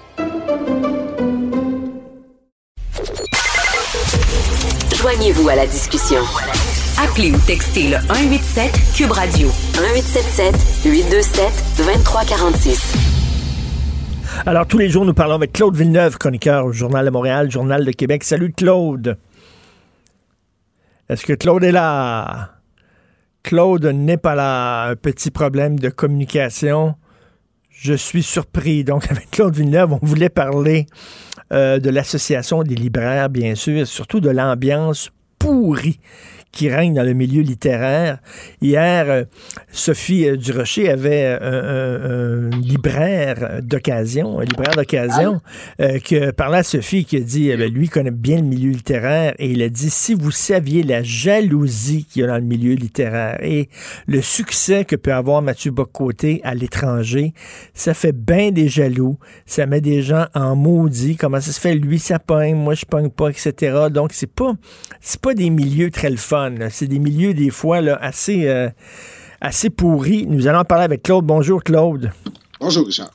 Joignez-vous à la discussion. Appelez ou textez le 187 Cube Radio 1877 827 2346. Alors, tous les jours, nous parlons avec Claude Villeneuve, chroniqueur au Journal de Montréal, Journal de Québec. Salut, Claude. Est-ce que Claude est là? Claude n'est pas là. Un petit problème de communication. Je suis surpris. Donc, [LAUGHS] avec Claude Villeneuve, on voulait parler euh, de l'Association des libraires, bien sûr, et surtout de l'ambiance pourrie qui règne dans le milieu littéraire. Hier, euh, Sophie euh, Durocher avait euh, un, un- un libraire d'occasion, un libraire d'occasion, euh, que parlait à Sophie qui a dit, eh ben, lui connaît bien le milieu littéraire et il a dit, si vous saviez la jalousie qu'il y a dans le milieu littéraire et le succès que peut avoir Mathieu Bocoté à l'étranger, ça fait bien des jaloux, ça met des gens en maudit, comment ça se fait, lui ça pogne, moi je pogne pas, etc. Donc c'est pas, c'est pas des milieux très le fun, c'est des milieux des fois là, assez, euh, assez pourris. Nous allons parler avec Claude. Bonjour Claude. Bonjour, Richard.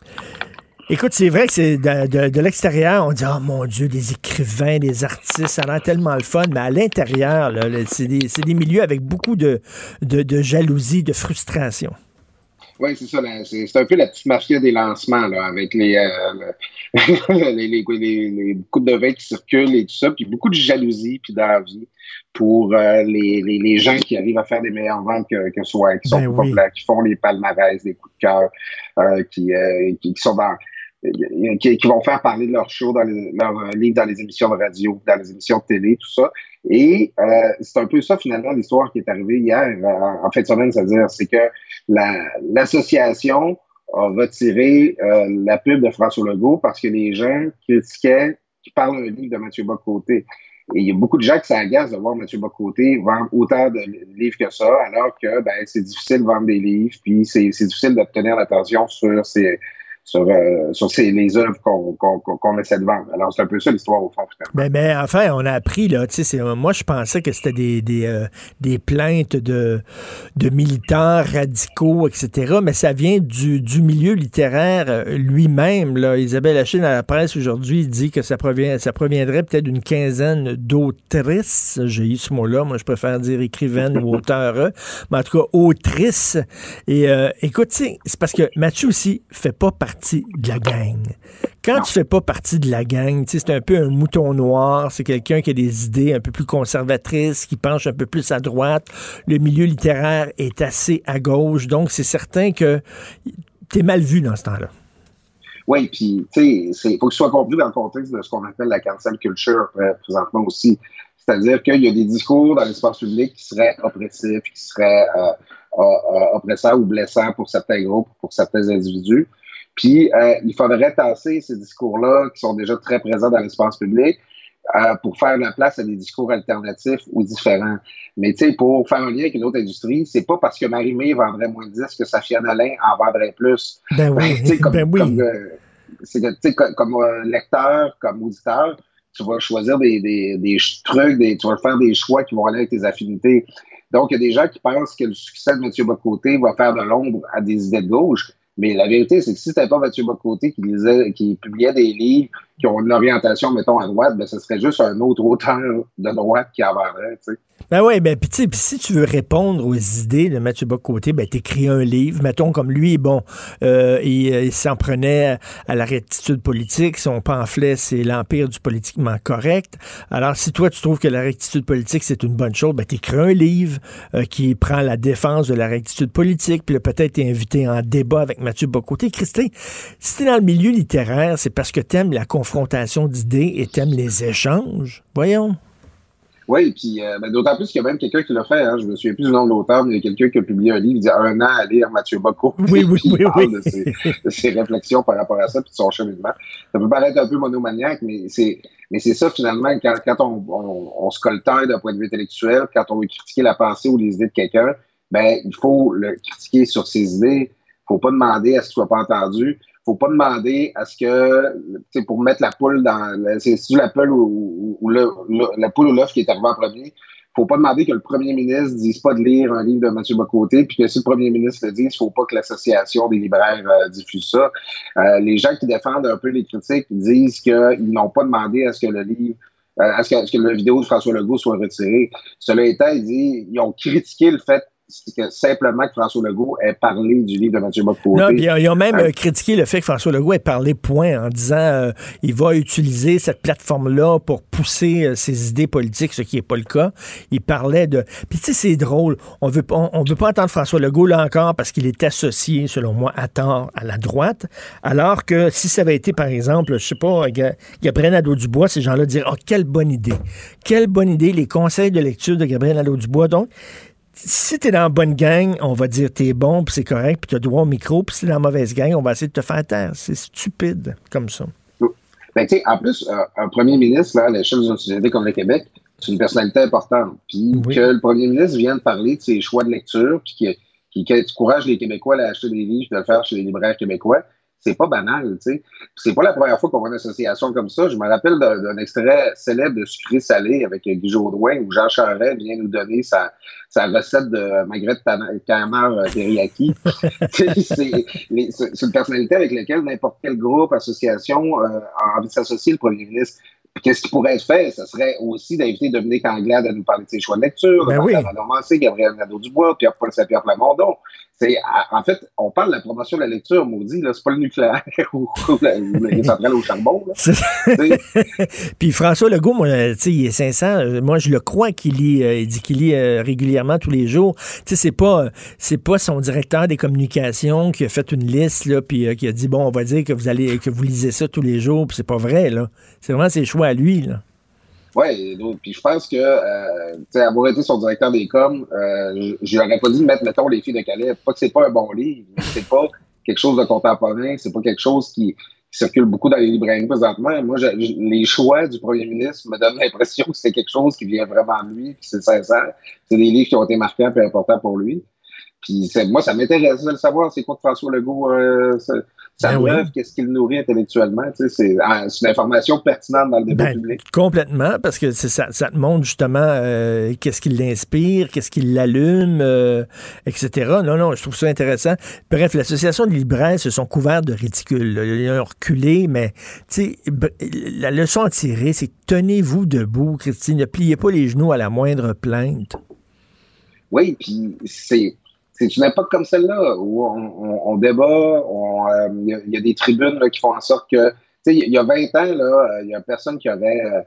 Écoute, c'est vrai que c'est de, de- de l'extérieur, on dit Oh mon Dieu, des écrivains, des artistes, ça a l'air tellement le fun, mais à l'intérieur, c'est des, milieux avec beaucoup de, de, de jalousie, de frustration. Oui, c'est ça. là, C'est un peu la petite mafia des lancements, là, avec les, euh, le- [LAUGHS] les, les, les- les coups de vin qui circulent et tout ça, puis beaucoup de jalousie puis d'envie pour euh, les, les, les gens qui arrivent à faire des meilleures ventes que, que soi, qui sont Ben oui. populaires, qui font les palmarès, des coups de cœur, euh, qui, euh, qui, qui sont dans qui, qui vont faire parler de leur show, dans les, leurs euh, livres, dans les émissions de radio, dans les émissions de télé, tout ça. Et euh, c'est un peu ça, finalement, l'histoire qui est arrivée hier, euh, en fin de semaine, c'est-à-dire, c'est que la- l'association a retiré euh, la pub de François Legault parce que les gens critiquaient qui parlent un livre de Mathieu Bocoté. Et il y a beaucoup de gens qui s'agacent de voir Mathieu Bocoté vendre autant de livres que ça, alors que ben, c'est difficile de vendre des livres, puis c'est difficile d'obtenir l'attention sur ces sur, euh, sur ces, les œuvres qu'on qu'on- qu'on essaie de vendre. Alors, c'est un peu ça l'histoire au fond, finalement. Ben, ben, enfin, on a appris, là, tu sais, moi, je pensais que c'était des, des, euh, des plaintes de, de militants radicaux, etc., mais ça vient du, du milieu littéraire euh, lui-même, là. Isabelle Haché, dans la presse aujourd'hui, dit que ça, provient, ça proviendrait peut-être d'une quinzaine d'autrices. J'ai eu ce mot-là, moi, je préfère dire écrivaine ou auteur, mais en tout cas, autrice. Et euh, écoute, c'est parce que Mathieu aussi fait pas partie de la gang. Quand tu fais pas partie de la gang, tu c'est un peu un mouton noir, c'est quelqu'un qui a des idées un peu plus conservatrices, qui penche un peu plus à droite. Le milieu littéraire est assez à gauche, donc c'est certain que t'es mal vu dans ce temps-là. Oui, puis, tu sais, il faut que ce soit compris dans le contexte de ce qu'on appelle la cancel culture euh, présentement aussi. C'est-à-dire qu'il y a des discours dans l'espace public qui seraient oppressifs, qui seraient euh, euh, oppressants ou blessants pour certains groupes, pour certains individus. Puis, euh, il faudrait tasser ces discours-là qui sont déjà très présents dans l'espace public euh, pour faire la place à des discours alternatifs ou différents. Mais tu sais, pour faire un lien avec une autre industrie, c'est pas parce que Marie-Mé vendrait moins de disques que Safia Nolin en vendrait plus. Ben oui, Tu sais, comme, ben oui. comme, euh, comme, comme, euh, lecteur, comme auditeur, tu vas choisir des, des, des trucs, des, tu vas faire des choix qui vont aller avec tes affinités. Donc, il y a des gens qui pensent que le succès de Mathieu Bocoté va faire de l'ombre à des idées de gauche. Mais la vérité, c'est que si c'était pas Mathieu Bocoté qui lisait, qui publiait des livres qui ont une orientation, mettons, à droite, ben, ce serait juste un autre auteur de droite qui avarait, tu sais. Ben oui, ben puis tu sais, si tu veux répondre aux idées de Mathieu Bocoté, ben t'écris un livre, mettons comme lui, bon, euh, il, il s'en prenait à la rectitude politique, son pamphlet c'est l'empire du politiquement correct. Alors si toi tu trouves que la rectitude politique c'est une bonne chose, ben t'écris un livre euh, qui prend la défense de la rectitude politique, puis peut-être t'es invité en débat avec Mathieu Bocoté. Christine, si t'es dans le milieu littéraire, c'est parce que t'aimes la confrontation d'idées et t'aimes les échanges. Voyons. Oui, puis euh, ben, d'autant plus qu'il y a même quelqu'un qui l'a fait. Hein, je me souviens plus du nom de l'auteur, mais il y a quelqu'un qui a publié un livre, il dit un an à lire Mathieu Bocco. Oui, [LAUGHS] oui, puis il oui, parle oui. De, ses, de ses réflexions par rapport à ça, puis de son cheminement. Ça peut paraître un peu monomaniaque, mais c'est mais c'est ça finalement, quand, quand on, on, on se coltère d'un point de vue intellectuel, quand on veut critiquer la pensée ou les idées de quelqu'un, ben il faut le critiquer sur ses idées. faut pas demander à ce qu'il soit pas entendu faut pas demander à ce que, pour mettre la poule dans, c'est la poule ou, le, la poule ou l'œuf qui est arrivé en premier. Faut pas demander que le premier ministre dise pas de lire un livre de M. Bocoté, puis que si le premier ministre le dit, faut pas que l'association des libraires euh, diffuse ça. Euh, les gens qui défendent un peu les critiques disent qu'ils n'ont pas demandé à ce que le livre euh, à ce que, à ce que la vidéo de François Legault soit retirée. Cela étant, il dit, ils ont critiqué le fait que simplement que François Legault ait parlé du livre de Mathieu Bocoté. Non, puis ils ont même Euh, euh, critiqué le fait que François Legault ait parlé point en disant euh, il va utiliser cette plateforme-là pour pousser euh, ses idées politiques, ce qui n'est pas le cas. Il parlait de... Puis tu sais, c'est drôle. On veut, on, on veut pas entendre François Legault là encore parce qu'il est associé, selon moi, à tort à la droite. Alors que si ça avait été, par exemple, je sais pas, Ga- Gabriel Nadeau-Dubois, ces gens-là diraient « Oh, quelle bonne idée! Quelle bonne idée! Les conseils de lecture de Gabriel Nadeau-Dubois. » Donc, si t'es dans la bonne gang, on va dire t'es bon, puis c'est correct, puis t'as droit au micro, puis si t'es dans la mauvaise gang, on va essayer de te faire taire. C'est stupide comme ça. Ben, tu sais, en plus, euh, un premier ministre, là, à l'échelle d'une société comme le Québec, c'est une personnalité importante. Puis que le premier ministre vienne parler de ses choix de lecture, puis qu'il encourage les Québécois à acheter des livres, de le faire chez les libraires québécois, c'est pas banal, tu sais. C'est pas la première fois qu'on voit une association comme ça. Je me rappelle d'un extrait célèbre de Sucré Salé avec Guy Jodoin, où Jean Charest vient nous donner sa, sa recette de magret de canard euh, teriyaki. [LAUGHS] C'est une personnalité avec laquelle n'importe quel groupe, association euh, a envie de s'associer, le premier ministre. Qu'est-ce qui pourrait être fait? Ce serait aussi d'inviter Dominique Anglade à nous parler de ses choix de lecture, Ben oui. Bernard Mancé, Gabriel Nadeau-Dubois, Pierre-Paul Plamondon. C'est, en fait, on parle de la promotion de la lecture, maudit, là, c'est pas le nucléaire [LAUGHS] ou, les centrales au charbon. [LAUGHS] Puis François Legault, moi, il est sincère. Euh, Moi, je le crois qu'il lit, euh, il dit qu'il lit euh, régulièrement tous les jours. Tu sais, c'est pas, c'est pas son directeur des communications qui a fait une liste, là, puis euh, qui a dit, bon, on va dire que vous allez, que vous lisez ça tous les jours, puis c'est pas vrai, là. C'est vraiment ses choix à lui, là. Oui, puis je pense que, euh, tu avoir été son directeur des coms, euh, je, je lui aurais pas dit de mettre, mettons, les filles de Calais. Pas que c'est pas un bon livre, c'est pas quelque chose de contemporain, c'est pas quelque chose qui, circule beaucoup dans les librairies présentement. Moi, les choix du premier ministre me donnent l'impression que c'est quelque chose qui vient vraiment de lui, puis c'est sincère. C'est des livres qui ont été marquants et importants pour lui. Puis moi, ça m'intéresse de le savoir, c'est quoi que François Legault, euh, sa Ben oui. qu'est-ce qu'il nourrit intellectuellement. C'est ah, c'est une information pertinente dans le débat Ben, public. Complètement, parce que ça, ça te montre justement euh, qu'est-ce qui l'inspire, qu'est-ce qui l'allume, euh, etc. Non, non, je trouve ça intéressant. Bref, l'association des libraires se sont couverts de ridicule. Ils ont reculé, mais tu sais, b- la leçon à tirer, c'est tenez-vous debout, Christine. Ne pliez pas les genoux à la moindre plainte. Oui, puis c'est c'est une époque comme celle-là où on, on, on débat, euh, il y, a- il y a des tribunes là, qui font en sorte que, tu sais, il y a 20 ans, euh, il y a personne qui avait, euh,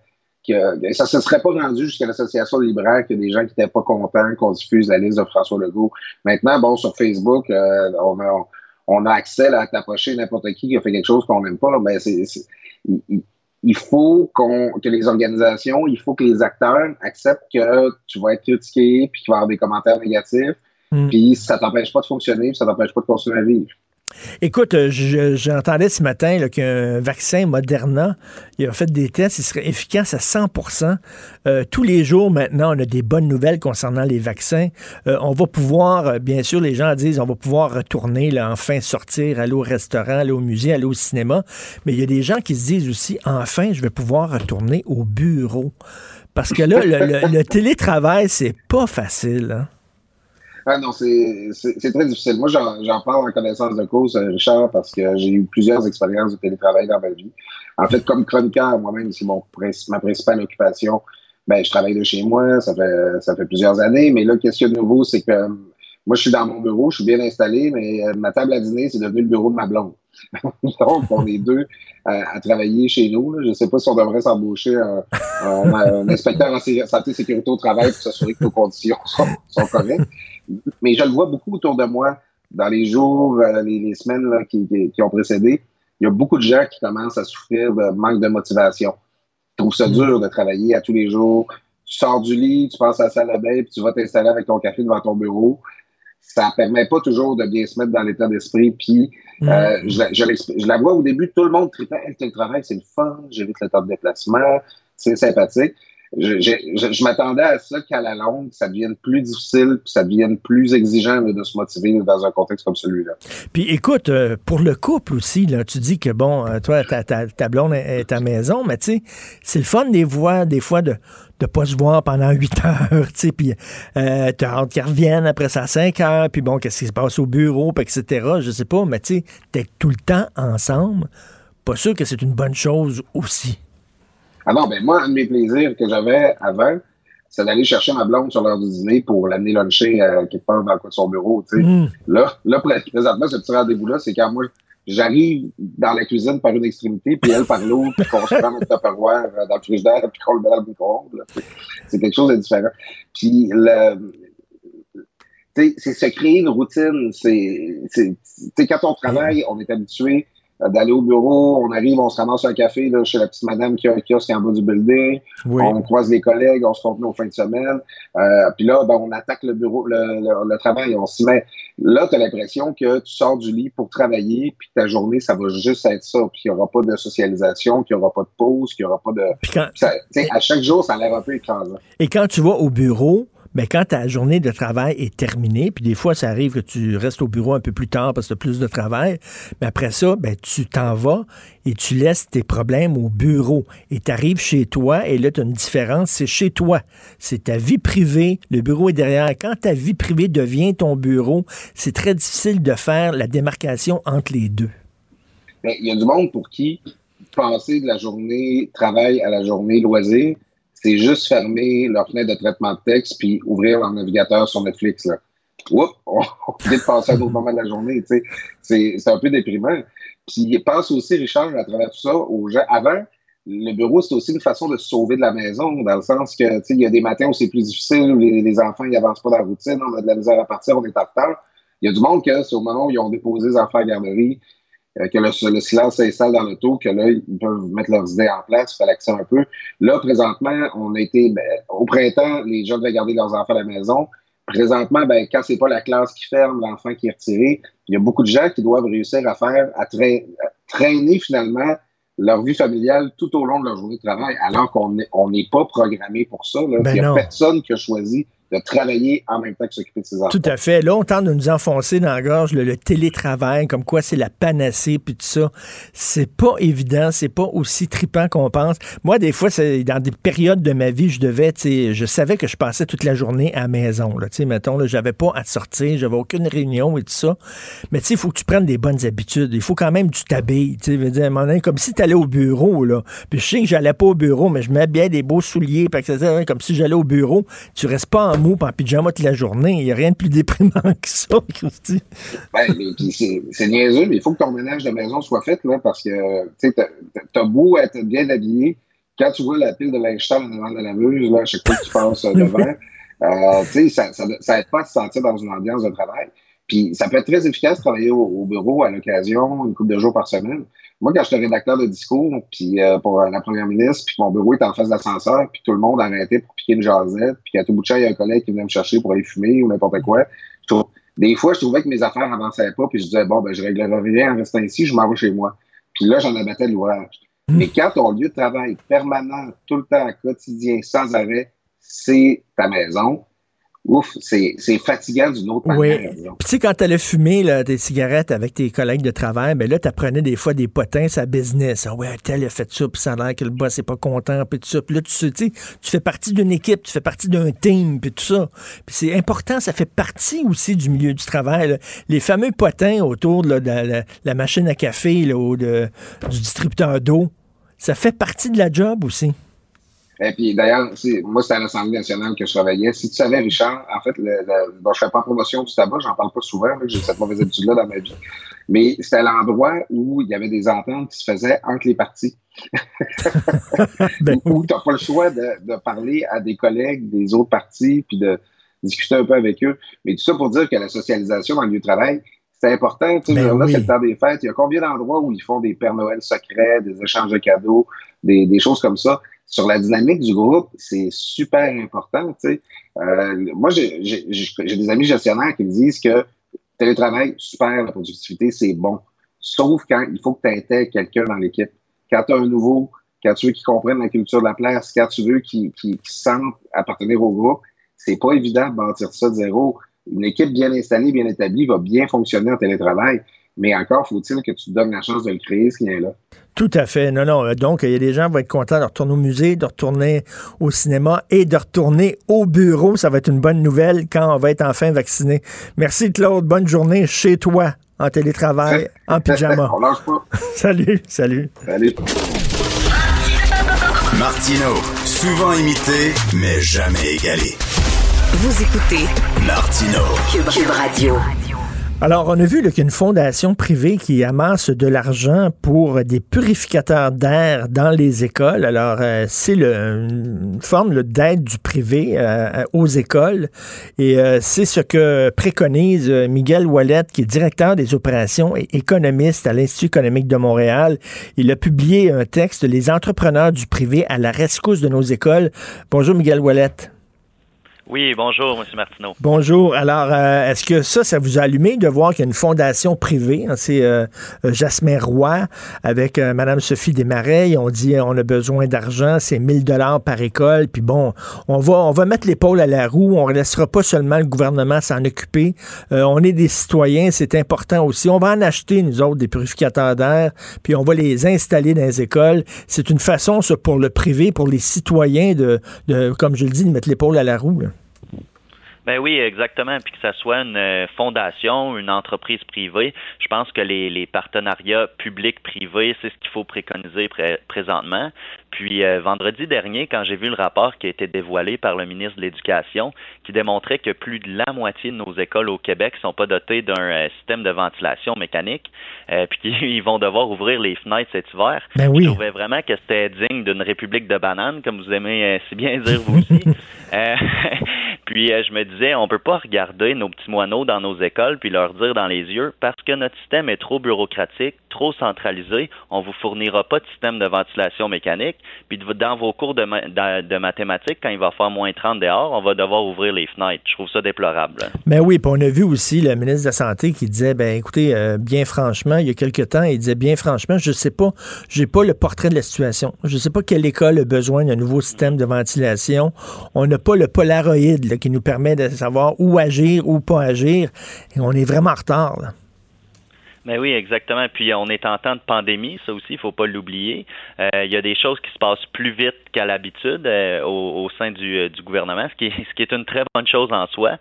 qui a- ça se serait pas rendu jusqu'à l'association des libraires y a des gens qui n'étaient pas contents qu'on diffuse la liste de François Legault. Maintenant, bon, sur Facebook, euh, on a, on a accès à t'approcher n'importe qui qui a fait quelque chose qu'on n'aime pas, mais il faut qu'on, que les organisations, il faut que les acteurs acceptent que tu vas être critiqué, puis qu'il va y avoir des commentaires négatifs, Mm. puis ça t'empêche pas de fonctionner, puis ça t'empêche pas de continuer à vivre. Écoute, euh, je- j'entendais ce matin qu'un vaccin Moderna, il a fait des tests, il serait efficace à 100% Euh, Tous les jours maintenant, on a des bonnes nouvelles concernant les vaccins. Euh, on va pouvoir, euh, bien sûr, les gens disent, on va pouvoir retourner, là, enfin sortir, aller au restaurant, aller au musée, aller au cinéma. Mais il y a des gens qui se disent aussi, enfin, je vais pouvoir retourner au bureau. Parce que là, le, le- le [LAUGHS] télétravail, c'est pas facile. hein. Ah non, c'est très difficile. Moi, j'en parle en connaissance de cause, euh, Richard, parce que j'ai eu plusieurs expériences de télétravail dans ma vie. En fait, comme chroniqueur, moi-même, c'est ma principale occupation. Ben, je travaille de chez moi, ça fait ça fait plusieurs années. Mais là, qu'est-ce qu'il y a de nouveau, c'est que euh, moi, je suis dans mon bureau, je suis bien installé, mais euh, ma table à dîner, c'est devenu le bureau de ma blonde. [LAUGHS] Donc, on est deux à travailler chez nous. Je ne sais pas si on devrait s'embaucher un, inspecteur en santé sécurité au travail pour s'assurer que nos conditions sont correctes. Mais je le vois beaucoup autour de moi dans les jours, euh, les, les semaines là, qui, qui- qui ont précédé. Il y a beaucoup de gens qui commencent à souffrir de manque de motivation. Ils trouvent ça dur de travailler à tous les jours. Tu sors du lit, tu passes à la salle de bain, puis tu vas t'installer avec ton café devant ton bureau ça permet pas toujours de bien se mettre dans l'état d'esprit. Puis, euh, je, la- je, l'exp- je la vois au début, tout le monde tripait, hey, le travail, c'est le fun, j'évite le temps de déplacement, c'est sympathique. Je, m'attendais à ça qu'à la longue, ça devienne plus difficile, puis ça devienne plus exigeant de se motiver dans un contexte comme celui-là. Puis écoute, euh, pour le couple aussi, tu dis que bon, euh, toi, ta, ta, ta blonde est à maison, mais tu sais, c'est le fun des fois, des fois de de pas se voir pendant huit [LAUGHS] heures, tu sais, puis euh, t'as hâte qu'ils reviennent après ça à cinq heures, puis bon, qu'est-ce qui se passe au bureau, puis etc., je sais pas, mais tu sais, t'es tout le temps ensemble, pas sûr que c'est une bonne chose aussi. Ah non, ben moi, un de mes plaisirs que j'avais avant, c'est d'aller chercher ma blonde sur l'heure du dîner pour l'amener luncher euh, quelque part dans le coin de son bureau. tu sais. Mm. Là, là, pré- présentement, ce petit rendez-vous-là, c'est quand moi, j'arrive dans la cuisine par une extrémité, puis elle par l'autre, puis qu'on se prend notre tupperware euh, dans le frigidaire, puis qu'on le met dans le micro-ondes. C'est- C'est quelque chose de différent. Puis, le, tu sais, c'est se créer une routine. C'est, c'est- tu sais, quand on travaille, on est habitué d'aller au bureau, on arrive, on se ramasse un café là, chez la petite madame qui a un kiosque en bas du building, Oui. on croise les collègues, on se compte nos fins de semaine, euh, puis là, ben, on attaque le bureau, le, le- le travail, on s'y met. Là, tu as l'impression que tu sors du lit pour travailler, puis ta journée, ça va juste être ça, puis il n'y aura pas de socialisation, qu'il n'y aura pas de pause, qu'il n'y aura pas de... Ça- tu sais, à chaque jour, ça a l'air un peu écrasant. Et quand tu vas au bureau, ben quand ta journée de travail est terminée, puis des fois, ça arrive que tu restes au bureau un peu plus tard parce que tu as plus de travail, mais après ça, ben, tu t'en vas et tu laisses tes problèmes au bureau. Et tu arrives chez toi, et là, tu as une différence, c'est chez toi. C'est ta vie privée, le bureau est derrière. Quand ta vie privée devient ton bureau, c'est très difficile de faire la démarcation entre les deux. Mais il y a du monde pour qui passer de la journée travail à la journée loisir, c'est juste fermer leur fenêtre de traitement de texte puis ouvrir leur navigateur sur Netflix. Là. Oups, on [LAUGHS] vient de passer à un autre moment de la journée. C'est c'est un peu déprimant. Puis pense aussi, Richard, à travers tout ça, aux gens. Avant, le bureau, c'est aussi une façon de se sauver de la maison, dans le sens que tu sais, il y a des matins où c'est plus difficile, où les, enfants ils avancent pas dans la routine, on a de la misère à partir, on est en retard. Il y a du monde que au moment où ils ont déposé les enfants à la garderie, que le, le silence s'installe dans l'auto, que là, ils peuvent mettre leurs idées en place, relaxer un peu. Là, présentement, on a été, ben, au printemps, les gens devaient garder leurs enfants à la maison. Présentement, ben, quand c'est pas la classe qui ferme, l'enfant qui est retiré, il y a beaucoup de gens qui doivent réussir à faire, à, traîner finalement leur vie familiale tout au long de leur journée de travail, alors qu'on n'est on pas programmé pour ça. là. Ben il n'y a non. personne qui a choisi de travailler en même temps que s'occuper de ses enfants. Tout à fait. Là, on tente de nous enfoncer dans la gorge le, le télétravail, comme quoi c'est la panacée, puis tout ça. C'est pas évident, c'est pas aussi tripant qu'on pense. Moi, des fois, c'est dans des périodes de ma vie, je devais, tu sais, je savais que je passais toute la journée à la maison. Là, tu sais, mettons, là, j'avais pas à sortir, j'avais aucune réunion et tout ça. Mais tu sais, il faut que tu prennes des bonnes habitudes. Il faut quand même que tu t'habilles. Tu dire, comme si tu allais au bureau, là. Puis je sais que j'allais pas au bureau, mais je m'habillais des beaux souliers, puis comme si j'allais au bureau. Tu restes pas en mou, en pyjama toute la journée. Il n'y a rien de plus déprimant que ça, [LAUGHS] Christy. Ben, mais puis c'est niaiseux, mais il faut que ton ménage de maison soit fait, là, parce que, tu sais, t'as- beau être bien habillé, quand tu vois la pile de linge sale en avant de la muse, là, à chaque fois que tu passes euh, devant, [LAUGHS] euh, tu sais, ça, ça, ça aide pas à se sentir dans une ambiance de travail. Puis ça peut être très efficace de travailler au, au bureau à l'occasion, une couple de jours par semaine. Moi, quand j'étais rédacteur de discours, puis euh, pour euh, la première ministre, puis mon bureau était en face de l'ascenseur, puis tout le monde arrêtait pour piquer une jasette, puis à tout bout de champ, il y a un collègue qui venait me chercher pour aller fumer ou n'importe quoi. Je trouve- des fois, je trouvais que mes affaires avançaient pas, puis je disais, bon, ben, je réglerai rien en restant ici, je m'en vais chez moi. Puis là, j'en abattais l'ouvrage. Mais quand ton lieu de travail permanent, tout le temps, quotidien, sans arrêt, c'est ta maison, ouf, c'est fatigant d'une autre manière. Oui. Puis tu sais, quand tu allais fumer là, des cigarettes avec tes collègues de travail, ben là, tu apprenais des fois des potins sa business. Ah ouais, tel a fait ça, puis ça a l'air que le boss n'est pas content, puis tout ça. Puis là, tu sais, tu fais partie d'une équipe, tu fais partie d'un team, puis tout ça. Puis c'est important, ça fait partie aussi du milieu du travail. Les fameux potins autour de, la, machine à café là, ou de, du distributeur d'eau, ça fait partie de la job aussi. Et puis d'ailleurs, moi, c'était à l'Assemblée nationale que je travaillais. Si tu savais, Richard, en fait, le, bon, je fais pas promotion du tabac, j'en parle pas souvent, j'ai cette mauvaise habitude-là dans ma vie. Mais c'était l'endroit où il y avait des ententes qui se faisaient entre les partis. [LAUGHS] ben, où tu n'as pas le choix de, de, parler à des collègues des autres partis, puis de discuter un peu avec eux. Mais tout ça pour dire que la socialisation dans le lieu de travail, c'est important. Tu sais, ben là, c'est le temps des fêtes. Il y a combien d'endroits où ils font des Pères Noël secrets, des échanges de cadeaux, des, des choses comme ça? Sur la dynamique du groupe, c'est super important. Tu. Euh, moi, j'ai des amis gestionnaires qui me disent que télétravail, super, la productivité, c'est bon. Sauf quand il faut que tu intègres quelqu'un dans l'équipe. Quand tu as un nouveau, quand tu veux qu'il comprenne la culture de la place, quand tu veux qu'il qu sente appartenir au groupe, c'est pas évident de bâtir ça de zéro. Une équipe bien installée, bien établie va bien fonctionner en télétravail. Mais encore faut-il que tu te donnes la chance de le créer, ce lien-là. Tout à fait. Non, non. Donc, il y a des gens qui vont être contents de retourner au musée, de retourner au cinéma et de retourner au bureau. Ça va être une bonne nouvelle quand on va être enfin vacciné. Merci, Claude. Bonne journée chez toi, en télétravail, [LAUGHS] en pyjama. on lâche pas. [LAUGHS] salut, salut. Salut. Martino, souvent imité, mais jamais égalé. Vous écoutez Martino. Cube Radio. Alors, on a vu qu'il y a une fondation privée qui amasse de l'argent pour des purificateurs d'air dans les écoles. Alors, euh, c'est une forme d'aide du privé euh, aux écoles. Et euh, c'est ce que préconise Miguel Wallet, qui est directeur des opérations et économiste à l'Institut économique de Montréal. Il a publié un texte, Les entrepreneurs du privé à la rescousse de nos écoles. Bonjour, Miguel Wallet. Oui, bonjour, M. Martineau. Bonjour. Alors, euh, est-ce que ça, ça vous a allumé de voir qu'il y a une fondation privée? Hein, c'est euh, euh, Jasmin Roy avec Mme Sophie Desmarais. On dit on a besoin d'argent, c'est 1000 dollars par école. Puis bon, on va, on va mettre l'épaule à la roue. On ne laissera pas seulement le gouvernement s'en occuper. on est des citoyens, c'est important aussi. On va en acheter, nous autres, des purificateurs d'air, puis on va les installer dans les écoles. C'est une façon, pour le privé, pour les citoyens, de, de comme je le dis, de mettre l'épaule à la roue. Ben oui, exactement. Puis que ça soit une euh, fondation, une entreprise privée, je pense que les, les partenariats publics-privés, c'est ce qu'il faut préconiser présentement. Puis euh, vendredi dernier, quand j'ai vu le rapport qui a été dévoilé par le ministre de l'Éducation, qui démontrait que plus de la moitié de nos écoles au Québec sont pas dotées d'un euh, système de ventilation mécanique, [LAUGHS] puis qu'ils vont devoir ouvrir les fenêtres cet hiver. Ben oui. Je trouvais vraiment que c'était digne d'une république de bananes, comme vous aimez si bien dire vous aussi. [LAUGHS] [LAUGHS] puis je me disais on peut pas regarder nos petits moineaux dans nos écoles puis leur dire dans les yeux parce que notre système est trop bureaucratique, trop centralisé, on vous fournira pas de système de ventilation mécanique. Puis dans vos cours de, mathématiques, quand il va faire moins 30 dehors, on va devoir ouvrir les fenêtres. Je trouve ça déplorable. Mais ben oui, puis on a vu aussi le ministre de la Santé qui disait, ben écoutez, euh, bien franchement, il y a quelques temps, il disait bien franchement, je sais pas, j'ai pas le portrait de la situation. Je sais pas quelle école a besoin d'un nouveau système de ventilation. On n'a pas le Polaroid qui nous permet de savoir où agir, ou pas agir. Et on est vraiment en retard. Mais ben oui, exactement. Puis on est en temps de pandémie, ça aussi, il faut pas l'oublier. Euh, il y a des choses qui se passent plus vite qu'à l'habitude euh, au, sein du, euh, gouvernement, ce qui, est, une très bonne chose en soi.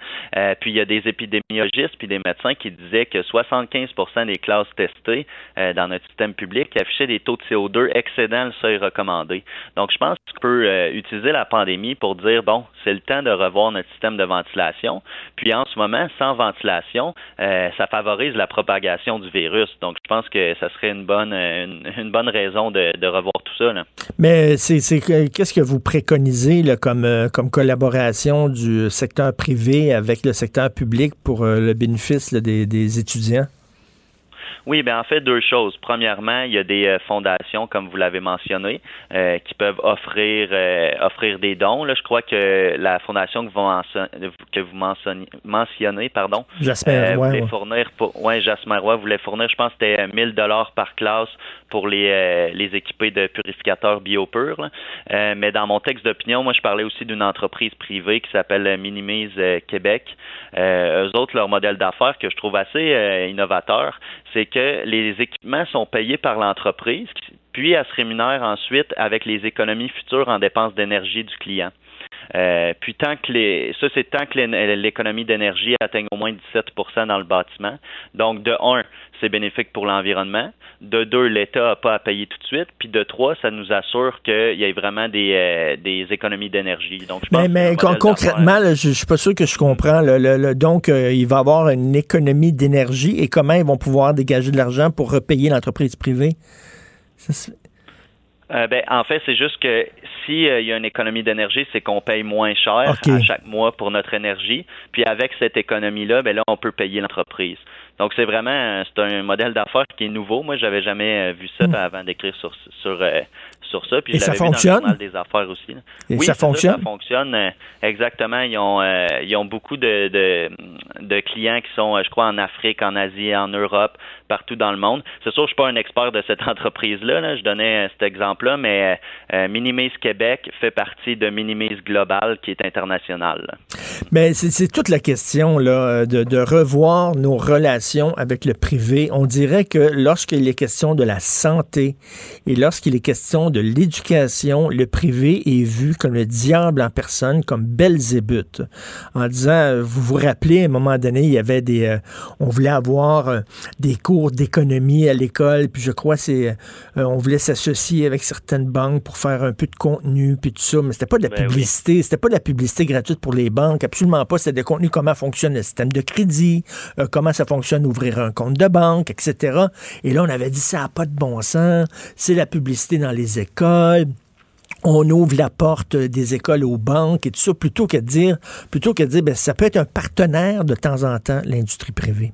puis il y a des épidémiologistes puis des médecins qui disaient que 75% des classes testées dans notre système public affichaient des taux de CO2 excédant le seuil recommandé. Donc je pense qu'on peut utiliser la pandémie pour dire bon, c'est le temps de revoir notre système de ventilation. Puis en ce moment, sans ventilation, ça favorise la propagation du virus. Donc, je pense que ça serait une bonne, une, bonne raison de, revoir tout ça. Mais c'est, qu'est-ce que vous préconisez comme, euh, comme collaboration du secteur privé avec le secteur public pour euh, le bénéfice des, étudiants? Oui, ben en fait deux choses. Premièrement, il y a des euh, fondations, comme vous l'avez mentionné, euh, qui peuvent offrir euh, offrir des dons. Là, je crois que la fondation que vous, mentionnez, que vous mentionnez, mentionnez pardon, Jasmin Roy, voulait fournir pour, ouais, Roy voulait fournir, je pense, que c'était 1000 dollars par classe pour les les équipés de purificateurs biopures. là. Euh, mais dans mon texte d'opinion, moi, je parlais aussi d'une entreprise privée qui s'appelle Minimise Québec. Euh, eux autres, leur modèle d'affaires que je trouve assez euh, innovateur, c'est que les équipements sont payés par l'entreprise, puis elle se rémunère ensuite avec les économies futures en dépenses d'énergie du client. Euh, puis tant que les, ça c'est tant que l'é- l'économie d'énergie atteigne au moins 17% dans le bâtiment. Donc de un, c'est bénéfique pour l'environnement. De deux, l'État n'a pas à payer tout de suite. Puis de trois, ça nous assure qu'il y ait vraiment des, euh, des économies d'énergie. Donc je pense Mais, mais con- concrètement, là, je, je suis pas sûr que je comprends. Le- le- donc, euh, il va y avoir une économie d'énergie et comment ils vont pouvoir dégager de l'argent pour repayer l'entreprise privée? Ça, Euh, ben, en fait, c'est juste que si euh, il y a une économie d'énergie, c'est qu'on paye moins cher à chaque mois pour notre énergie. Puis avec cette économie-là, ben là, on peut payer l'entreprise. Donc c'est vraiment euh, c'est un modèle d'affaires qui est nouveau. Moi, j'avais jamais euh, vu ça avant d'écrire sur sur euh, sur ça. Puis Hmm. Et je ça l'avais vu fonctionne? dans le journal des affaires aussi. Et oui, ça fonctionne? ça fonctionne? exactement. Ils ont euh, ils ont beaucoup de, de de clients qui sont, je crois, en Afrique, en Asie, en Europe, partout dans le monde. C'est sûr, je suis pas un expert de cette [LAUGHS] entreprise-là. là. Je donnais euh, cet exemple-là, mais euh, euh, Minimise Québec fait partie de Minimise Global, qui est international. Mais c'est toute la question là, de, de revoir nos relations avec le privé. On dirait que lorsqu'il est question de la santé et lorsqu'il est question de l'éducation, le privé est vu comme le diable en personne, comme Belzébuth, en disant, euh, vous vous rappelez, à un moment donné, il y avait des, euh, on voulait avoir euh, des cours d'économie à l'école, puis je crois c'est, euh, on voulait s'associer avec certaines banques pour faire un peu de contenu, puis tout ça, mais c'était pas de la Ben oui. publicité, c'était pas de la publicité gratuite pour les banques, absolument pas, c'était des contenus comment fonctionne le système de crédit, euh, comment ça fonctionne ouvrir un compte de banque, etc. Et là, on avait dit ça n'a pas de bon sens, c'est la publicité dans les écoles on ouvre la porte des écoles aux banques et tout ça, plutôt que de dire, plutôt que de dire, ben, ça peut être un partenaire de temps en temps, l'industrie privée.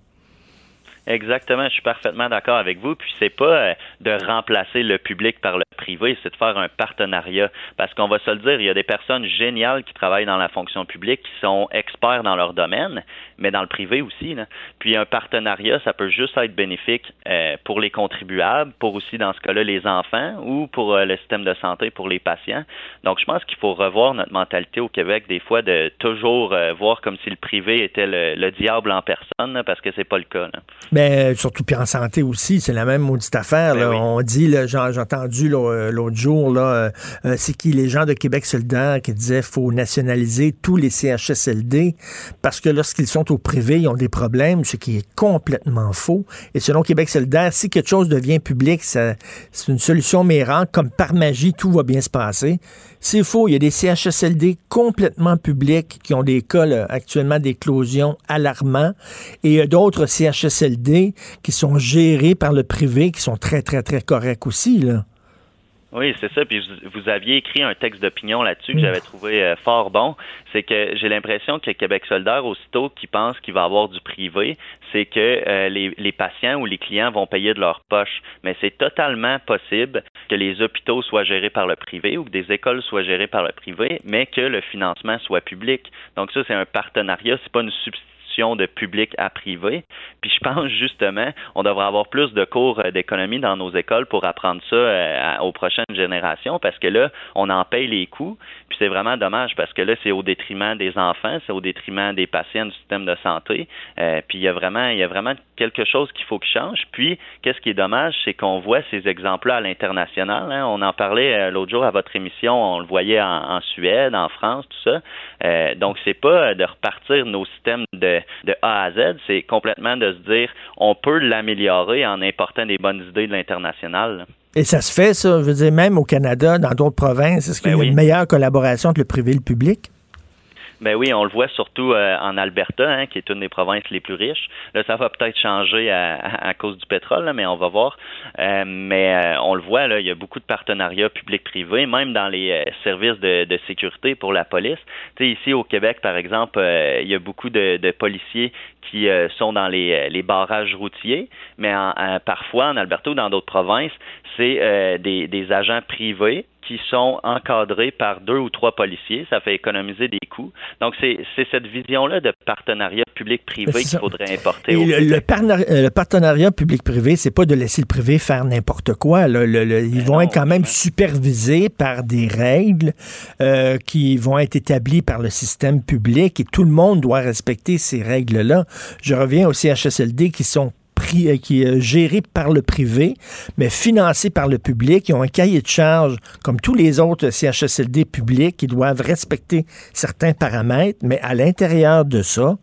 Exactement, je suis parfaitement d'accord avec vous. Puis c'est pas euh, de remplacer le public par le privé, c'est de faire un partenariat. Parce qu'on va se le dire, il y a des personnes géniales qui travaillent dans la fonction publique, qui sont experts dans leur domaine, mais dans le privé aussi. Là. Puis un partenariat, ça peut juste être bénéfique euh, pour les contribuables, pour aussi dans ce cas-là les enfants ou pour euh, le système de santé pour les patients. Donc je pense qu'il faut revoir notre mentalité au Québec des fois de toujours voir comme si le privé était le, le diable en personne, parce que c'est pas le cas. Là. Mais euh, surtout, puis en santé aussi, c'est la même maudite affaire. là. On dit, j'ai entendu euh, l'autre jour, là, euh, euh, c'est qui les gens de Québec solidaire qui disaient faut nationaliser tous les CHSLD parce que lorsqu'ils sont au privé, ils ont des problèmes, ce qui est complètement faux. Et selon Québec solidaire, si quelque chose devient public, c'est une solution miracle. Comme par magie, tout va bien se passer. C'est faux. Il y a des CHSLD complètement publics qui ont des cas actuellement d'éclosion alarmants et il y a d'autres CHSLD qui sont gérés par le privé qui sont très, très, très corrects aussi. Là. Oui, c'est ça. Puis vous, aviez écrit un texte d'opinion là-dessus que j'avais trouvé euh, fort bon. C'est que j'ai l'impression que Québec solidaire, aussitôt qu'il pense qu'il va avoir du privé, c'est que euh, les, les patients ou les clients vont payer de leur poche. Mais c'est totalement possible que les hôpitaux soient gérés par le privé ou que des écoles soient gérées par le privé, mais que le financement soit public. Donc ça, c'est un partenariat. C'est pas une substitution de public à privé. Puis je pense [LAUGHS] justement, on devrait avoir plus de cours euh, d'économie dans nos écoles pour apprendre ça euh, aux prochaines générations parce que là, on en paye les coûts. Puis c'est vraiment dommage parce que là, c'est au détriment des enfants, c'est au détriment des patients du système de santé. Euh, puis il y a vraiment, il y a vraiment quelque chose qu'il faut qu'il change. Puis qu'est-ce qui est dommage, c'est qu'on voit ces exemples-là à l'international. hein. On en parlait l'autre jour à votre émission, on le voyait en, Suède, en France, tout ça. Euh, donc c'est pas de repartir nos systèmes de, de A à Z, c'est complètement de se dire on peut l'améliorer en important des bonnes idées de l'international. Et ça se fait, ça, je veux dire, même au Canada, dans d'autres provinces, est-ce qu'il y a Ben oui. une meilleure collaboration entre le privé et le public? Ben oui, on le voit surtout euh, en Alberta, hein, qui est une des provinces les plus riches. Là, ça va peut-être changer à, cause du pétrole, mais on va voir. Euh, mais euh, on le voit, là, il y a beaucoup de partenariats publics-privés, même dans les services de, sécurité pour la police. Ici au Québec, par exemple, il y a beaucoup de, policiers qui sont dans les, les, barrages routiers, mais en, parfois en Alberta ou dans d'autres provinces, c'est des, des agents privés qui sont encadrés par deux ou trois policiers. Ça fait économiser des coûts. Donc, c'est cette vision-là de partenariat public-privé qu'il faudrait importer. Et le, le, partenariat public-privé, c'est pas de laisser le privé faire n'importe quoi. ils ben vont être quand même supervisés par des règles euh, qui vont être établies par le système public et tout le monde doit respecter ces règles-là. Je reviens au CHSLD qui sont euh, qui est géré par le privé, mais financé par le public. Ils ont un cahier de charge, comme tous les autres CHSLD publics, qui doivent respecter certains paramètres, mais à l'intérieur de ça,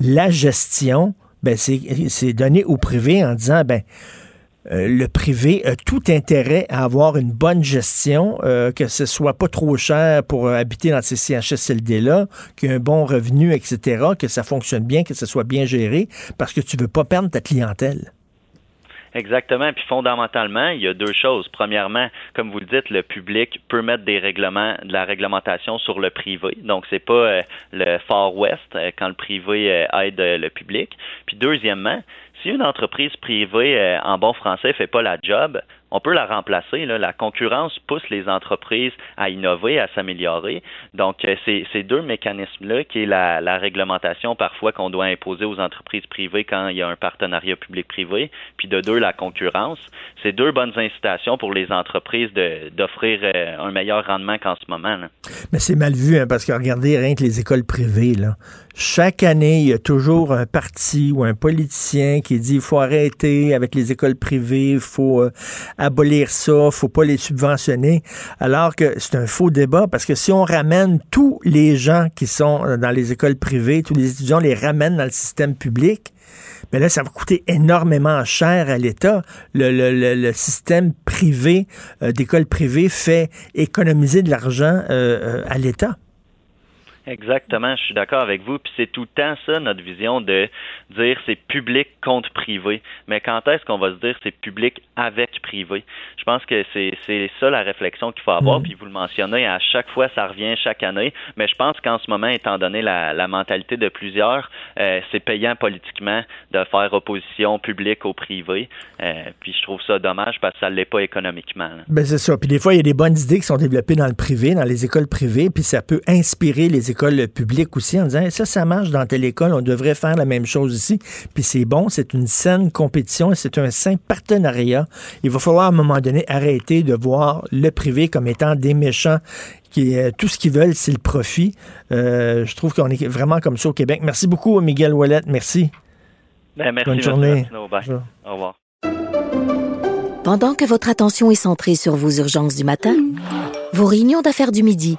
la gestion, ben, c'est donné au privé en disant, ben, euh, le privé a tout intérêt à avoir une bonne gestion, euh, que ce soit pas trop cher pour euh, habiter dans ces CHSLD-là, qu'il y ait un bon revenu, etc., que ça fonctionne bien, que ce soit bien géré, parce que tu veux pas perdre ta clientèle. Exactement. Puis fondamentalement, il y a deux choses. Premièrement, comme vous le dites, le public peut mettre des règlements, de la réglementation sur le privé. Donc, c'est pas le Far West quand le privé aide le public. Puis deuxièmement, si une entreprise privée, euh, en bon français, fait pas la job, on peut la remplacer. La concurrence pousse les entreprises à innover, à s'améliorer. Donc, euh, ces deux mécanismes-là, qui est la, réglementation parfois qu'on doit imposer aux entreprises privées quand il y a un partenariat public-privé, puis de deux, la concurrence. C'est deux bonnes incitations pour les entreprises d'offrir euh, un meilleur rendement qu'en ce moment. Mais c'est mal vu, hein, parce que regardez, rien que les écoles privées, là. Chaque année, il y a toujours un parti ou un politicien qui dit il faut arrêter avec les écoles privées, il faut euh, abolir ça, faut pas les subventionner, alors que c'est un faux débat parce que si on ramène tous les gens qui sont dans les écoles privées, tous les étudiants, les ramène dans le système public, mais ben là, ça va coûter énormément cher à l'État. Le, le, le, système privé euh, d'écoles privées fait économiser de l'argent euh, à l'État. Exactement, je suis d'accord avec vous. Puis c'est tout le temps ça, notre vision de dire c'est public contre privé. Mais quand est-ce qu'on va se dire c'est public avec privé? Je pense que c'est, ça la réflexion qu'il faut avoir. Mm. Puis vous le mentionnez, à chaque fois, ça revient chaque année. Mais je pense qu'en ce moment, étant donné la, la mentalité de plusieurs, euh, c'est payant politiquement de faire opposition publique au privé. Euh, puis je trouve ça dommage parce que ça ne l'est pas économiquement. Ben c'est ça. Puis des fois, il y a des bonnes idées qui sont développées dans le privé, dans les écoles privées, puis ça peut inspirer les écoles école publique aussi en disant ça, ça marche dans telle école, on devrait faire la même chose ici. Puis c'est bon, c'est une saine compétition et c'est un sain partenariat. Il va falloir à un moment donné arrêter de voir le privé comme étant des méchants qui euh, tout ce qu'ils veulent, c'est le profit. Euh, je trouve qu'on est vraiment comme ça au Québec. Merci beaucoup, Miguel Wallet. Merci. Ben, merci. Bonne journée. Au revoir. Pendant que votre attention est centrée sur vos urgences du matin, vos réunions d'affaires du midi,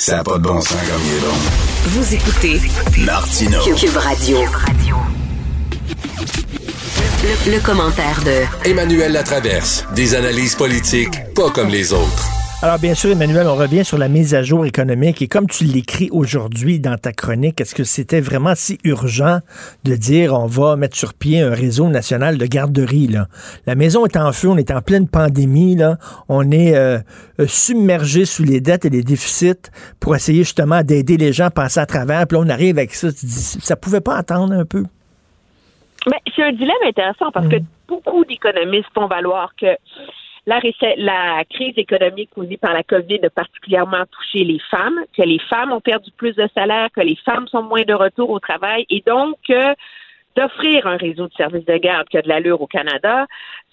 ça n'a pas de bon sens comme il est bon. Vous écoutez Martino. Cube Radio. Le, le, commentaire de Emmanuel Latraverse. Des analyses politiques pas comme les autres. Alors, bien sûr, Emmanuel, on revient sur la mise à jour économique. Et comme tu l'écris aujourd'hui dans ta chronique, est-ce que c'était vraiment si urgent de dire on va mettre sur pied un réseau national de garderies? Là? La maison est en feu, on est en pleine pandémie, là. on est euh, submergé sous les dettes et les déficits pour essayer justement d'aider les gens à passer à travers. Puis là, on arrive avec ça. Tu dis, ça pouvait pas attendre un peu? Mais c'est un dilemme intéressant parce que mm. beaucoup d'économistes font valoir que la, la crise économique causée par la COVID a particulièrement touché les femmes, que les femmes ont perdu plus de salaire, que les femmes sont moins de retour au travail et donc d'offrir un réseau de services de garde qui a de l'allure au Canada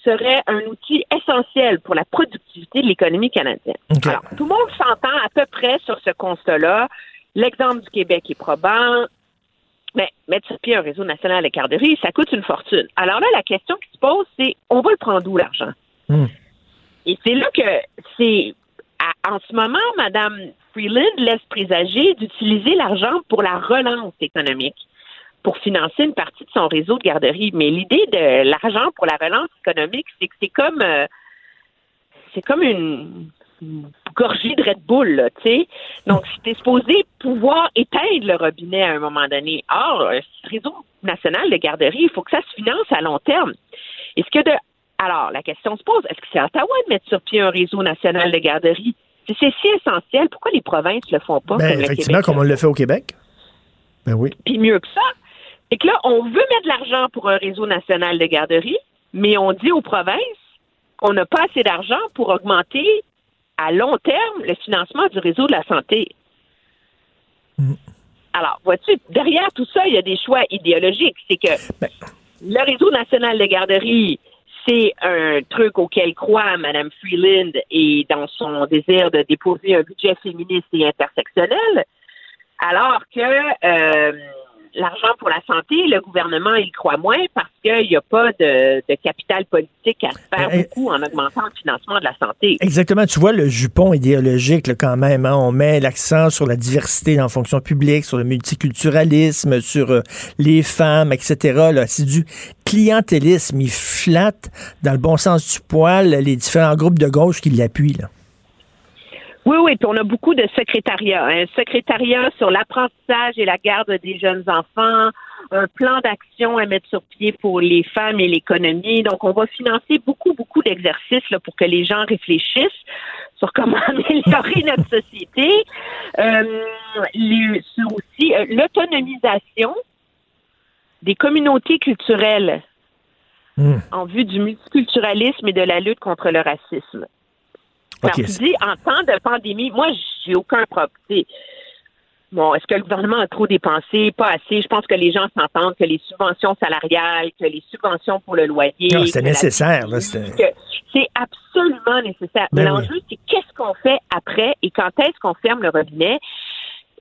serait un outil essentiel pour la productivité de l'économie canadienne. Alors, tout le monde s'entend à peu près sur ce constat-là. L'exemple du Québec est probant. Mais mettre sur pied un réseau national de garderies, ça coûte une fortune. Alors là, la question qui se pose, c'est on va le prendre d'où l'argent? Hmm. Et c'est là que c'est en ce moment, Mme Freeland laisse présager d'utiliser l'argent pour la relance économique, pour financer une partie de son réseau de garderies. Mais l'idée de l'argent pour la relance économique, c'est que c'est comme euh, c'est comme une, une gorgée de Red Bull, tu sais. Donc, c'était supposé pouvoir éteindre le robinet à un moment donné. Or, euh, ce réseau national de garderies, il faut que ça se finance à long terme. Est-ce que de alors, la question se pose, est-ce que c'est à Ottawa de mettre sur pied un réseau national de garderies? Si c'est si essentiel, pourquoi les provinces le font pas? Ben, comme le effectivement, Québec? comme on le fait au Québec. Ben oui. puis mieux que ça, c'est que là, on veut mettre de l'argent pour un réseau national de garderies, mais on dit aux provinces qu'on n'a pas assez d'argent pour augmenter à long terme le financement du réseau de la santé. Alors, vois-tu, derrière tout ça, il y a des choix idéologiques. C'est que le réseau national de garderies, c'est un truc auquel croit Mme Freeland et dans son désir de déposer un budget féministe et intersectionnel, alors que euh, l'argent pour la santé, le gouvernement, il croit moins parce qu'il n'y a pas de, de capital politique à se faire Eh, eh. beaucoup en augmentant le financement de la santé. Exactement. Tu vois le jupon idéologique là, quand même. hein. On met l'accent sur la diversité dans la fonction publique, sur le multiculturalisme, sur euh, les femmes, etc. là. C'est du clientélisme. Il flatte, dans le bon sens du poil, les différents groupes de gauche qui l'appuient. Oui, oui, puis on a beaucoup de secrétariats. Un secrétariat sur l'apprentissage et la garde des jeunes enfants, un plan d'action à mettre sur pied pour les femmes et l'économie. Donc, on va financer beaucoup, beaucoup d'exercices pour que les gens réfléchissent sur comment [LAUGHS] améliorer notre société. Euh, les- sur aussi euh, l'autonomisation des communautés culturelles en vue du multiculturalisme et de la lutte contre le racisme. Alors, tu c'est- dis, en temps de pandémie, moi, j'ai aucun problème. Bon, est-ce que le gouvernement a trop dépensé? Pas assez. Je pense que les gens s'entendent que les subventions salariales, que les subventions pour le loyer. Non, que la- nécessaire. c'est absolument nécessaire. Ben l'enjeu, c'est qu'est-ce qu'on fait après et quand est-ce qu'on ferme le robinet?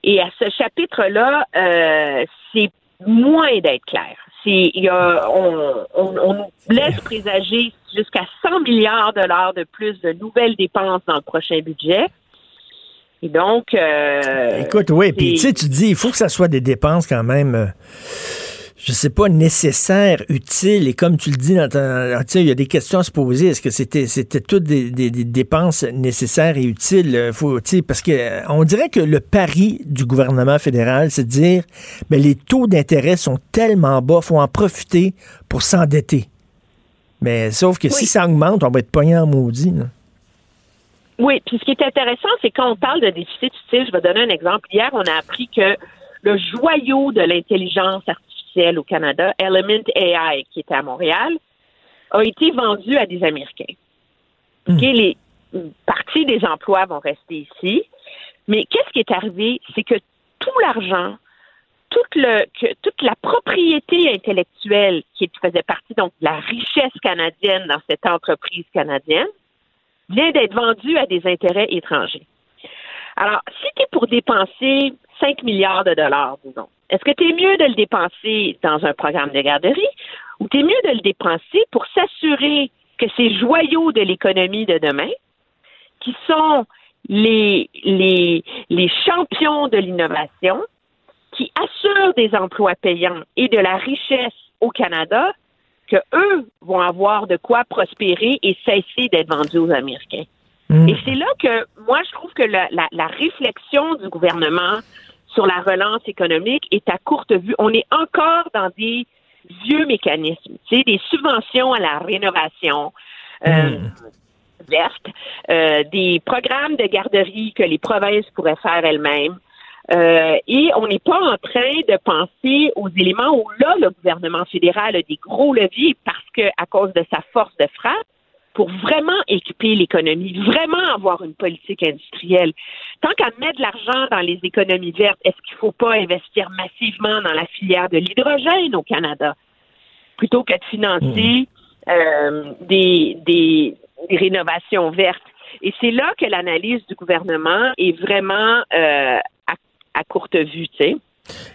Et à ce chapitre-là, euh, c'est moins d'être clair. C'est, il y a, on, on, on nous laisse présager jusqu'à 100 milliards de dollars de plus de nouvelles dépenses dans le prochain budget. Et donc, euh, Écoute, oui, puis tu sais, tu dis, il faut que ça soit des dépenses quand même, euh, je sais pas, nécessaires, utiles, et comme tu le dis, il y a des questions à se poser. Est-ce que c'était c'était toutes des, des- des dépenses nécessaires et utiles? Euh, Faut, parce que euh, on dirait que le pari du gouvernement fédéral, c'est de dire, ben, les taux d'intérêt sont tellement bas, faut en profiter pour s'endetter. Mais sauf que si ça augmente, on va être pogné en maudit. là. Oui, puis ce qui est intéressant, c'est quand on parle de déficit utile, je vais donner un exemple. Hier, on a appris que le joyau de l'intelligence artificielle au Canada, Element AI, qui était à Montréal, a été vendu à des Américains. Les une partie des emplois vont rester ici, mais qu'est-ce qui est arrivé? C'est que tout l'argent, toute, le, que, toute la propriété intellectuelle qui faisait partie donc de la richesse canadienne dans cette entreprise canadienne vient d'être vendue à des intérêts étrangers. Alors, si tu es pour dépenser 5 milliards de dollars, disons, est-ce que tu es mieux de le dépenser dans un programme de garderie ou tu es mieux de le dépenser pour s'assurer que ces joyaux de l'économie de demain, qui sont les, les, les champions de l'innovation, qui assurent des emplois payants et de la richesse au Canada, que eux vont avoir de quoi prospérer et cesser d'être vendus aux Américains? Et c'est là que moi, je trouve que la, la- la réflexion du gouvernement sur la relance économique est à courte vue. On est encore dans des vieux mécanismes, tu sais, des subventions à la rénovation euh, verte, euh, des programmes de garderie que les provinces pourraient faire elles-mêmes. Euh, et on n'est pas en train de penser aux éléments où là, le gouvernement fédéral a des gros leviers parce que, à cause de sa force de frappe, pour vraiment équiper l'économie, vraiment avoir une politique industrielle. Tant qu'à mettre de l'argent dans les économies vertes, est-ce qu'il ne faut pas investir massivement dans la filière de l'hydrogène au Canada? Plutôt que de financer euh, des, des, des rénovations vertes? Et c'est là que l'analyse du gouvernement est vraiment euh, à, à courte vue, tu sais.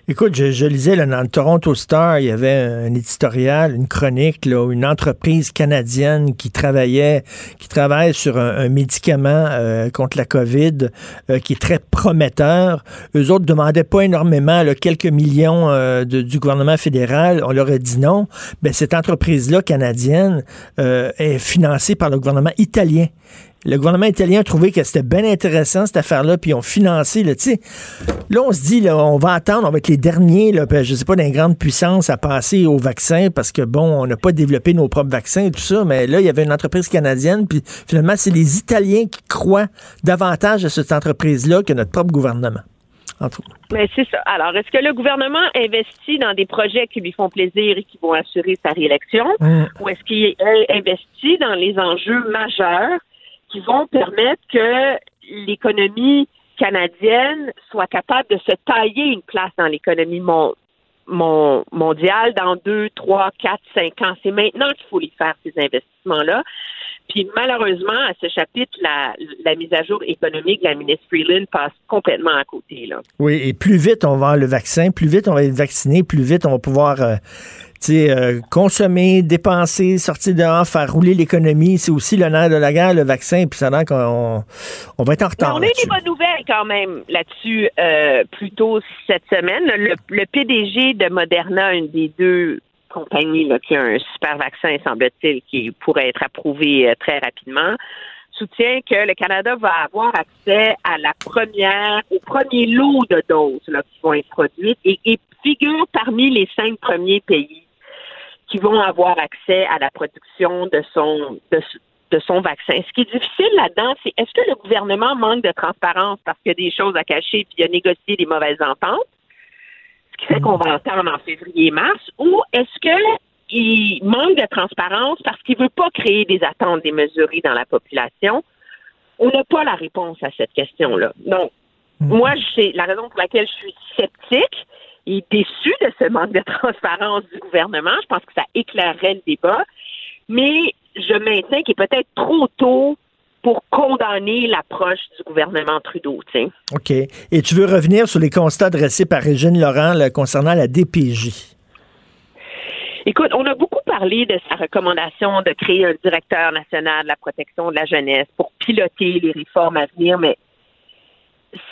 Écoute, je, lisais dans le Toronto Star, il y avait un éditorial, une chronique, là, une entreprise canadienne qui travaillait, qui travaille sur un, médicament euh, contre la COVID euh, qui est très prometteur. Eux autres demandaient pas énormément, quelques millions euh, du gouvernement fédéral. On leur a dit non. Ben, cette entreprise-là canadienne est financée par le gouvernement italien. Le gouvernement italien a trouvé que c'était bien intéressant, cette affaire-là, puis ils ont financé, là. Là, on se dit, là, on va attendre, on va être les derniers, là, je sais pas, d'une grande puissance à passer au vaccin, parce que, bon, on n'a pas développé nos propres vaccins et tout ça, mais là, il y avait une entreprise canadienne, puis finalement, c'est les Italiens qui croient davantage à cette entreprise-là que notre propre gouvernement. Mais c'est ça. Alors, est-ce que le gouvernement investit dans des projets qui lui font plaisir et qui vont assurer sa réélection, Mm. ou est-ce qu'il investit dans les enjeux majeurs qui vont permettre que l'économie canadienne soit capable de se tailler une place dans l'économie mon- mon- mondiale dans deux, trois, quatre, cinq ans? C'est maintenant qu'il faut les faire, ces investissements-là. Puis malheureusement, à ce chapitre, la, mise à jour économique de la ministre Freeland passe complètement à côté. Là. Oui, et plus vite on va avoir le vaccin, plus vite on va être vacciné, plus vite on va pouvoir euh, euh, consommer, dépenser, sortir dehors, faire rouler l'économie. C'est aussi le nerf de la guerre, le vaccin, puis ça a qu'on on va être en Mais retard. on a eu des bonnes nouvelles quand même là-dessus euh, plus tôt cette semaine. Le, le PDG de Moderna, une des deux compagnies là, qui a un super vaccin, semble-t-il, qui pourrait être approuvé euh, très rapidement, soutient que le Canada va avoir accès à la première, au premier lot de doses là, qui vont être produites et, et figure parmi les cinq premiers pays qui vont avoir accès à la production de son de, de son vaccin. Ce qui est difficile là-dedans, c'est est-ce que le gouvernement manque de transparence parce qu'il y a des choses à cacher puis il a négocié des mauvaises ententes, ce qui fait qu'on va entendre en février-mars, ou est-ce que il manque de transparence parce qu'il veut pas créer des attentes démesurées dans la population? On n'a pas la réponse à cette question-là. Donc, moi, c'est la raison pour laquelle je suis sceptique et déçue de ce manque de transparence du gouvernement. Je pense que ça éclairerait le débat. Mais je maintiens qu'il est peut-être trop tôt pour condamner l'approche du gouvernement Trudeau. tu sais. OK. Et tu veux revenir sur les constats dressés par Régine Laurent là, concernant la DPJ? Écoute, on a beaucoup parlé de sa recommandation de créer un directeur national de la protection de la jeunesse pour piloter les réformes à venir, mais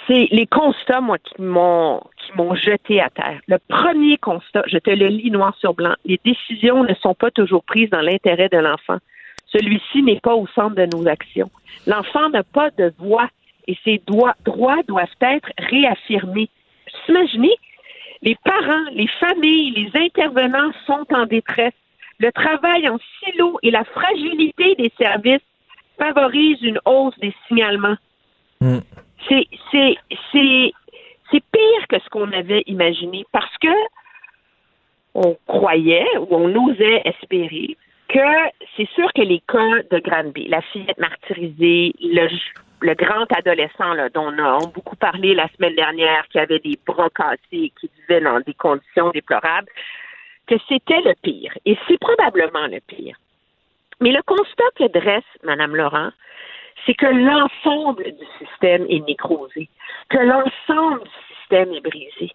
c'est les constats, moi, qui m'ont qui m'ont jeté à terre. Le premier constat, je te le lis noir sur blanc, les décisions ne sont pas toujours prises dans l'intérêt de l'enfant. Celui-ci n'est pas au centre de nos actions. L'enfant n'a pas de voix et ses droits, doivent être réaffirmés. Vous imaginez, les parents, les familles, les intervenants sont en détresse. Le travail en silo et la fragilité des services favorisent une hausse des signalements. C'est, c'est, c'est, c'est pire que ce qu'on avait imaginé parce que on croyait ou on osait espérer que c'est sûr que les cas de Granby, la fillette martyrisée, le, le grand adolescent là, dont on a beaucoup parlé la semaine dernière, qui avait des bras cassés et qui vivait dans des conditions déplorables, que c'était le pire. Et c'est probablement le pire. Mais le constat que dresse Mme Laurent, c'est que l'ensemble du système est nécrosé, que l'ensemble du système est brisé.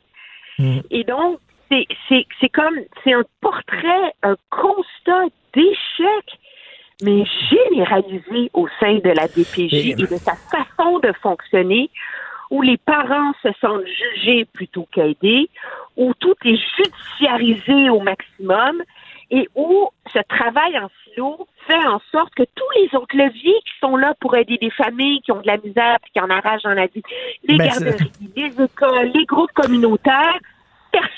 Et donc, c'est, comme, c'est un portrait, un constat d'échec, mais généralisé au sein de la DPJ Et- et, de sa façon de fonctionner, où les parents se sentent jugés plutôt qu'aidés, où tout est judiciarisé au maximum et où ce travail en silo fait en sorte que tous les autres leviers qui sont là pour aider des familles qui ont de la misère et qui en arrachent dans la vie, les Ben, garderies, les écoles, les groupes communautaires,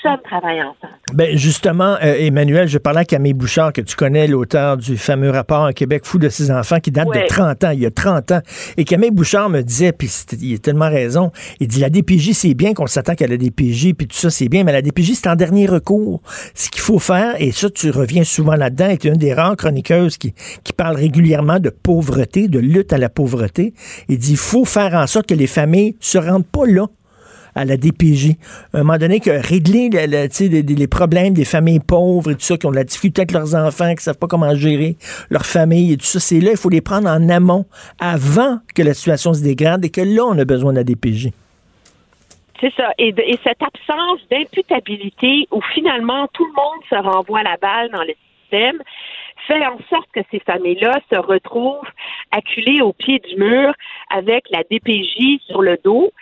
personne travaille ensemble. Ben justement, euh, Emmanuel, je parlais à Camille Bouchard, que tu connais, l'auteur du fameux rapport Un Québec fou de ses enfants, qui date Ouais. de 30 ans, il y a 30 ans. Et Camille Bouchard me disait, puis il a tellement raison, il dit la DPJ, c'est bien qu'on s'attaque à la DPJ, puis tout ça, c'est bien, mais la DPJ, c'est en dernier recours. Ce qu'il faut faire, et ça, tu reviens souvent là-dedans, et tu es une des rares chroniqueuses qui, qui parle régulièrement de pauvreté, de lutte à la pauvreté. Il dit, il faut faire en sorte que les familles se rendent pas là à la DPJ. À un moment donné, que régler les, les problèmes des familles pauvres et tout ça, qui ont de la difficulté avec leurs enfants, qui ne savent pas comment gérer leur famille et tout ça, c'est là, il faut les prendre en amont, avant que la situation se dégrade et que là, on a besoin de la DPJ. C'est ça. Et cette absence d'imputabilité où finalement tout le monde se renvoie la balle dans le système fait en sorte que ces familles-là se retrouvent acculées au pied du mur avec la DPJ sur le dos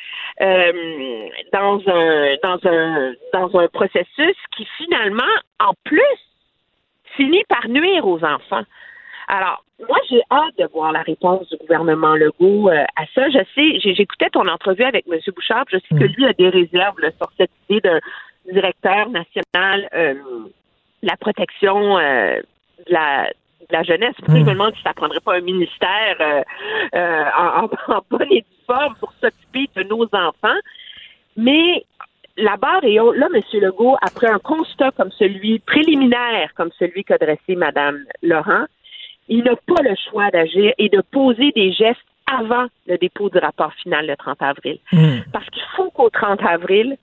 euh, dans un dans un dans un processus qui finalement en plus finit par nuire aux enfants. Alors, moi, j'ai hâte de voir la réponse du gouvernement Legault euh, à ça. Je sais, j'ai- j'écoutais ton entrevue avec M. Bouchard, je sais que lui a des réserves là, sur cette idée d'un directeur national euh, de la protection euh, de, la, de la jeunesse. Ça, je me demande si ça ne prendrait pas un ministère euh, euh, en, en, [LAUGHS] en bonne et due forme pour s'occuper de nos enfants. Mais la barre est haute. Là, M. Legault, après un constat comme celui, préliminaire comme celui qu'a dressé Mme Laurent, il n'a pas le choix d'agir et de poser des gestes avant le dépôt du rapport final le 30 avril. Parce qu'il faut qu'au 30 avril,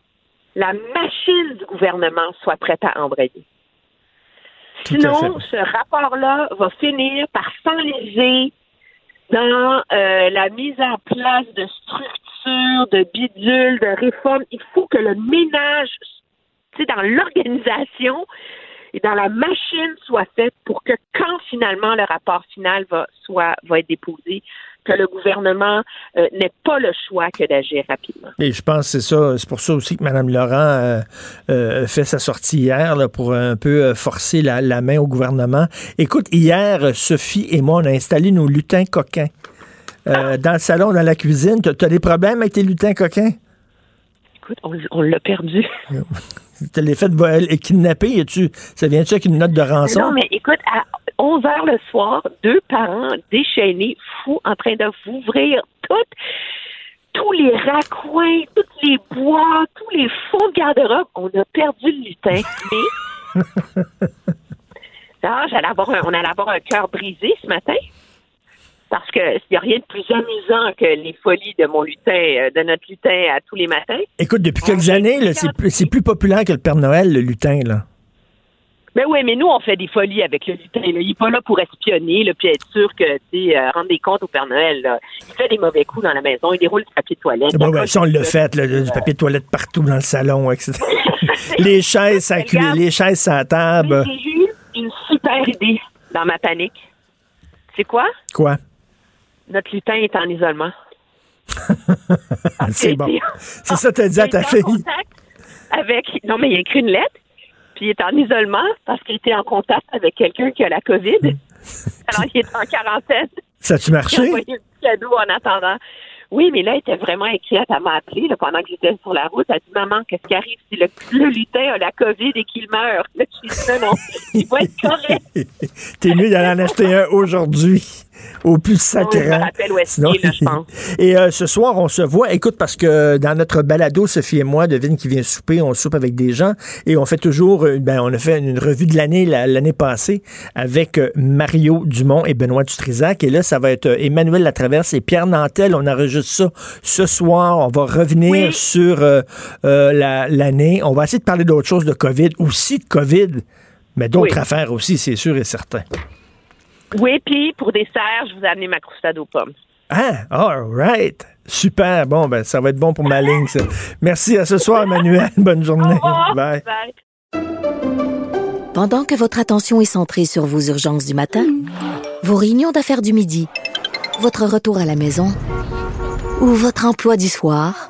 la machine du gouvernement soit prête à embrayer. Tout Sinon, ce rapport-là va finir par s'enliser dans euh, la mise en place de structures, de bidules, de réformes. Il faut que le ménage, tu sais, dans l'organisation et dans la machine soit fait pour que quand finalement le rapport final va, soit, va être déposé, que le gouvernement euh, n'ait pas le choix que d'agir rapidement. Et je pense que c'est ça, c'est pour ça aussi que Mme Laurent euh, euh, fait sa sortie hier là, pour un peu forcer la, la main au gouvernement. Écoute, hier, Sophie et moi, on a installé nos lutins coquins euh, dans le salon, dans la cuisine. Tu as des problèmes avec tes lutins coquins? Écoute, on, on l'a perdu. [LAUGHS] Tu les fait kidnapper, et tu, ça vient-tu avec une note de rançon? Non, mais écoute, à 11 heures le soir, deux parents déchaînés, fous, en train de ouvrir toutes, tous les raccoins, tous les bois, tous les fonds de garde-robe. On a perdu le lutin. Mais. [LAUGHS] Ah, j'allais avoir un- on allait avoir un cœur brisé ce matin. Parce que il n'y a rien de plus amusant que les folies de mon lutin, euh, de notre lutin à tous les matins. Écoute, depuis quelques années, c'est plus- c'est plus populaire que le Père Noël, le lutin. Là. Mais oui, mais nous, on fait des folies avec le lutin. là. Il n'est pas là pour espionner, là, puis être sûr que, tu sais, euh, rendre des comptes au Père Noël. là. Il fait des mauvais coups dans la maison, il déroule du papier de toilette. Bon, ben, accroche ça, on l'a fait, là, du papier de toilette partout dans le salon, etc. [LAUGHS] les chaises, cul- les chaises la table. J'ai eu une super idée dans ma panique. C'est quoi? Quoi? Notre lutin est en isolement. [LAUGHS] c'est bon. C'est ça que t'as dit à ta fille. Avec... Non, mais il a écrit une lettre, il est en isolement parce qu'il était en contact avec quelqu'un qui a la COVID. [LAUGHS] Alors, il est en quarantaine. Ça a-tu Il a marché? envoyé un petit cadeau en attendant. Oui, mais là, elle était vraiment inquiète. Elle m'a appelé là, pendant que j'étais sur la route. Elle dit Maman, qu'est-ce qui arrive si le, le lutin a la COVID et qu'il meurt? Là, [LAUGHS] je dis Non, non, il va être correct. [LAUGHS] T'es mieux d'aller en acheter un aujourd'hui. Au plus sacré. rappelle là, je [LAUGHS] pense. Et euh, ce soir, on se voit. Écoute, parce que dans notre balado, Sophie et moi, devine qui vient souper, on soupe avec des gens et on fait toujours, euh, ben, on a fait une revue de l'année la- l'année passée avec euh, Mario Dumont et Benoît Dutrisac. Et là, ça va être Emmanuel Latraverse et Pierre Nantel. On enregistre ça ce soir. On va revenir sur euh, euh, la- l'année. on va essayer de parler d'autres choses de COVID, aussi de COVID, mais d'autres Oui. affaires aussi, c'est sûr et certain. Oui, puis pour dessert, je vous ai amené ma croustade aux pommes. Ah, all right. Super. Bon, ben, ça va être bon pour ma ligne, ça. Merci. À ce soir, Emmanuel. [LAUGHS] Bonne journée. Bye. Pendant que votre attention est centrée sur vos urgences du matin, vos réunions d'affaires du midi, votre retour à la maison ou votre emploi du soir,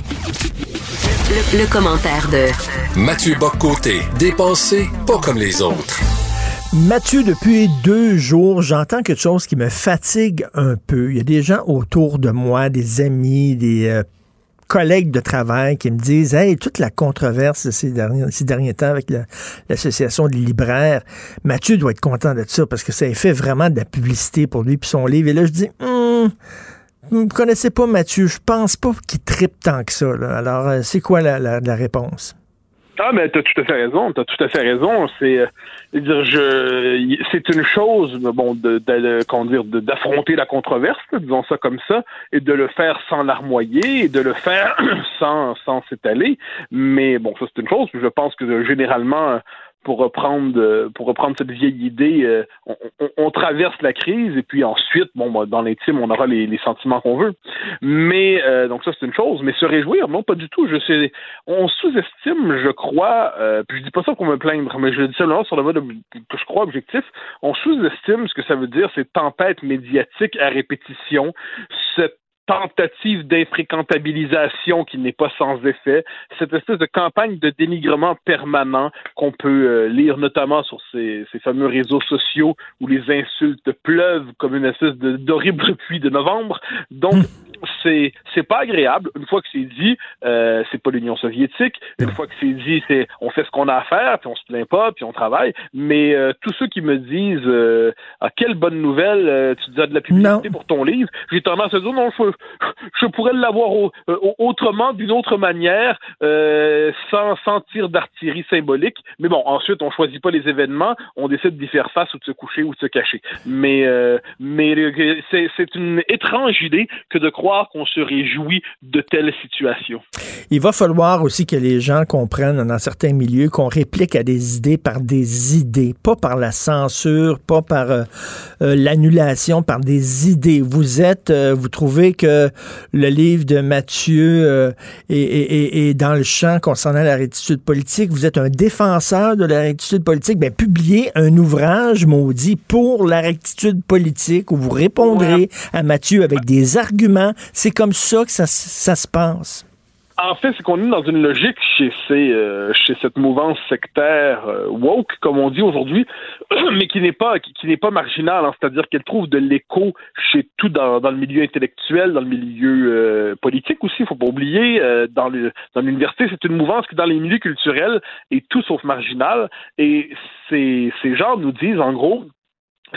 Le, le commentaire de Mathieu Boccoté, dépensé pas comme les autres. Mathieu, depuis deux jours, j'entends quelque chose qui me fatigue un peu. Il y a des gens autour de moi, des amis, des euh, collègues de travail qui me disent Hey, toute la controverse de ces derniers, ces derniers temps avec la- l'Association des libraires, Mathieu doit être content de ça parce que ça a fait vraiment de la publicité pour lui puis son livre. Et là, je dis Hum, Vous connaissez pas Mathieu, je pense pas qu'il tripe tant que ça. là. Alors, euh, c'est quoi la, réponse? Ah, mais t'as tout à fait raison. T'as tout à fait raison. C'est, euh, dire, c'est une chose, bon, de, de- d'affronter la controverse, disons ça comme ça, et de le faire sans larmoyer, et de le faire [CLEARS THROAT] sans, sans s'étaler. Mais bon, ça c'est une chose. Je pense que euh, généralement, pour reprendre, euh, pour reprendre cette vieille idée, euh, on, traverse la crise et puis ensuite, bon, bah, dans l'intime, on aura les, sentiments qu'on veut. Mais euh, donc ça c'est une chose. Mais se réjouir, non, pas du tout. Je sais, on sous-estime, je crois, euh, puis je dis pas ça pour me plaindre, mais je le dis simplement sur le mode que je crois objectif. On sous-estime ce que ça veut dire, ces tempêtes médiatiques à répétition, cette tentative d'infréquentabilisation qui n'est pas sans effet, cette espèce de campagne de dénigrement permanent qu'on peut euh, lire notamment sur ces, ces fameux réseaux sociaux où les insultes pleuvent comme une espèce d'horrible pluie de novembre. Donc, c'est c'est pas agréable. Une fois que c'est dit, euh, c'est pas l'Union soviétique. Une fois que c'est dit, c'est on fait ce qu'on a à faire, puis on se plaint pas, puis on travaille. Mais euh, tous ceux qui me disent euh, ah, quelle bonne nouvelle, euh, tu as de la publicité pour ton livre, j'ai tendance à dire non, je, je pourrais l'avoir au- euh, autrement, d'une autre manière, euh, sans, sans tir d'artillerie symbolique. Mais bon, ensuite, on choisit pas les événements, on décide d'y faire face ou de se coucher ou de se cacher. Mais, euh, mais c'est c'est une étrange idée que de croire qu'on se réjouit de telles situations. Il va falloir aussi que les gens comprennent dans certains milieux qu'on réplique à des idées par des idées, pas par la censure, pas par euh, euh, l'annulation, par des idées. Vous êtes, euh, vous trouvez que le livre de Mathieu est, est- est- est dans le champ concernant la rectitude politique. Vous êtes un défenseur de la rectitude politique. Ben, publiez un ouvrage maudit pour la rectitude politique où vous répondrez à Mathieu avec des arguments. C'est comme ça que ça, se passe. En fait, c'est qu'on est dans une logique chez euh, cette mouvance sectaire euh, woke, comme on dit aujourd'hui, [CLEARS THROAT] mais qui n'est pas qui, n'est pas marginale, hein. c'est-à-dire qu'elle trouve de l'écho chez tout dans, le milieu intellectuel, dans le milieu euh, politique aussi. Il faut pas oublier, dans l'université, c'est une mouvance qui dans les milieux culturels est tout sauf marginale. Et ces gens nous disent en gros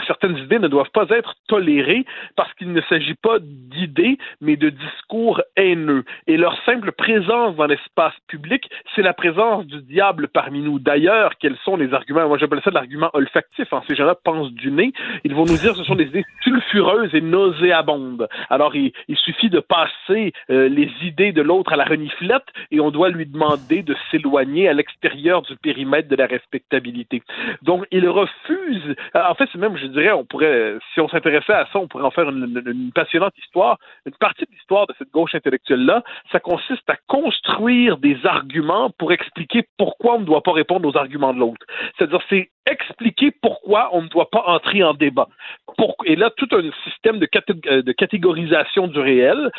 certaines idées ne doivent pas être tolérées parce qu'il ne s'agit pas d'idées, mais de discours haineux. Et leur simple présence dans l'espace public, c'est la présence du diable parmi nous. D'ailleurs, quels sont les arguments? Moi, j'appelle ça l'argument olfactif. Hein. Ces gens-là pensent du nez. Ils vont nous dire que ce sont des idées sulfureuses et nauséabondes. Alors, il, suffit de passer euh, les idées de l'autre à la reniflette et on doit lui demander de s'éloigner à l'extérieur du périmètre de la respectabilité. Donc, il refuse. euh, En fait, c'est même, je dirais, on pourrait, si on s'intéressait à ça, on pourrait en faire une, une- une passionnante histoire. Une partie de l'histoire de cette gauche intellectuelle-là, ça consiste à construire des arguments pour expliquer pourquoi on ne doit pas répondre aux arguments de l'autre. C'est-à-dire, c'est expliquer pourquoi on ne doit pas entrer en débat. Et là, tout un système euh, de catégorisation du réel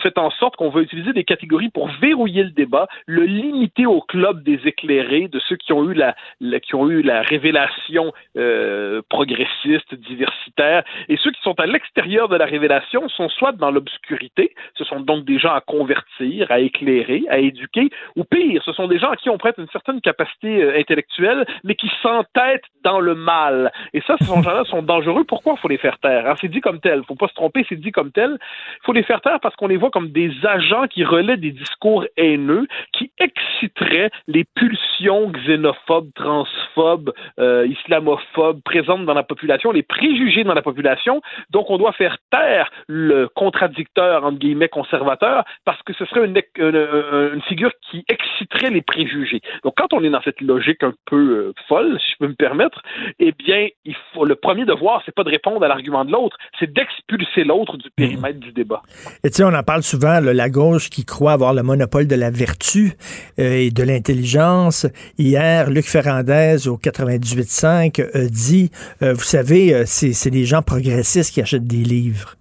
fait en sorte qu'on va utiliser des catégories pour verrouiller le débat, le limiter au club des éclairés, de ceux qui ont eu la, la- qui ont eu la révélation euh, progressiste, diversitaire, et ceux qui sont à l'extérieur de la révélation sont soit dans l'obscurité, ce sont donc des gens à convertir, à éclairer, à éduquer, ou pire, ce sont des gens à qui on prête une certaine capacité euh, intellectuelle, mais qui s'entêtent dans le mal. Et ça, ces gens-là sont dangereux. Pourquoi faut les faire taire? Alors, c'est dit comme tel. faut pas se tromper, c'est dit comme tel. Faut les faire taire parce qu'on les voit comme des agents qui relaient des discours haineux, qui exciteraient les pulsions xénophobes, transphobes, euh, islamophobes présentes dans la population, les préjugés dans la population. Donc, on doit faire taire le contradicteur, entre guillemets, conservateur, parce que ce serait une figure qui exciterait les préjugés. Donc, quand on est dans cette logique un peu euh, folle, si je peux me permettre, eh bien, il faut, le premier devoir, c'est pas de répondre à l'argument de l'autre, c'est d'expulser l'autre du périmètre du débat. Et tu sais, on en parle souvent, là, la gauche qui croit avoir le monopole de la vertu euh, et de l'intelligence. Hier, Luc Ferrandez, au 98.5, a dit, euh, vous savez, euh, c'est des gens progressistes qui achètent des livres.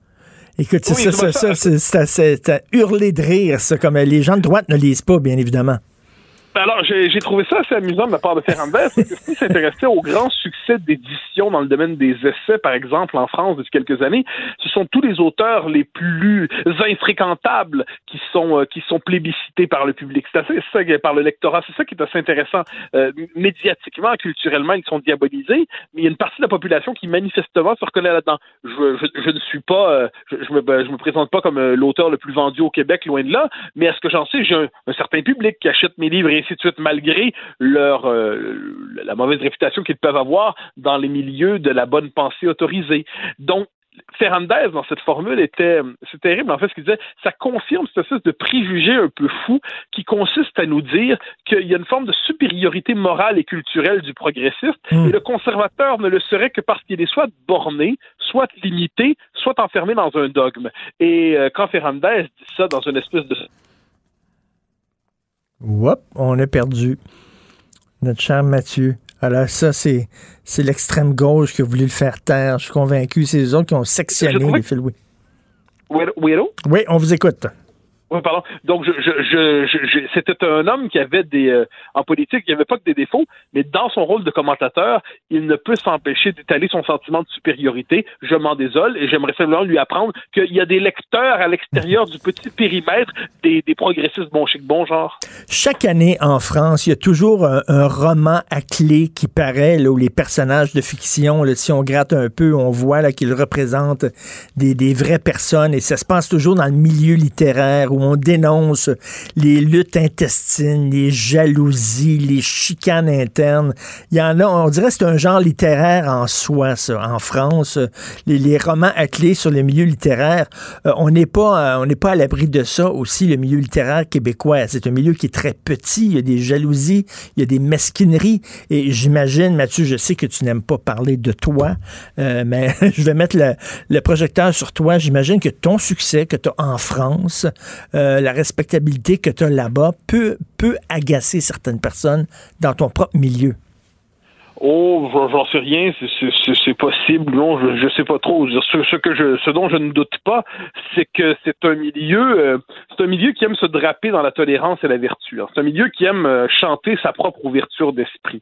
Écoute, c'est ça, ça, ça, ça. à hurler de rire, ça, comme euh, les gens de droite ne lisent pas, bien évidemment. Ben alors, j'ai trouvé ça assez amusant de la part de Ferrandez, parce que s'il s'intéressait au grand succès d'édition dans le domaine des essais, par exemple, en France depuis quelques années, ce sont tous les auteurs les plus infréquentables qui sont euh, qui sont plébiscités par le public. C'est assez ça par le lectorat. C'est ça qui est assez intéressant. Euh, médiatiquement, culturellement, ils sont diabolisés, mais il y a une partie de la population qui manifestement se reconnaît là-dedans. Je, je, je ne suis pas, euh, je, je me ben, je me présente pas comme euh, l'auteur le plus vendu au Québec, loin de là, mais à ce que j'en sais, j'ai un, un certain public qui achète mes livres ainsi de suite, malgré leur euh, la mauvaise réputation qu'ils peuvent avoir dans les milieux de la bonne pensée autorisée. Donc, Ferrandez, dans cette formule, était, c'est terrible, en fait, ce qu'il disait, ça confirme cette espèce de préjugé un peu fou qui consiste à nous dire qu'il y a une forme de supériorité morale et culturelle du progressiste, et le conservateur ne le serait que parce qu'il est soit borné, soit limité, soit enfermé dans un dogme. Et euh, quand Ferrandez dit ça dans une espèce de Whoop, on a perdu notre cher Mathieu. Alors ça, c'est, c'est l'extrême gauche qui a voulu le faire taire. Je suis convaincu. C'est les autres qui ont sectionné les. Oui. Allô? Oui, on vous écoute. Oui, pardon. Donc, je, c'était un homme qui avait des, euh, en politique, il n'y avait pas que des défauts, mais dans son rôle de commentateur, il ne peut s'empêcher d'étaler son sentiment de supériorité. Je m'en désole et j'aimerais simplement lui apprendre qu'il y a des lecteurs à l'extérieur du petit périmètre des, progressistes bon chic, bon genre. Chaque année en France, il y a toujours un, roman à clé qui paraît, là, où les personnages de fiction, là, si on gratte un peu, on voit qu'ils représentent des, des vraies personnes et ça se passe toujours dans le milieu littéraire où on dénonce les luttes intestines, les jalousies, les chicanes internes. Il y en a, on dirait que c'est un genre littéraire en soi, ça, en France. Les, romans clé sur le milieu littéraire, euh, on n'est pas, euh, pas à l'abri de ça aussi, le milieu littéraire québécois. C'est un milieu qui est très petit, il y a des jalousies, il y a des mesquineries. Et j'imagine, Mathieu, je sais que tu n'aimes pas parler de toi, euh, mais [LAUGHS] je vais mettre le, le projecteur sur toi. J'imagine que ton succès que tu as en France, euh, la respectabilité que tu as là-bas peut, peut agacer certaines personnes dans ton propre milieu. Oh, j'en sais rien, c'est- possible, non, je, je sais pas trop. Ce, ce que je, ce dont je ne doute pas, c'est que c'est un milieu, euh, c'est un milieu qui aime se draper dans la tolérance et la vertu. hein. C'est un milieu qui aime euh, chanter sa propre ouverture d'esprit.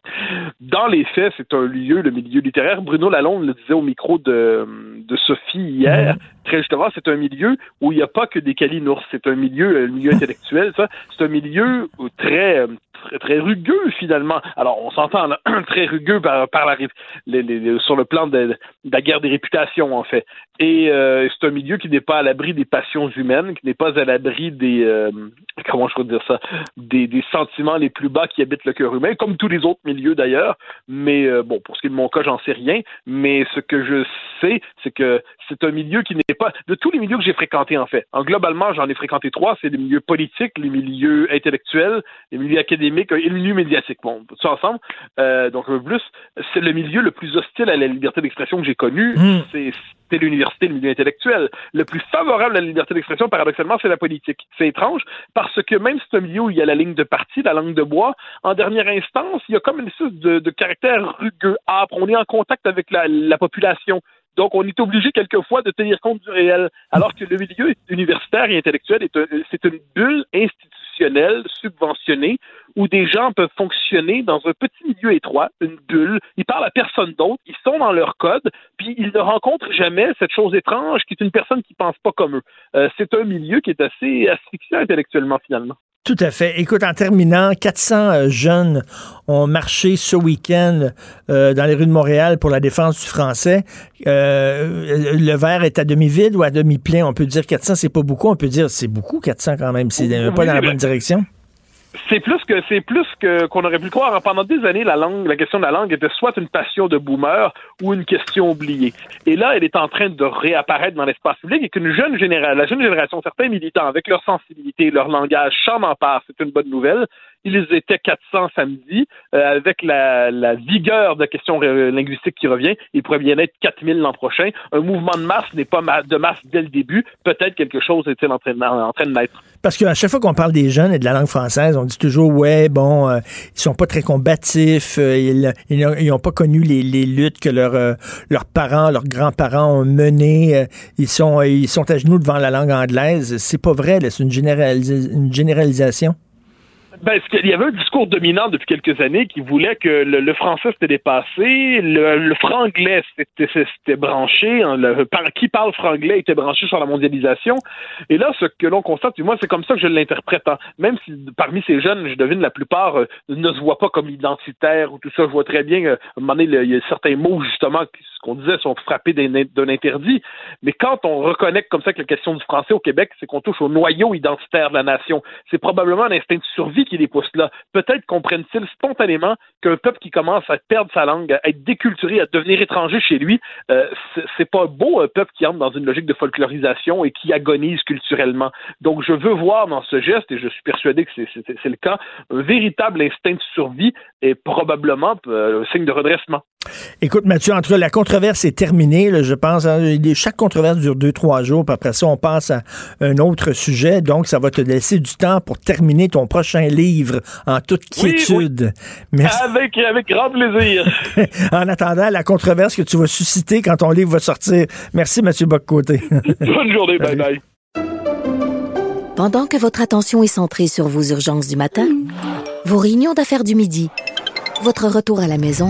Dans les faits, c'est un lieu, le milieu littéraire. Bruno Lalonde le disait au micro de, de Sophie hier. Très justement, c'est un milieu où il n'y a pas que des calinours. C'est un milieu, euh, le milieu intellectuel, ça. C'est un milieu très, très, rugueux finalement. Alors, on s'entend [CLEARS THROAT] très rugueux par, la, sur le plan de, la guerre des réputations en fait. Et euh, c'est un milieu qui n'est pas à l'abri des passions humaines, qui n'est pas à l'abri des euh, comment je peux dire ça, des, des sentiments les plus bas qui habitent le cœur humain, comme tous les autres milieux d'ailleurs. Mais euh, bon, pour ce qui est de mon cas, j'en sais rien. Mais ce que je sais, c'est que c'est un milieu qui n'est pas de tous les milieux que j'ai fréquentés en fait. En globalement, j'en ai fréquenté trois. C'est les milieux politiques, les milieux intellectuels, les milieux académiques et le milieu médiatique. Bon, tout ça ensemble. Euh, donc un peu plus, c'est le milieu le plus hostile à la liberté d'expression que j'ai connu. C'est c'est l'université, le milieu intellectuel. Le plus favorable à la liberté d'expression, paradoxalement, c'est la politique. C'est étrange parce que même si c'est un milieu où il y a la ligne de parti, la langue de bois, en dernière instance, il y a comme une espèce de, de caractère rugueux, âpre. On est en contact avec la, la population. Donc, on est obligé quelquefois de tenir compte du réel, alors que le milieu universitaire et intellectuel, est un- c'est une bulle institutionnelle subventionnée où des gens peuvent fonctionner dans un petit milieu étroit, une bulle. Ils parlent à personne d'autre, ils sont dans leur code, puis ils ne rencontrent jamais cette chose étrange qui est une personne qui pense pas comme eux. Euh, c'est un milieu qui est assez asphyxiant intellectuellement finalement. Tout à fait. Écoute, en terminant, 400 euh, jeunes ont marché ce week-end euh, dans les rues de Montréal pour la défense du français. Euh, le verre est à demi-vide ou à demi-plein. On peut dire 400, c'est pas beaucoup. On peut dire c'est beaucoup, 400 quand même. C'est euh, pas dans la bonne direction. C'est plus que c'est plus que qu'on aurait pu le croire. Pendant des années, la langue, la question de la langue était soit une passion de boomer ou une question oubliée. Et là, elle est en train de réapparaître dans l'espace public et qu'une jeune génération, la jeune génération, certains militants, avec leur sensibilité, leur langage, s'en emparent. C'est une bonne nouvelle. Ils étaient 400 samedi, euh, avec la, la vigueur de la question euh, linguistique qui revient. Il pourrait bien être 4000 l'an prochain. Un mouvement de masse n'est pas de masse dès le début. Peut-être quelque chose est-il en train en train de naître. Parce qu'à chaque fois qu'on parle des jeunes et de la langue française, on dit toujours, ouais, bon, euh, ils sont pas très combatifs, euh, ils n'ont pas connu les, luttes que leurs euh, leurs parents, leurs grands-parents ont menées. euh, ils sont ils sont à genoux devant la langue anglaise. C'est pas vrai, c'est une, une généralisation. Ben, qu'il y avait un discours dominant depuis quelques années qui voulait que le, français s'était dépassé, le, le franglais s'était branché, hein, qui parle franglais était branché sur la mondialisation. Et là, ce que l'on constate, du moins, c'est comme ça que je l'interprète. Hein. Même si parmi ces jeunes, je devine la plupart euh, ne se voient pas comme identitaires ou tout ça. Je vois très bien, euh, à un moment donné, il y a certains mots, justement, ce qu'on disait, sont frappés d'un interdit. Mais quand on reconnaît comme ça que la question du français au Québec, c'est qu'on touche au noyau identitaire de la nation. C'est probablement un instinct de survie qui les pousse là. Peut-être comprennent-ils spontanément qu'un peuple qui commence à perdre sa langue, à être déculturé, à devenir étranger chez lui, euh, c'est pas beau un peuple qui entre dans une logique de folklorisation et qui agonise culturellement. Donc je veux voir dans ce geste, et je suis persuadé que c'est le cas, un véritable instinct de survie et probablement euh, un signe de redressement. Écoute, Mathieu, entre la controverse est terminée, je pense. Hein, chaque controverse dure deux, trois jours, puis après ça, on passe à un autre sujet. Donc, ça va te laisser du temps pour terminer ton prochain livre en toute quiétude. Merci. Avec, avec grand plaisir. [LAUGHS] en attendant, la controverse que tu vas susciter quand ton livre va sortir. Merci, Mathieu Boccoté. [LAUGHS] Bonne journée. Bye bye. Pendant que votre attention est centrée sur vos urgences du matin, vos réunions d'affaires du midi, votre retour à la maison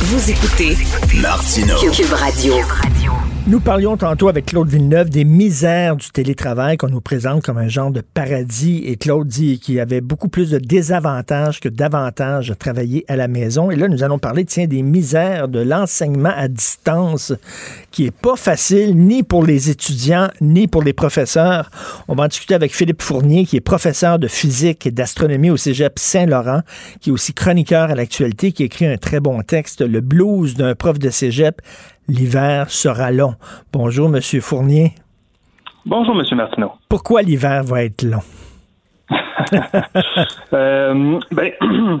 Vous écoutez Martino. Cube Radio. Nous parlions tantôt avec Claude Villeneuve des misères du télétravail qu'on nous présente comme un genre de paradis. Et Claude dit qu'il y avait beaucoup plus de désavantages que d'avantages à travailler à la maison. Et là, nous allons parler, tiens, des misères de l'enseignement à distance qui est pas facile ni pour les étudiants ni pour les professeurs. On va en discuter avec Philippe Fournier, qui est professeur de physique et d'astronomie au Cégep Saint-Laurent, qui est aussi chroniqueur à l'actualité, qui écrit un très bon texte, Le blues d'un prof de Cégep l'hiver sera long. Bonjour, Monsieur Fournier. Bonjour, Monsieur Martineau. Pourquoi l'hiver va être long? [LAUGHS] Euh, ben, [CLEARS THROAT]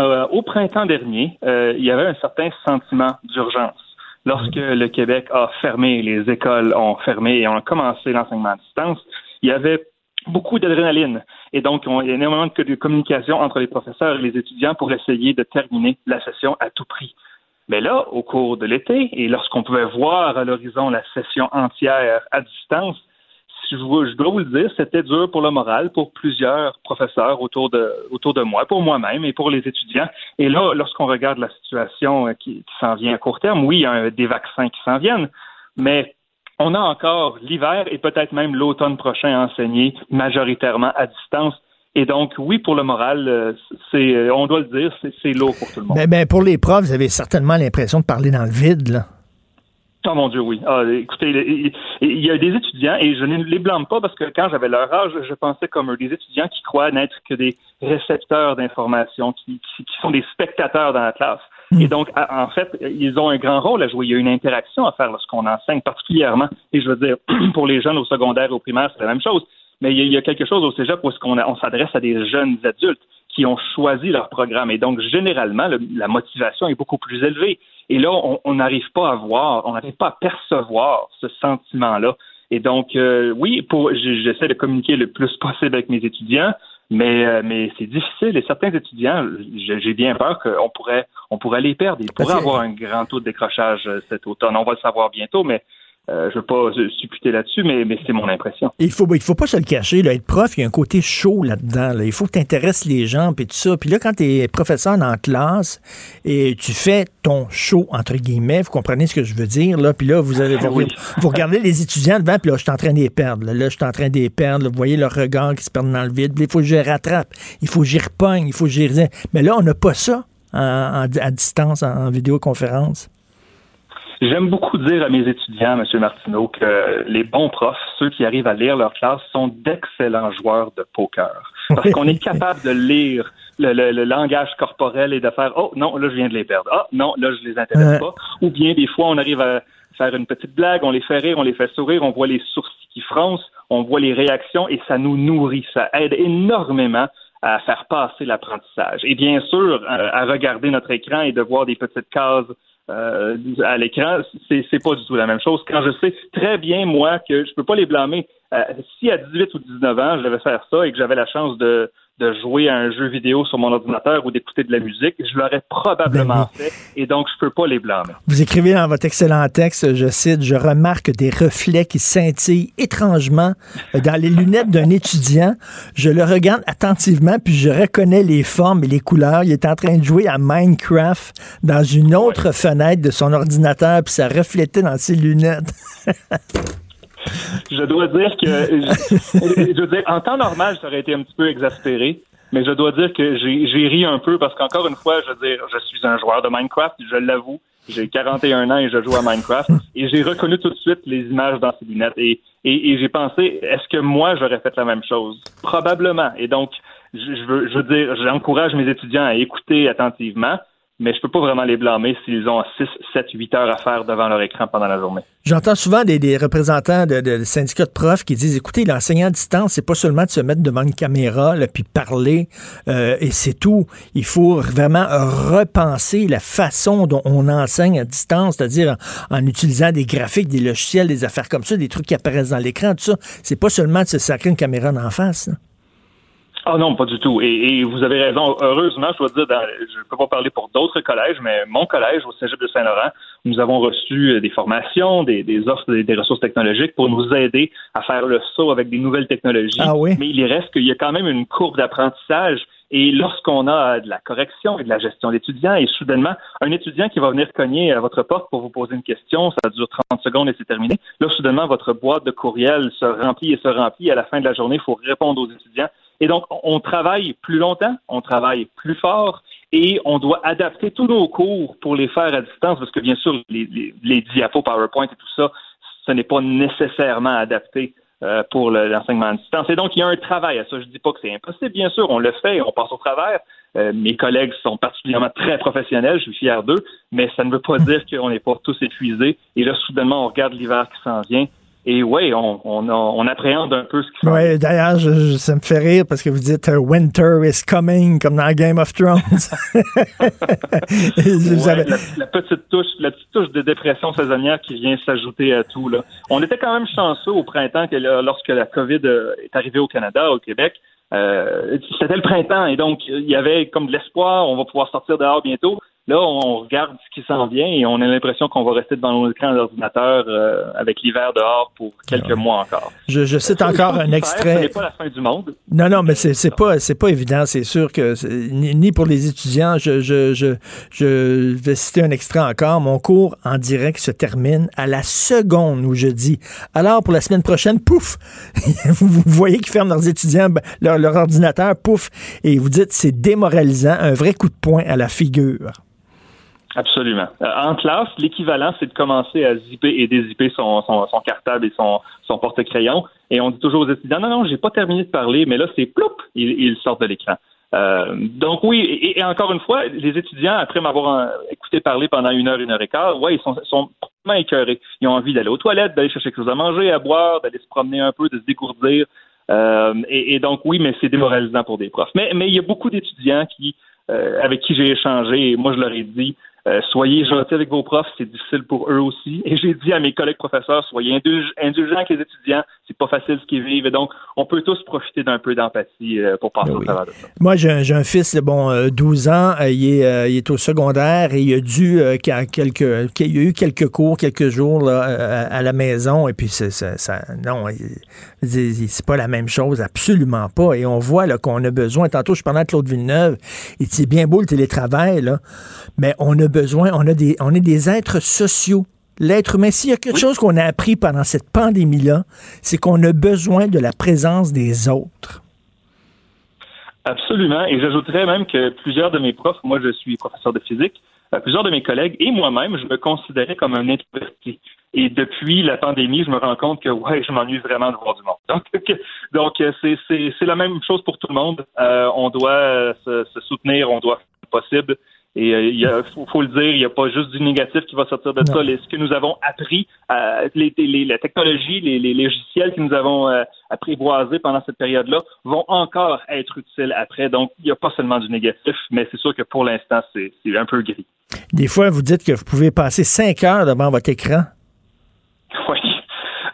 euh, au printemps dernier, euh, il y avait un certain sentiment d'urgence. Lorsque le Québec a fermé, les écoles ont fermé et ont commencé l'enseignement à distance, il y avait beaucoup d'adrénaline. Et donc, il y a énormément de communication entre les professeurs et les étudiants pour essayer de terminer la session à tout prix. Mais là, au cours de l'été, et lorsqu'on pouvait voir à l'horizon la session entière à distance, je, dois vous le dire, c'était dur pour le moral pour plusieurs professeurs autour de, autour de moi, pour moi-même et pour les étudiants. Et là, lorsqu'on regarde la situation qui, qui s'en vient à court terme, oui, il y a des vaccins qui s'en viennent, mais on a encore l'hiver et peut-être même l'automne prochain à enseigner majoritairement à distance. Et donc, oui, pour le moral, euh, c'est, euh, on doit le dire, c'est lourd pour tout le monde. Mais, ben, pour les profs, vous avez certainement l'impression de parler dans le vide, là. Oh mon Dieu, oui. Ah, écoutez, il y a des étudiants, et je ne les blâme pas parce que quand j'avais leur âge, je pensais comme eux, des étudiants qui croient n'être que des récepteurs d'informations, qui, sont des spectateurs dans la classe. Hmm. Et donc, en fait, ils ont un grand rôle à jouer. Il y a une interaction à faire lorsqu'on enseigne, particulièrement. Et je veux dire, [CLEARS THROAT] pour les jeunes au secondaire et au primaire, c'est la même chose mais il y, a quelque chose au cégep où est-ce qu'on on s'adresse à des jeunes adultes qui ont choisi leur programme. Et donc, généralement, la motivation est beaucoup plus élevée. Et là, on n'arrive pas à voir, on n'arrive pas à percevoir ce sentiment-là. Et donc, euh, oui, pour, j'essaie de communiquer le plus possible avec mes étudiants, mais, euh, mais c'est difficile. Et certains étudiants, j'ai bien peur qu'on pourrait, on pourrait les perdre. Ils pourraient avoir un grand taux de décrochage euh, cet automne. On va le savoir bientôt, mais euh, je ne veux pas supputer là-dessus, mais, mais c'est mon impression. Il faut, il faut pas se le cacher. Là, être prof, il y a un côté chaud là-dedans. Il faut que tu intéresses les gens et tout ça. Puis là, quand tu es professeur en classe et tu fais ton show, entre guillemets, vous comprenez ce que je veux dire, là, puis là, vous, avez, vous, regardez les étudiants devant, puis là, je suis en train de les perdre. Là, je suis en train de les perdre. vous voyez leur regard qui se perd dans le vide. Puis il faut que je les rattrape. Il faut que j'y repogne. Il faut que j'y... Mais là, on n'a pas ça à distance, en vidéoconférence. J'aime beaucoup dire à mes étudiants, M. Martineau, que les bons profs, ceux qui arrivent à lire leur classe, sont d'excellents joueurs de poker. Parce qu'on est capable de lire le, langage corporel et de faire Oh non, là je viens de les perdre. Ah non, là je les intéresse pas. Ou bien des fois on arrive à faire une petite blague, on les fait rire, on les fait sourire, on voit les sourcils qui froncent, on voit les réactions et ça nous nourrit, ça aide énormément à faire passer l'apprentissage. Et bien sûr, à, regarder notre écran et de voir des petites cases euh, à l'écran, c'est, c'est pas du tout la même chose. Quand je sais très bien, moi, que je peux pas les blâmer. Euh, si à 18 ou 19 ans, je devais faire ça et que j'avais la chance de, de jouer à un jeu vidéo sur mon ordinateur ou d'écouter de la musique, je l'aurais probablement fait et donc je peux pas les blâmer. Vous écrivez dans votre excellent texte, je cite, je remarque des reflets qui scintillent étrangement dans les lunettes d'un étudiant. Je le regarde attentivement puis je reconnais les formes et les couleurs. Il est en train de jouer à Minecraft dans une autre fenêtre de son ordinateur puis ça reflétait dans ses lunettes. [LAUGHS] je dois dire que, je, veux dire, en temps normal, ça aurait été un petit peu exaspéré, mais je dois dire que j'ai ri un peu parce qu'encore une fois, je veux dire, je suis un joueur de Minecraft, je l'avoue. J'ai 41 ans et je joue à Minecraft et j'ai reconnu tout de suite les images dans ces lunettes et, et, j'ai pensé, est-ce que moi j'aurais fait la même chose? Probablement. Et donc, je veux, je veux dire, j'encourage mes étudiants à écouter attentivement, mais je peux pas vraiment les blâmer s'ils ont 6, 7, 8 heures à faire devant leur écran pendant la journée. J'entends souvent des, représentants de, syndicats de profs qui disent écoutez, l'enseignant à distance, c'est pas seulement de se mettre devant une caméra là, puis parler euh, et c'est tout. Il faut vraiment repenser la façon dont on enseigne à distance, c'est-à-dire en, utilisant des graphiques, des logiciels, des affaires comme ça, des trucs qui apparaissent dans l'écran, tout ça. C'est pas seulement de se sacrer une caméra en face. Ah non, pas du tout. Et, vous avez raison. Heureusement, je dois dire, je ne peux pas parler pour d'autres collèges, mais mon collège au Cégep de Saint-Laurent, nous avons reçu euh, des formations, des, offres, des, ressources technologiques pour nous aider à faire le saut avec des nouvelles technologies. Ah oui? Mais il reste qu'il y a quand même une courbe d'apprentissage. Et lorsqu'on a de la correction et de la gestion d'étudiants, et soudainement, un étudiant qui va venir cogner à votre porte pour vous poser une question, ça dure 30 secondes et c'est terminé. Là, soudainement, votre boîte de courriel se remplit et se remplit. À la fin de la journée, il faut répondre aux étudiants. Et donc, on travaille plus longtemps, on travaille plus fort et on doit adapter tous nos cours pour les faire à distance parce que, bien sûr, les, les, diapos PowerPoint et tout ça, ce n'est pas nécessairement adapté euh, pour l'enseignement à distance. Et donc, il y a un travail à ça. Je ne dis pas que c'est impossible, bien sûr, on le fait, on passe au travers. Euh, mes collègues sont particulièrement très professionnels, je suis fier d'eux, mais ça ne veut pas dire qu'on n'est pas tous épuisés. Et là, soudainement, on regarde l'hiver qui s'en vient et oui, on, on, appréhende un peu ce qui se. Oui, d'ailleurs, ça me fait rire parce que vous dites uh, Winter is coming, comme dans Game of Thrones. [LAUGHS] la, petite touche, la petite touche de dépression saisonnière qui vient s'ajouter à tout. Là. On était quand même chanceux au printemps que, lorsque la COVID euh, est arrivée au Canada, au Québec. Euh, c'était le printemps et donc il y avait comme de l'espoir, on va pouvoir sortir dehors bientôt. Là, on regarde ce qui s'en vient et on a l'impression qu'on va rester devant nos écrans d'ordinateur euh, avec l'hiver dehors pour quelques mois encore. Je, je cite encore un extrait. Ce n'est pas la fin du monde. Non, non, mais c'est, c'est pas c'est pas évident. C'est sûr que ni, pour les étudiants. Je, je, je, je vais citer un extrait encore. Mon cours en direct se termine à la seconde où je dis alors pour la semaine prochaine, pouf, [LAUGHS] vous voyez qu'ils ferment leurs étudiants ben, leur, leur ordinateur, pouf, et vous dites c'est démoralisant, un vrai coup de poing à la figure. Absolument. Euh, en classe, l'équivalent, c'est de commencer à zipper et dézipper son, cartable et son, porte-crayon. Et on dit toujours aux étudiants, non, non, j'ai pas terminé de parler, mais là, c'est ploup, ils, sortent de l'écran. Euh, donc oui, et, encore une fois, les étudiants, après m'avoir euh, écouté parler pendant une heure, une heure et quart, ouais, ils sont, sont complètement écœurés. Ils ont envie d'aller aux toilettes, d'aller chercher quelque chose à manger, à boire, d'aller se promener un peu, de se dégourdir. Et, donc oui, mais c'est démoralisant pour des profs. Mais, mais il y a beaucoup d'étudiants qui, avec qui j'ai échangé, et moi je leur ai dit, euh, soyez gentils avec vos profs, c'est difficile pour eux aussi. Et j'ai dit à mes collègues professeurs, soyez indulgents avec les étudiants, pas facile ce qu'ils vivent. Et donc, on peut tous profiter d'un peu d'empathie euh, pour passer ben au travers de ça. Moi, j'ai un, fils de bon 12 ans, il est, il, est, au secondaire et il a dû quelques, il a eu quelques cours, quelques jours là, à, la maison. Et puis, ça, non, c'est pas la même chose, absolument pas. Et on voit qu'on a besoin. Tantôt, je parlais à Claude Villeneuve, et c'est bien beau le télétravail, là, mais on a besoin, on, a des, on est des êtres sociaux. L'être humain, s'il y a quelque chose qu'on a appris pendant cette pandémie-là, c'est qu'on a besoin de la présence des autres. Absolument. Et j'ajouterais même que plusieurs de mes profs, moi je suis professeur de physique, euh, plusieurs de mes collègues et moi-même, je me considérais comme un introverti. Et depuis la pandémie, je me rends compte que ouais, je m'ennuie vraiment de voir du monde. Donc, [LAUGHS] donc euh, c'est, la même chose pour tout le monde. Euh, on doit se, se, soutenir, on doit faire le possible Et euh, il faut, faut le dire, il n'y a pas juste du négatif qui va sortir de Non. ça. Les- ce que nous avons appris, euh, les, les- la technologie, les, les logiciels que nous avons euh, apprivoisés pendant cette période-là vont encore être utiles après. Donc, il n'y a pas seulement du négatif, mais c'est sûr que pour l'instant, c'est un peu gris. Des fois, vous dites que vous pouvez passer cinq heures devant votre écran.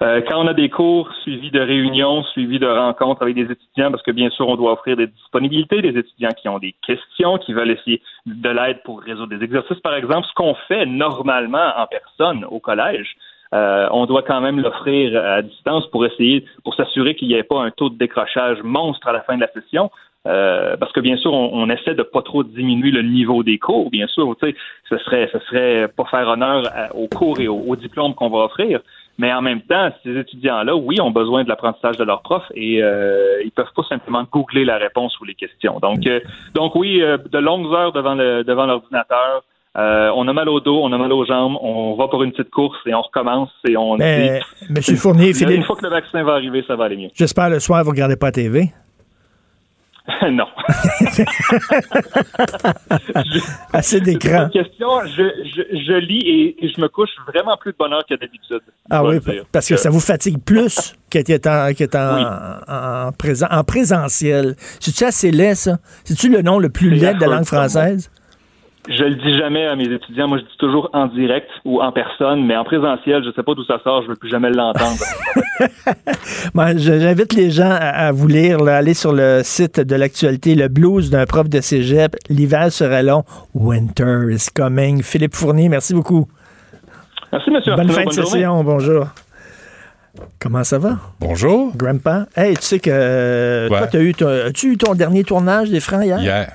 Euh, quand on a des cours suivis de réunions, suivis de rencontres avec des étudiants, parce que bien sûr, on doit offrir des disponibilités, des étudiants qui ont des questions, qui veulent essayer de l'aide pour résoudre des exercices, par exemple, ce qu'on fait normalement en personne au collège. euh, on doit quand même l'offrir à distance pour essayer, pour s'assurer qu'il n'y ait pas un taux de décrochage monstre à la fin de la session. Euh, parce que bien sûr, on, on essaie de pas trop diminuer le niveau des cours. Bien sûr, ce serait, ce serait pas faire honneur aux cours et aux diplômes qu'on va offrir. Mais en même temps, ces étudiants-là, oui, ont besoin de l'apprentissage de leurs profs et euh, ils peuvent pas simplement googler la réponse ou les questions. Donc, euh, donc oui, euh, de longues heures devant le devant l'ordinateur. Euh, on a mal au dos, on a mal aux jambes, on va pour une petite course et on recommence et on. Mais, et- Monsieur Fournier, [LAUGHS] Une Philippe, fois que le vaccin va arriver, ça va aller mieux. j'espère le soir, vous regardez pas la TV. [LAUGHS] non. [LAUGHS] Assez d'écran. Question. Je, je, je lis et, et je me couche vraiment plus de bonne heure que d'habitude. Ah oui, parce que ça vous fatigue plus [LAUGHS] qu'être en, qu'être en, Oui. en, présent, en présentiel. C'est-tu assez laid, ça? C'est-tu le nom le plus laid de la langue ça, moi. Je le dis jamais à mes étudiants. Moi, je dis toujours en direct ou en personne, mais en présentiel, je sais pas d'où ça sort. Je veux plus jamais l'entendre. [LAUGHS] Moi, je- j'invite les gens à, à vous lire, là, aller sur le site de l'actualité, le blues d'un prof de cégep. L'hiver sera long. Winter is coming. Philippe Fournier, merci beaucoup. Merci, monsieur. Bonne fin de Bonne journée. session, bonjour. Comment ça va? Bonjour. Grandpa. Hey, tu sais que euh, Ouais. toi, t'as eu ton- as-tu eu ton dernier tournage des Francs hier? Hier.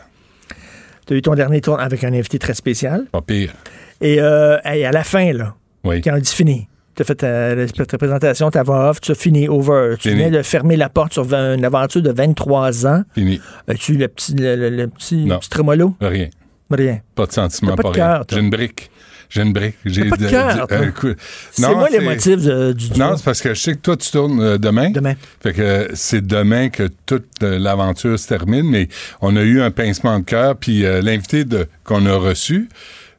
Tu as eu ton dernier tournage avec un invité très spécial. Pas pire. Et euh, hey, à la fin, là, Oui. quand on dit fini, tu as fait ta, ta- ta présentation, ta voix off, tu as fini, over. Tu Fini. venais de fermer la porte sur une aventure de 23 ans. Fini. As-tu eu le petit, le, le- le petit, le petit trémolo? Rien. Rien. Pas de sentiment, pas pas, de rien. J'ai une brique. J'ai une brique. J'ai pas de cœur, coup- C'est moi les motifs de- du duo. Non, c'est parce que je sais que toi, tu tournes euh, demain. Demain. Fait que euh, c'est demain que toute euh, l'aventure se termine, mais on a eu un pincement de cœur, puis euh, l'invité qu'on a reçu,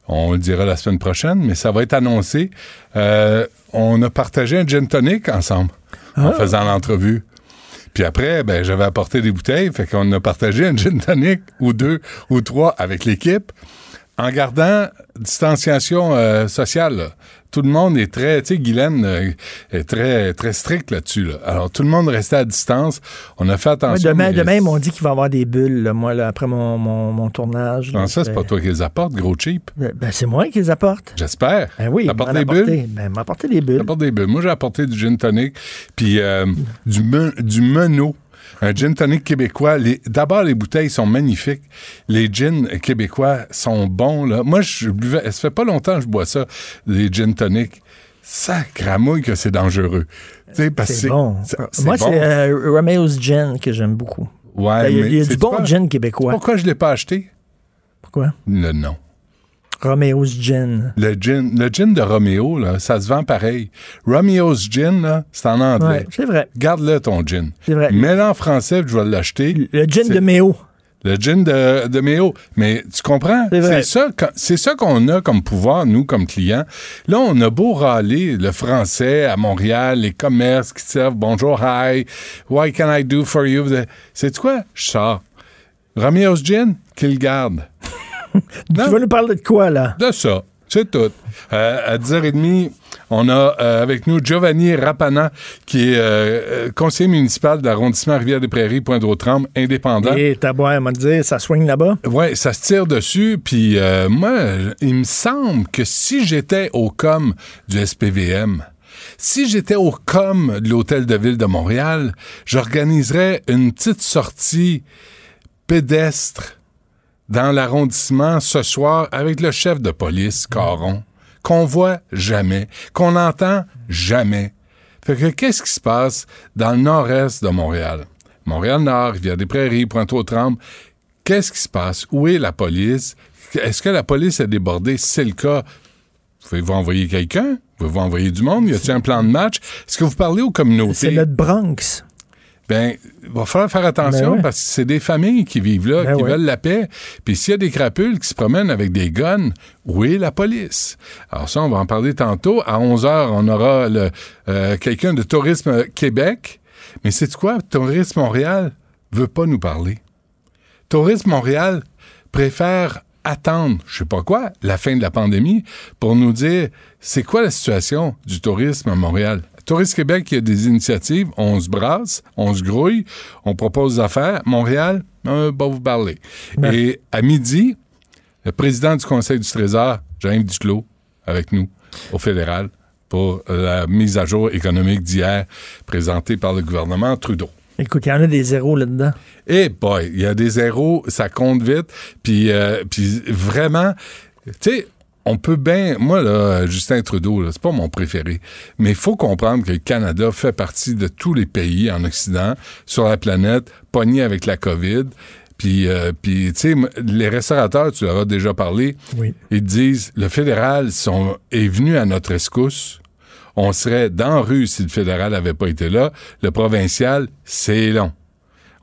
on le dira la semaine prochaine, mais ça va être annoncé. Euh, on a partagé un gin tonic ensemble en Ah. faisant l'entrevue. Puis après, ben, j'avais apporté des bouteilles, fait qu'on a partagé un gin tonic ou deux ou trois avec l'équipe en gardant distanciation euh, sociale. là. Tout le monde est très, tu sais, Guylaine euh, est très, très strict là-dessus. là. Alors, tout le monde restait à distance. On a fait Ouais, attention. demain, mais- demain, ils m'ont dit qu'il va y avoir des bulles, là, moi, là, après mon, mon, mon tournage. Non, ça, c'est pas toi qui les apportes, gros cheap. Ben, c'est moi qui les apporte. J'espère. Ben oui, T'apportes m'en des bulles? Ben, m'apporter des bulles. T'apportes des bulles. Moi, j'ai apporté du gin tonic, puis euh, du, men- du menot. Un gin tonic québécois. D'abord, les bouteilles sont magnifiques. Les gins québécois sont bons. Là. Moi, je buvais, ça fait pas longtemps que je bois ça, les gin tonic. Sacramouille que c'est dangereux. C'est bon. Moi, bon. c'est euh, Romeo's Gin que j'aime beaucoup. Ouais, Ben, il y a, mais il y a du bon gin québécois. Pourquoi je l'ai pas acheté? Pourquoi? Le nom. Romeo's Gin. Le gin, le gin de Roméo, là, ça se vend pareil. Romeo's Gin, c'est en anglais. Ouais, c'est vrai. Garde-le, ton gin. C'est vrai. Mets-le en français, puis je vais l'acheter. Le gin de Méo. Le gin de, de Méo. Mais tu comprends? C'est ça, qu'on- c'est ça qu'on a comme pouvoir, nous, comme clients. Là, on a beau râler le français à Montréal, les commerces qui servent bonjour, hi, what can I do for you? C'est quoi? Je sors. Romeo's Gin, qu'il garde. [LAUGHS] Tu vas nous parler de quoi, là? De ça. C'est tout. Euh, à 10h30, on a euh, avec nous Giovanni Rapana, qui est euh, conseiller municipal d'arrondissement Rivière-des-Prairies, Pointe-aux-Trembles, indépendant. Et beau à me dire, ça swing là-bas? Ouais, ça se tire dessus. Puis moi, il me semble que si j'étais au com du SPVM, si j'étais au com de l'Hôtel de Ville de Montréal, j'organiserais une petite sortie pédestre dans l'arrondissement ce soir avec le chef de police, Caron, qu'on voit jamais, qu'on entend jamais. Fait que qu'est-ce qui se passe dans le nord-est de Montréal? Montréal-Nord, Rivière-des-Prairies, Pointe-aux-Trembles. Qu'est-ce qui se passe? Où est la police? Est-ce que la police est débordée? Si c'est le cas, pouvez-vous envoyer quelqu'un? Pouvez-vous envoyer du monde? Y a-t-il un plan de match? Est-ce que vous parlez aux communautés? C'est notre Bronx. Ben, il va falloir faire attention Ben ouais. parce que c'est des familles qui vivent là, Ben qui ouais. veulent la paix. Puis s'il y a des crapules qui se promènent avec des guns, où est la police? Alors ça, on va en parler tantôt. À 11 h on aura euh, quelqu'un de Tourisme Québec. Mais c'est quoi? Tourisme Montréal veut pas nous parler. Tourisme Montréal préfère attendre, je sais pas quoi, la fin de la pandémie pour nous dire c'est quoi la situation du tourisme à Montréal. Tourisme Québec, il y a des initiatives, on se brasse, on se grouille, on propose des affaires. Montréal, euh, va vous parler. Et à midi, le président du Conseil du Trésor, Jean-Yves Duclos, avec nous au fédéral pour la mise à jour économique d'hier présentée par le gouvernement Trudeau. Écoute, il y en a des zéros là-dedans. Eh boy, il y a des zéros, ça compte vite. Puis, euh, puis vraiment, tu sais, on peut bien. Moi, là, Justin Trudeau, c'est pas mon préféré. Mais il faut comprendre que le Canada fait partie de tous les pays en Occident, sur la planète, pognés avec la COVID. Puis, euh, puis tu sais, les restaurateurs, tu leur as déjà parlé, Oui. ils disent le fédéral sont, est venu à notre escousse. On serait dans la rue si le fédéral n'avait pas été là. Le provincial, c'est long.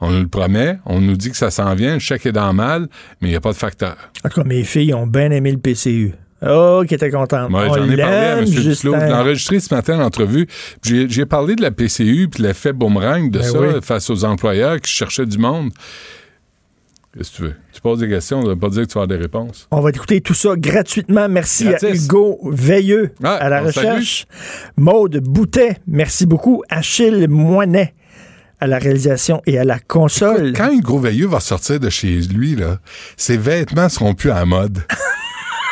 On nous le promet, on nous dit que ça s'en vient, le chèque est dans le mal, mais il n'y a pas de facteur. En tout cas, mes filles ont bien aimé le PCU. Oh, qui était contente. On j'en ai parlé à M. Duclos. Je l'ai enregistré ce matin l'entrevue. J'ai j'ai parlé de la PCU puis l'effet boomerang de Ben ça oui. face aux employeurs qui cherchaient du monde. Qu'est-ce que tu veux? Tu poses des questions, ça veut pas dire que tu vas avoir des réponses. On va écouter tout ça gratuitement. Merci à. Hugo Veilleux à la on recherche. Maude Boutet, merci beaucoup. Achille Moinet à la réalisation et à la console. Quand Hugo Veilleux va sortir de chez lui, là, ses vêtements seront plus à la mode. [LAUGHS]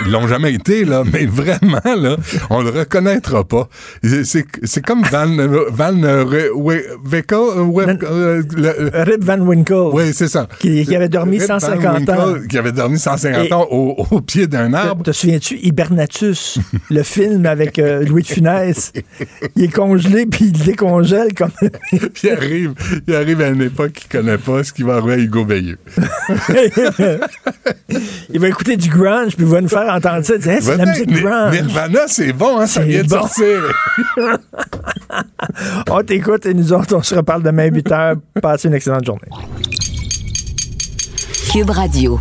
Ils l'ont jamais été, là, mais vraiment, là, on le reconnaîtra pas. C'est comme Van, Van We- Winkle, We- euh, le- Rip Van Winkle. Oui, c'est ça. Qui, qui avait dormi Rip Van 150 ans. Qui avait dormi 150 Et- ans au, au pied d'un arbre. Te, te souviens-tu, Hibernatus, [LAUGHS] le film avec euh, Louis de Funès? Il est congelé, puis il décongèle comme... [LAUGHS] Il arrive, il arrive à une époque qu'il connaît pas, ce qui va arriver à Hugo Veilleux. [LAUGHS] il va écouter du grunge, puis il va nous faire entendre ça. Il dit, Hey, c'est de la musique grunge. Nirvana, c'est bon, hein, ça C'est vient de bon. sortir. [LAUGHS] on t'écoute et nous autres, on se reparle demain 8 h. Passez une excellente journée. Cube Radio.